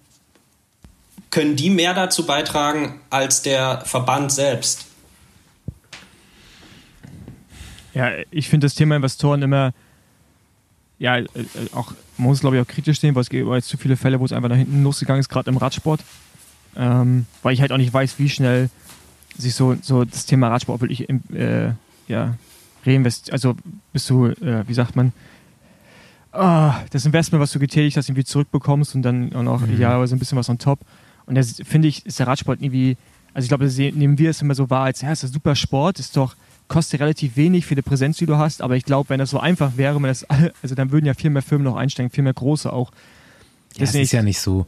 können die mehr dazu beitragen als der Verband selbst? Ja, ich finde das Thema Investoren immer, ja, äh, auch, man muss glaube ich auch kritisch sehen, weil es gibt jetzt zu viele Fälle, wo es einfach nach hinten losgegangen ist, gerade im Radsport ähm, weil ich halt auch nicht weiß, wie schnell sich so, so das Thema Radsport wirklich äh, ja, reinvest, also bist du, äh, wie sagt man, oh, das Investment, was du getätigt hast, irgendwie zurückbekommst und dann auch noch mhm. idealerweise ein bisschen was on top. Und das finde ich, ist der Radsport irgendwie, also ich glaube, nehmen wir es immer so wahr, als ja, ist das super Sport, ist doch, kostet relativ wenig für die Präsenz, die du hast, aber ich glaube, wenn das so einfach wäre, wenn das alle, also dann würden ja viel mehr Firmen noch einsteigen, viel mehr große auch. Ja, das ist ja nicht so.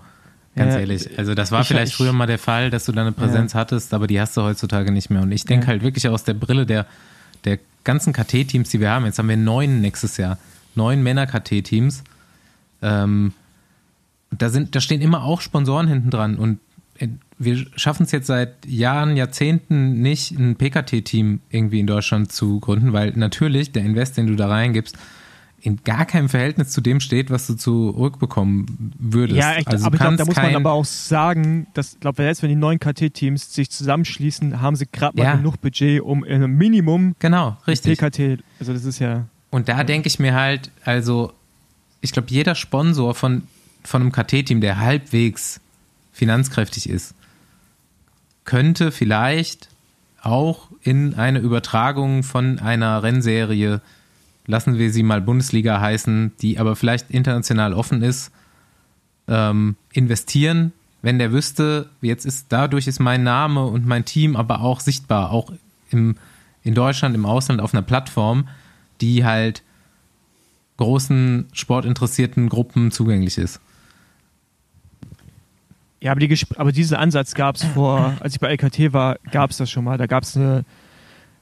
Ganz ja, ehrlich. Also das war ich, vielleicht ich, früher mal der Fall, dass du da eine Präsenz ja. hattest, aber die hast du heutzutage nicht mehr. Und ich denke halt wirklich aus der Brille der, der ganzen KT-Teams, die wir haben. Jetzt haben wir neun nächstes Jahr. Neun Männer-KT-Teams. Ähm, da, sind, da stehen immer auch Sponsoren hinten dran. Und wir schaffen es jetzt seit Jahren, Jahrzehnten nicht, ein PKT-Team irgendwie in Deutschland zu gründen, weil natürlich der Invest, den du da reingibst, in gar keinem Verhältnis zu dem steht, was du zurückbekommen würdest. Ja, echt, also aber ich glaube, da muss man aber auch sagen, dass, glaube jetzt, wenn die neuen KT-Teams sich zusammenschließen, haben sie gerade mal ja. genug Budget, um in einem Minimum genau, richtig. PKT, also das ist ja. Und da ja. denke ich mir halt, also ich glaube, jeder Sponsor von, von einem KT-Team, der halbwegs finanzkräftig ist, könnte vielleicht auch in eine Übertragung von einer Rennserie lassen wir sie mal Bundesliga heißen, die aber vielleicht international offen ist, ähm, investieren, wenn der wüsste, jetzt ist dadurch ist mein Name und mein Team aber auch sichtbar, auch im, in Deutschland, im Ausland auf einer Plattform, die halt großen sportinteressierten Gruppen zugänglich ist. Ja, aber, die, aber diesen Ansatz gab es vor, als ich bei LKT war, gab es das schon mal. Da gab es eine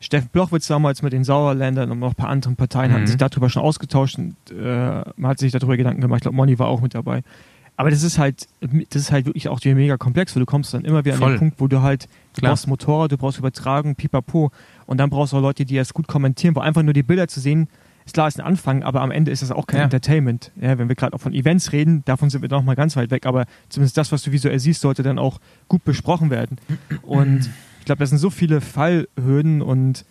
Steffen Blochwitz damals mit den Sauerländern und noch ein paar anderen Parteien mhm. hatten sich darüber schon ausgetauscht und äh, man hat sich darüber Gedanken gemacht. Ich glaube, Moni war auch mit dabei. Aber das ist halt, das ist halt wirklich auch mega komplex, weil du kommst dann immer wieder Voll. an den Punkt, wo du halt, du Klar. brauchst Motorrad, du brauchst Übertragung, pipapo. Und dann brauchst du auch Leute, die das gut kommentieren, wo einfach nur die Bilder zu sehen, ist klar, ist ein Anfang, aber am Ende ist das auch kein ja. Entertainment. Ja, wenn wir gerade auch von Events reden, davon sind wir noch mal ganz weit weg, aber zumindest das, was du visuell siehst, sollte dann auch gut besprochen werden. Und ich glaube, das sind so viele Fallhürden und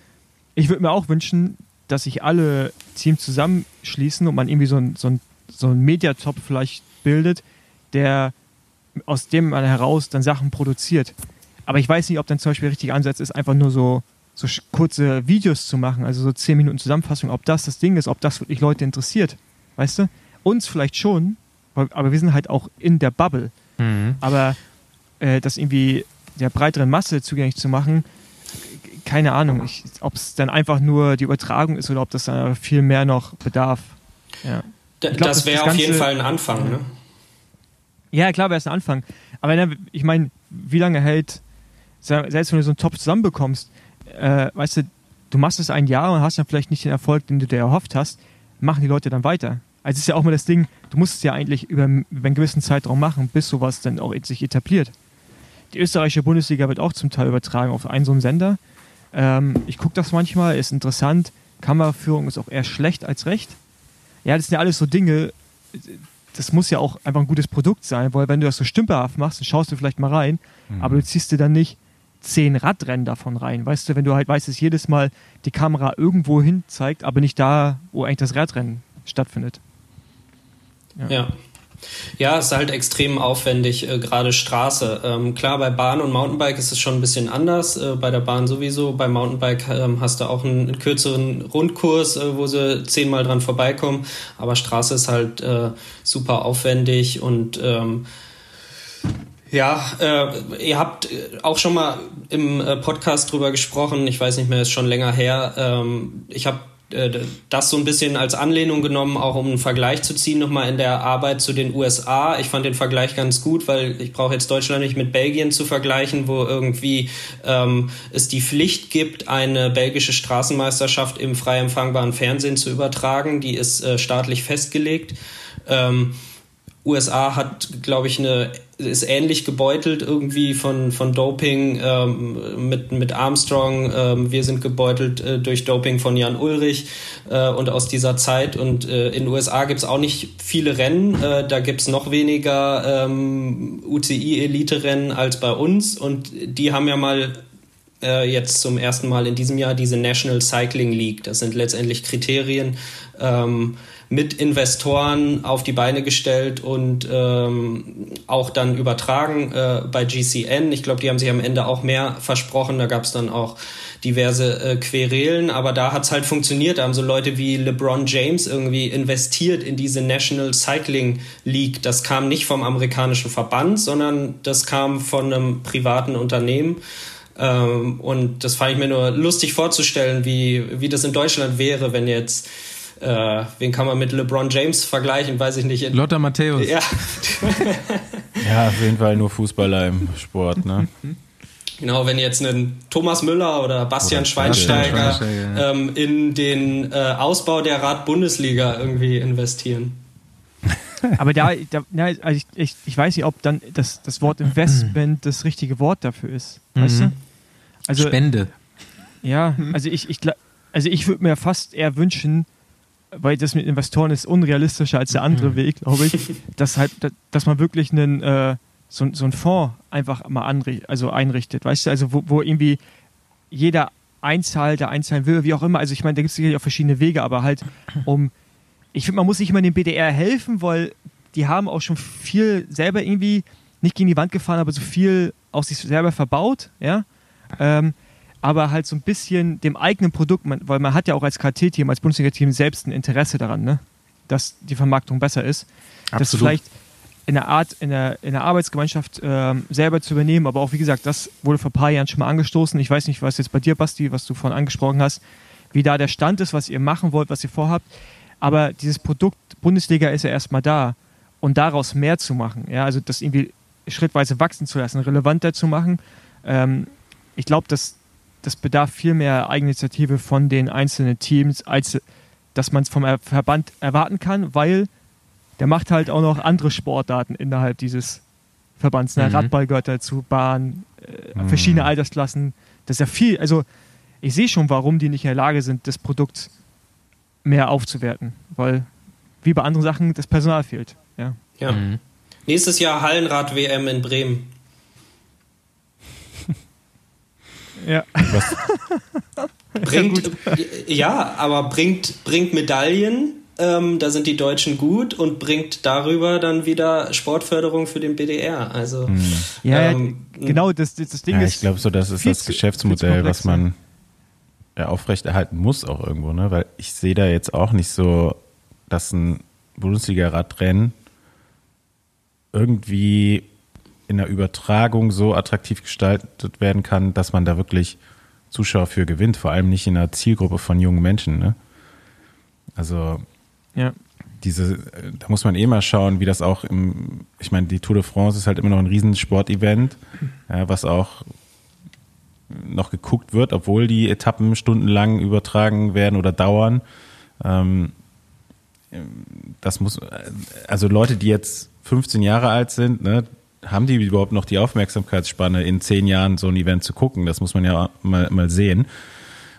ich würde mir auch wünschen, dass sich alle Teams zusammenschließen und man irgendwie so ein, so ein, so ein Mediatop vielleicht bildet, der aus dem man heraus dann Sachen produziert. Aber ich weiß nicht, ob dann zum Beispiel der richtige Ansatz ist, einfach nur so, so kurze Videos zu machen, also so 10 Minuten Zusammenfassung, ob das das Ding ist, ob das wirklich Leute interessiert. Weißt du? Uns vielleicht schon, aber wir sind halt auch in der Bubble. Mhm. Aber äh, das irgendwie der breiteren Masse zugänglich zu machen, keine Ahnung, ob es dann einfach nur die Übertragung ist oder ob das dann viel mehr noch bedarf. Ja. Glaub, das wäre auf jeden Fall ein Anfang, ne? Ja, klar wäre es ein Anfang. Aber ich meine, wie lange hält, selbst wenn du so einen Top zusammenbekommst, äh, weißt du, du machst es ein Jahr und hast dann vielleicht nicht den Erfolg, den du dir erhofft hast, machen die Leute dann weiter. Also es ist ja auch mal das Ding, du musst es ja eigentlich über, über einen gewissen Zeitraum machen, bis sowas dann auch sich etabliert. Die österreichische Bundesliga wird auch zum Teil übertragen auf einen so einen Sender. Ähm, ich gucke das manchmal, ist interessant. Kameraführung ist auch eher schlecht als recht. Ja, das sind ja alles so Dinge, das muss ja auch einfach ein gutes Produkt sein, weil wenn du das so stümperhaft machst, dann schaust du vielleicht mal rein, mhm. aber du ziehst dir dann nicht zehn Radrennen davon rein. Weißt du, wenn du halt weißt, dass jedes Mal die Kamera irgendwo hin zeigt, aber nicht da, wo eigentlich das Radrennen stattfindet. ja. ja. Ja, es ist halt extrem aufwendig, äh, gerade Straße. Ähm, klar, bei Bahn und Mountainbike ist es schon ein bisschen anders. Äh, bei der Bahn sowieso. Bei Mountainbike ähm, hast du auch einen, kürzeren Rundkurs, äh, wo sie zehnmal dran vorbeikommen. Aber Straße ist halt äh, super aufwendig und ähm, ja, äh, ihr habt auch schon mal im äh, Podcast drüber gesprochen. Ich weiß nicht mehr, ist schon länger her. Ähm, ich habe äh, das so ein bisschen als Anlehnung genommen, auch um einen Vergleich zu ziehen, nochmal in der Arbeit zu den USA. Ich fand den Vergleich ganz gut, weil ich brauche jetzt Deutschland nicht mit Belgien zu vergleichen, wo irgendwie ähm, es die Pflicht gibt, eine belgische Straßenmeisterschaft im frei empfangbaren Fernsehen zu übertragen. Die ist äh, staatlich festgelegt. Ähm, USA hat, glaube ich, eine ist ähnlich gebeutelt irgendwie von, von Doping ähm, mit, mit Armstrong. Ähm, wir sind gebeutelt äh, durch Doping von Jan Ulrich äh, und aus dieser Zeit. Und äh, in den USA gibt es auch nicht viele Rennen. Äh, da gibt es noch weniger ähm, UCI-Elite-Rennen als bei uns. Und die haben ja mal äh, jetzt zum ersten Mal in diesem Jahr diese National Cycling League. Das sind letztendlich Kriterien ähm, mit Investoren auf die Beine gestellt und ähm, auch dann übertragen äh, bei GCN. Ich glaube, die haben sich am Ende auch mehr versprochen. Da gab es dann auch diverse äh, Querelen, aber da hat's halt funktioniert. Da haben so Leute wie LeBron James irgendwie investiert in diese National Cycling League. Das kam nicht vom amerikanischen Verband, sondern das kam von einem privaten Unternehmen. Ähm, und das fand ich mir nur lustig vorzustellen, wie, wie das in Deutschland wäre, wenn jetzt äh, wen kann man mit LeBron James vergleichen? Weiß ich nicht. Lothar Matthäus. Ja. ja, auf jeden Fall nur Fußballer im Sport, ne? Genau, wenn jetzt ein Thomas Müller oder Bastian oder Schweinsteiger, Schweinsteiger ähm, in den äh, Ausbau der Rad-Bundesliga irgendwie investieren. Aber da, da also ich, ich, ich, weiß nicht, ob dann das, das Wort Investment das richtige Wort dafür ist. Weißt mhm. du? Also, Spende. Ja, also ich, ich, also ich würde mir fast eher wünschen, weil das mit Investoren ist unrealistischer als der andere mhm. Weg, glaube ich, dass halt, dass man wirklich einen äh, so, so einen Fonds einfach mal anricht, also einrichtet, weißt du, also wo, wo irgendwie jeder Einzahl, einzahlen will, wie auch immer. Also ich meine, da gibt es sicherlich auch verschiedene Wege, aber halt um, ich finde, man muss nicht immer dem BDR helfen, weil die haben auch schon viel selber irgendwie nicht gegen die Wand gefahren, aber so viel aus sich selber verbaut, ja. Ähm, aber halt so ein bisschen dem eigenen Produkt, man, weil man hat ja auch als KT-Team, als Bundesliga-Team selbst ein Interesse daran, ne? dass die Vermarktung besser ist. Absolut. Dass vielleicht in der Art, in der, in der Arbeitsgemeinschaft äh, selber zu übernehmen. Aber auch, wie gesagt, das wurde vor ein paar Jahren schon mal angestoßen. Ich weiß nicht, was jetzt bei dir, Basti, was du vorhin angesprochen hast, wie da der Stand ist, was ihr machen wollt, was ihr vorhabt. Aber dieses Produkt Bundesliga ist ja erstmal da. Und daraus mehr zu machen, ja, also das irgendwie schrittweise wachsen zu lassen, relevanter zu machen. Ähm, ich glaube, das, das bedarf viel mehr Eigeninitiative von den einzelnen Teams, als dass man es vom Verband erwarten kann, weil der macht halt auch noch andere Sportarten innerhalb dieses Verbands. Ne? Mhm. Radball gehört dazu, Bahn, äh, mhm. verschiedene Altersklassen. Das ist ja viel. Also ich sehe schon, warum die nicht in der Lage sind, das Produkt mehr aufzuwerten, weil wie bei anderen Sachen das Personal fehlt. Ja. ja. Mhm. Nächstes Jahr Hallenrad-WM in Bremen. Ja. Was? bringt, ja, aber bringt, bringt Medaillen ähm, da sind die Deutschen gut und bringt darüber dann wieder Sportförderung für den BDR. Also hm. ja, ähm, genau, das, das Ding ja, ist. Ich glaube, so das ist das Geschäftsmodell, was man ja, aufrechterhalten muss auch irgendwo, ne? Weil ich sehe da jetzt auch nicht so, dass ein Bundesliga-Radrennen irgendwie in der Übertragung so attraktiv gestaltet werden kann, dass man da wirklich Zuschauer für gewinnt, vor allem nicht in einer Zielgruppe von jungen Menschen. Ne? Also ja. Diese, da muss man eh mal schauen, wie das auch im, ich meine, die Tour de France ist halt immer noch ein Riesensportevent, ja, was auch noch geguckt wird, obwohl die Etappen stundenlang übertragen werden oder dauern. Ähm, das muss, also Leute, die jetzt 15 Jahre alt sind, ne, haben die überhaupt noch die Aufmerksamkeitsspanne, in zehn Jahren so ein Event zu gucken? Das muss man ja mal, mal sehen.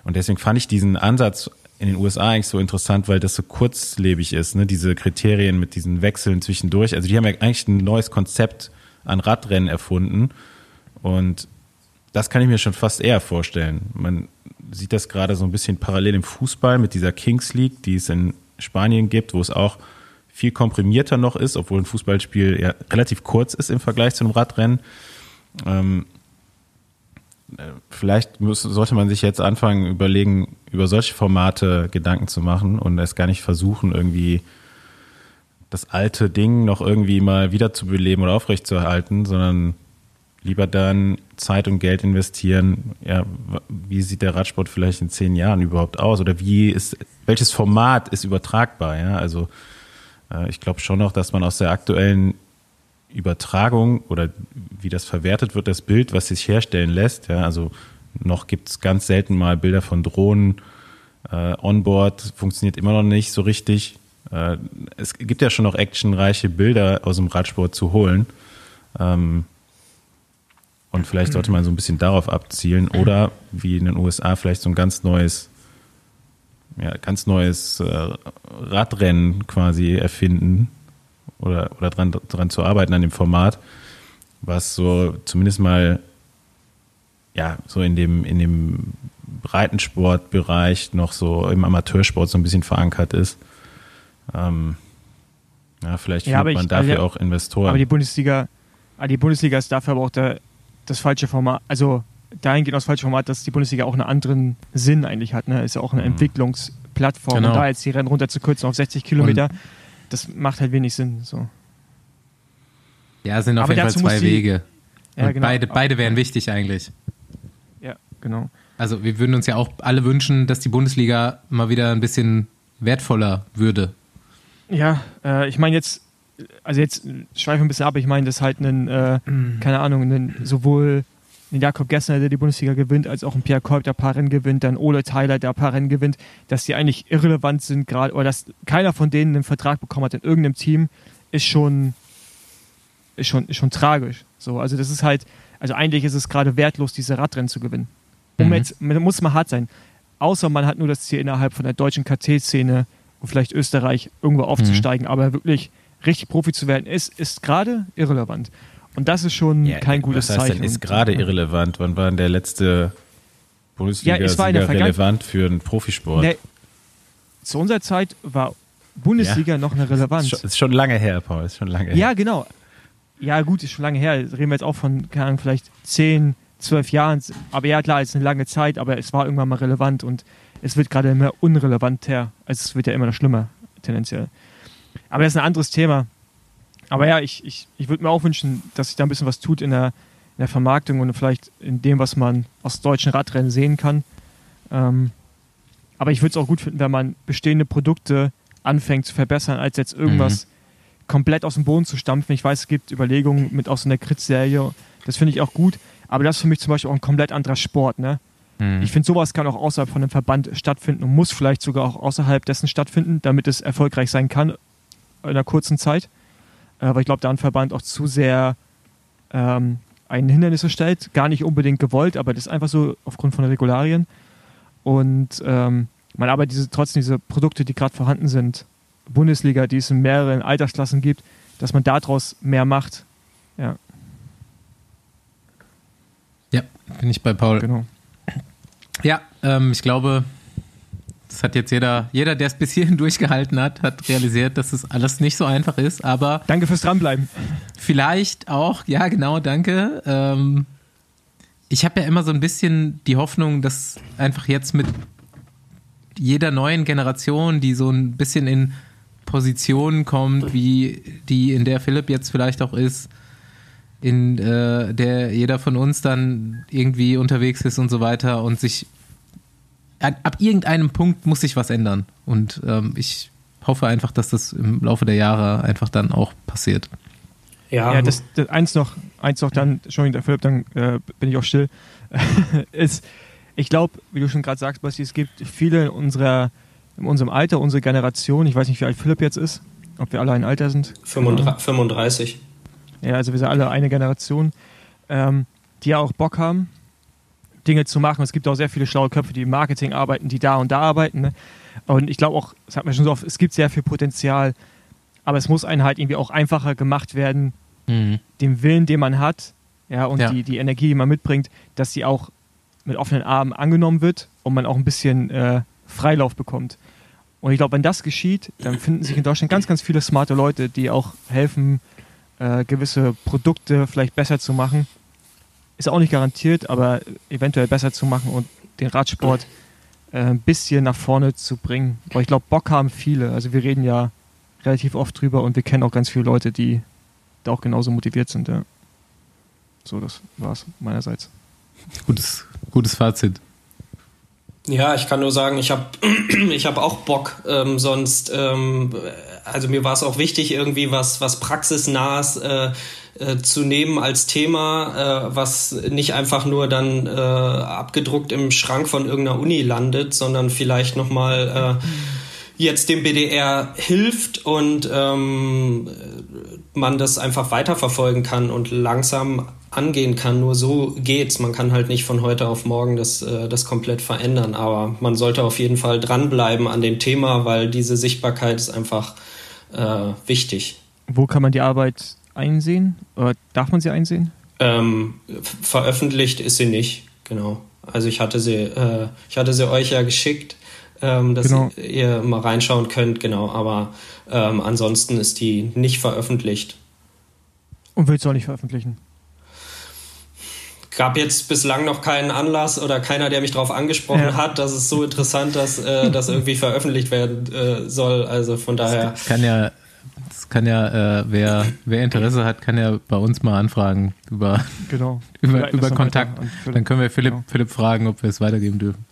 Und deswegen fand ich diesen Ansatz in den USA eigentlich so interessant, weil das so kurzlebig ist, ne? diese Kriterien mit diesen Wechseln zwischendurch. Also die haben ja eigentlich ein neues Konzept an Radrennen erfunden und das kann ich mir schon fast eher vorstellen. Man sieht das gerade so ein bisschen parallel im Fußball mit dieser Kings League, die es in Spanien gibt, wo es auch viel komprimierter noch ist, obwohl ein Fußballspiel ja relativ kurz ist im Vergleich zu einem Radrennen. Ähm, vielleicht muss, sollte man sich jetzt anfangen, überlegen, über solche Formate Gedanken zu machen und es gar nicht versuchen, irgendwie das alte Ding noch irgendwie mal wiederzubeleben oder aufrechtzuerhalten, sondern lieber dann Zeit und Geld investieren. Ja, wie sieht der Radsport vielleicht in zehn Jahren überhaupt aus? Oder wie ist, welches Format ist übertragbar? Ja, also äh, ich glaube schon noch, dass man aus der aktuellen Übertragung oder wie das verwertet wird, das Bild, was sich herstellen lässt. Ja, also noch gibt es ganz selten mal Bilder von Drohnen. Äh, Onboard funktioniert immer noch nicht so richtig. Äh, es gibt ja schon noch actionreiche Bilder aus dem Radsport zu holen. Ähm, und vielleicht sollte man so ein bisschen darauf abzielen oder wie in den USA vielleicht so ein ganz neues, ja, ganz neues äh, Radrennen quasi erfinden, oder, oder dran, dran zu arbeiten an dem Format, was so zumindest mal ja, so in dem, in dem Breitensportbereich noch so im Amateursport so ein bisschen verankert ist. Ähm, ja, vielleicht ja, findet man ich, dafür also, auch Investoren. Aber die Bundesliga, die Bundesliga ist dafür aber auch der, das falsche Format, also dahingehend das falsche Format, dass die Bundesliga auch einen anderen Sinn eigentlich hat. Ne? Ist ja auch eine mhm. Entwicklungsplattform. Genau. Und da jetzt die Rennen runter zu kürzen auf 60 Kilometer, Und das macht halt wenig Sinn. So. Ja, es sind auf aber jeden Fall zwei die, Wege. Ja, genau. beide, beide wären wichtig eigentlich. Ja, genau. Also wir würden uns ja auch alle wünschen, dass die Bundesliga mal wieder ein bisschen wertvoller würde. Ja, äh, ich meine jetzt, also jetzt schweife ein bisschen ab, ich meine, das halt einen, äh, keine Ahnung, einen, sowohl ein Jakob Gessner, der die Bundesliga gewinnt, als auch ein Pierre Kolb, der ein paar Rennen gewinnt, dann Ole Tyler, der ein paar Rennen gewinnt, dass die eigentlich irrelevant sind gerade, oder dass keiner von denen einen Vertrag bekommen hat in irgendeinem Team, ist schon, ist schon, ist schon tragisch. So, also das ist halt, also eigentlich ist es gerade wertlos, diese Radrennen zu gewinnen. Um mhm. jetzt, muss mal hart sein. Außer man hat nur das Ziel, innerhalb von der deutschen KT-Szene und vielleicht Österreich irgendwo aufzusteigen, mhm. aber wirklich richtig Profi zu werden, ist, ist gerade irrelevant. Und das ist schon ja, kein gutes was heißt Zeichen. Denn, ist gerade irrelevant. Wann war denn der letzte Bundesliga-Sieger ja, relevant für einen Profisport? Nee, zu unserer Zeit war Bundesliga ja. noch eine Relevanz. Ist schon, ist schon lange her, Paul. Ist schon lange her. Ja, genau. Ja, gut, ist schon lange her. Reden wir jetzt auch von, keine Ahnung, vielleicht zehn, zwölf Jahren. Aber ja, klar, ist eine lange Zeit, aber es war irgendwann mal relevant und es wird gerade immer unrelevanter. Also es wird ja immer noch schlimmer, tendenziell. Aber das ist ein anderes Thema. Aber ja, ich, ich, ich würde mir auch wünschen, dass sich da ein bisschen was tut in der, in der Vermarktung und vielleicht in dem, was man aus deutschen Radrennen sehen kann. Ähm, aber ich würde es auch gut finden, wenn man bestehende Produkte anfängt zu verbessern, als jetzt irgendwas mhm. komplett aus dem Boden zu stampfen. Ich weiß, es gibt Überlegungen mit aus einer Crit-Serie. Das finde ich auch gut. Aber das ist für mich zum Beispiel auch ein komplett anderer Sport. Ne? Mhm. Ich finde, sowas kann auch außerhalb von einem Verband stattfinden und muss vielleicht sogar auch außerhalb dessen stattfinden, damit es erfolgreich sein kann in einer kurzen Zeit. Aber ich glaube, da ein Verband auch zu sehr ähm, ein Hindernis stellt. Gar nicht unbedingt gewollt, aber das ist einfach so aufgrund von Regularien. Und ähm, man aber diese, trotzdem diese Produkte, die gerade vorhanden sind, Bundesliga, die es in mehreren Altersklassen gibt, dass man daraus mehr macht. Ja. Ja, bin ich bei Paul. Genau. Ja, ähm, ich glaube, das hat jetzt jeder, jeder, der es bis hierhin durchgehalten hat, hat realisiert, dass es alles nicht so einfach ist, aber. Danke fürs Dranbleiben. Vielleicht auch, ja, genau, danke. Ähm, ich habe ja immer so ein bisschen die Hoffnung, dass einfach jetzt mit jeder neuen Generation, die so ein bisschen in Positionen kommt, wie die, in der Philipp jetzt vielleicht auch ist, in äh, der jeder von uns dann irgendwie unterwegs ist und so weiter und sich ab irgendeinem Punkt muss sich was ändern. Und ähm, ich hoffe einfach, dass das im Laufe der Jahre einfach dann auch passiert. Ja, ja das, das eins noch, eins noch dann, Entschuldigung, Philipp, dann äh, bin ich auch still, ist, ich glaube, wie du schon gerade sagst, Basti, es gibt viele in, unserer, in unserem Alter, unsere Generation, ich weiß nicht, wie alt Philipp jetzt ist, ob wir alle ein Alter sind. 35. Ja, also wir sind alle eine Generation, ähm, die ja auch Bock haben, Dinge zu machen. Es gibt auch sehr viele schlaue Köpfe, die im Marketing arbeiten, die da und da arbeiten. Ne? Und ich glaube auch, das hat man schon so oft, es gibt sehr viel Potenzial, aber es muss einem halt irgendwie auch einfacher gemacht werden, mhm. dem Willen, den man hat, ja, und ja. Die, die Energie, die man mitbringt, dass sie auch mit offenen Armen angenommen wird und man auch ein bisschen äh, Freilauf bekommt. Und ich glaube, wenn das geschieht, dann finden sich in Deutschland ganz, ganz viele smarte Leute, die auch helfen, äh, gewisse Produkte vielleicht besser zu machen ist auch nicht garantiert, aber eventuell besser zu machen und den Radsport äh, ein bisschen nach vorne zu bringen. Aber ich glaube, Bock haben viele. Also wir reden ja relativ oft drüber und wir kennen auch ganz viele Leute, die da auch genauso motiviert sind. Ja. So, das war's meinerseits. Gutes, gutes Fazit. Ja, ich kann nur sagen, ich habe ich hab auch Bock. Ähm, sonst, ähm, also mir war es auch wichtig, irgendwie was, was praxisnahes äh, äh, zu nehmen als Thema, äh, was nicht einfach nur dann äh, abgedruckt im Schrank von irgendeiner Uni landet, sondern vielleicht nochmal äh, jetzt dem BDR hilft und ähm, man das einfach weiterverfolgen kann und langsam angehen kann. Nur so geht's. Man kann halt nicht von heute auf morgen das, äh, das komplett verändern. Aber man sollte auf jeden Fall dranbleiben an dem Thema, weil diese Sichtbarkeit ist einfach äh, wichtig. Wo kann man die Arbeit einsehen? Oder darf man sie einsehen? Ähm, veröffentlicht ist sie nicht, genau. Also ich hatte sie, äh, ich hatte sie euch ja geschickt, ähm, dass genau. ihr mal reinschauen könnt, genau. Aber ähm, ansonsten ist die nicht veröffentlicht. Und willst du auch nicht veröffentlichen? Gab jetzt bislang noch keinen Anlass oder keiner, der mich darauf angesprochen ja. hat, dass es so interessant, dass äh, das irgendwie veröffentlicht werden äh, soll. Also von daher. Das kann ja kann ja, äh, wer, wer Interesse hat, kann ja bei uns mal anfragen über, genau. über, über Kontakt. Dann können wir Philipp, genau. Philipp fragen, ob wir es weitergeben dürfen.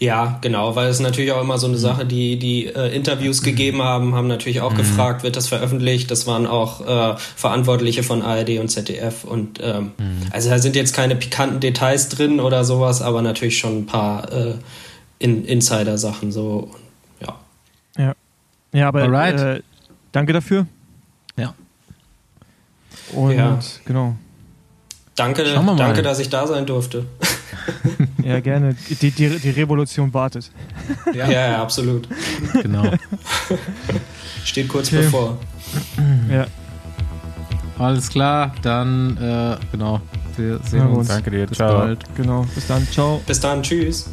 Ja, genau, weil es natürlich auch immer so eine Sache, die die äh, Interviews gegeben haben, haben natürlich auch mhm. gefragt, wird das veröffentlicht? Das waren auch äh, Verantwortliche von ARD und ZDF und ähm, mhm. also da sind jetzt keine pikanten Details drin oder sowas, aber natürlich schon ein paar äh, in Insider-Sachen so. Ja. Ja. Ja, aber äh, danke dafür. Ja. Und ja. genau. Danke, danke, dass ich da sein durfte. ja, gerne. Die, die, die Revolution wartet. Ja, ja, absolut. Genau. Steht kurz okay. bevor. Ja. Alles klar, dann äh, genau. Wir sehen ja, uns. Danke dir. Bis Ciao. bald. Genau. Bis dann. Ciao. Bis dann. Tschüss.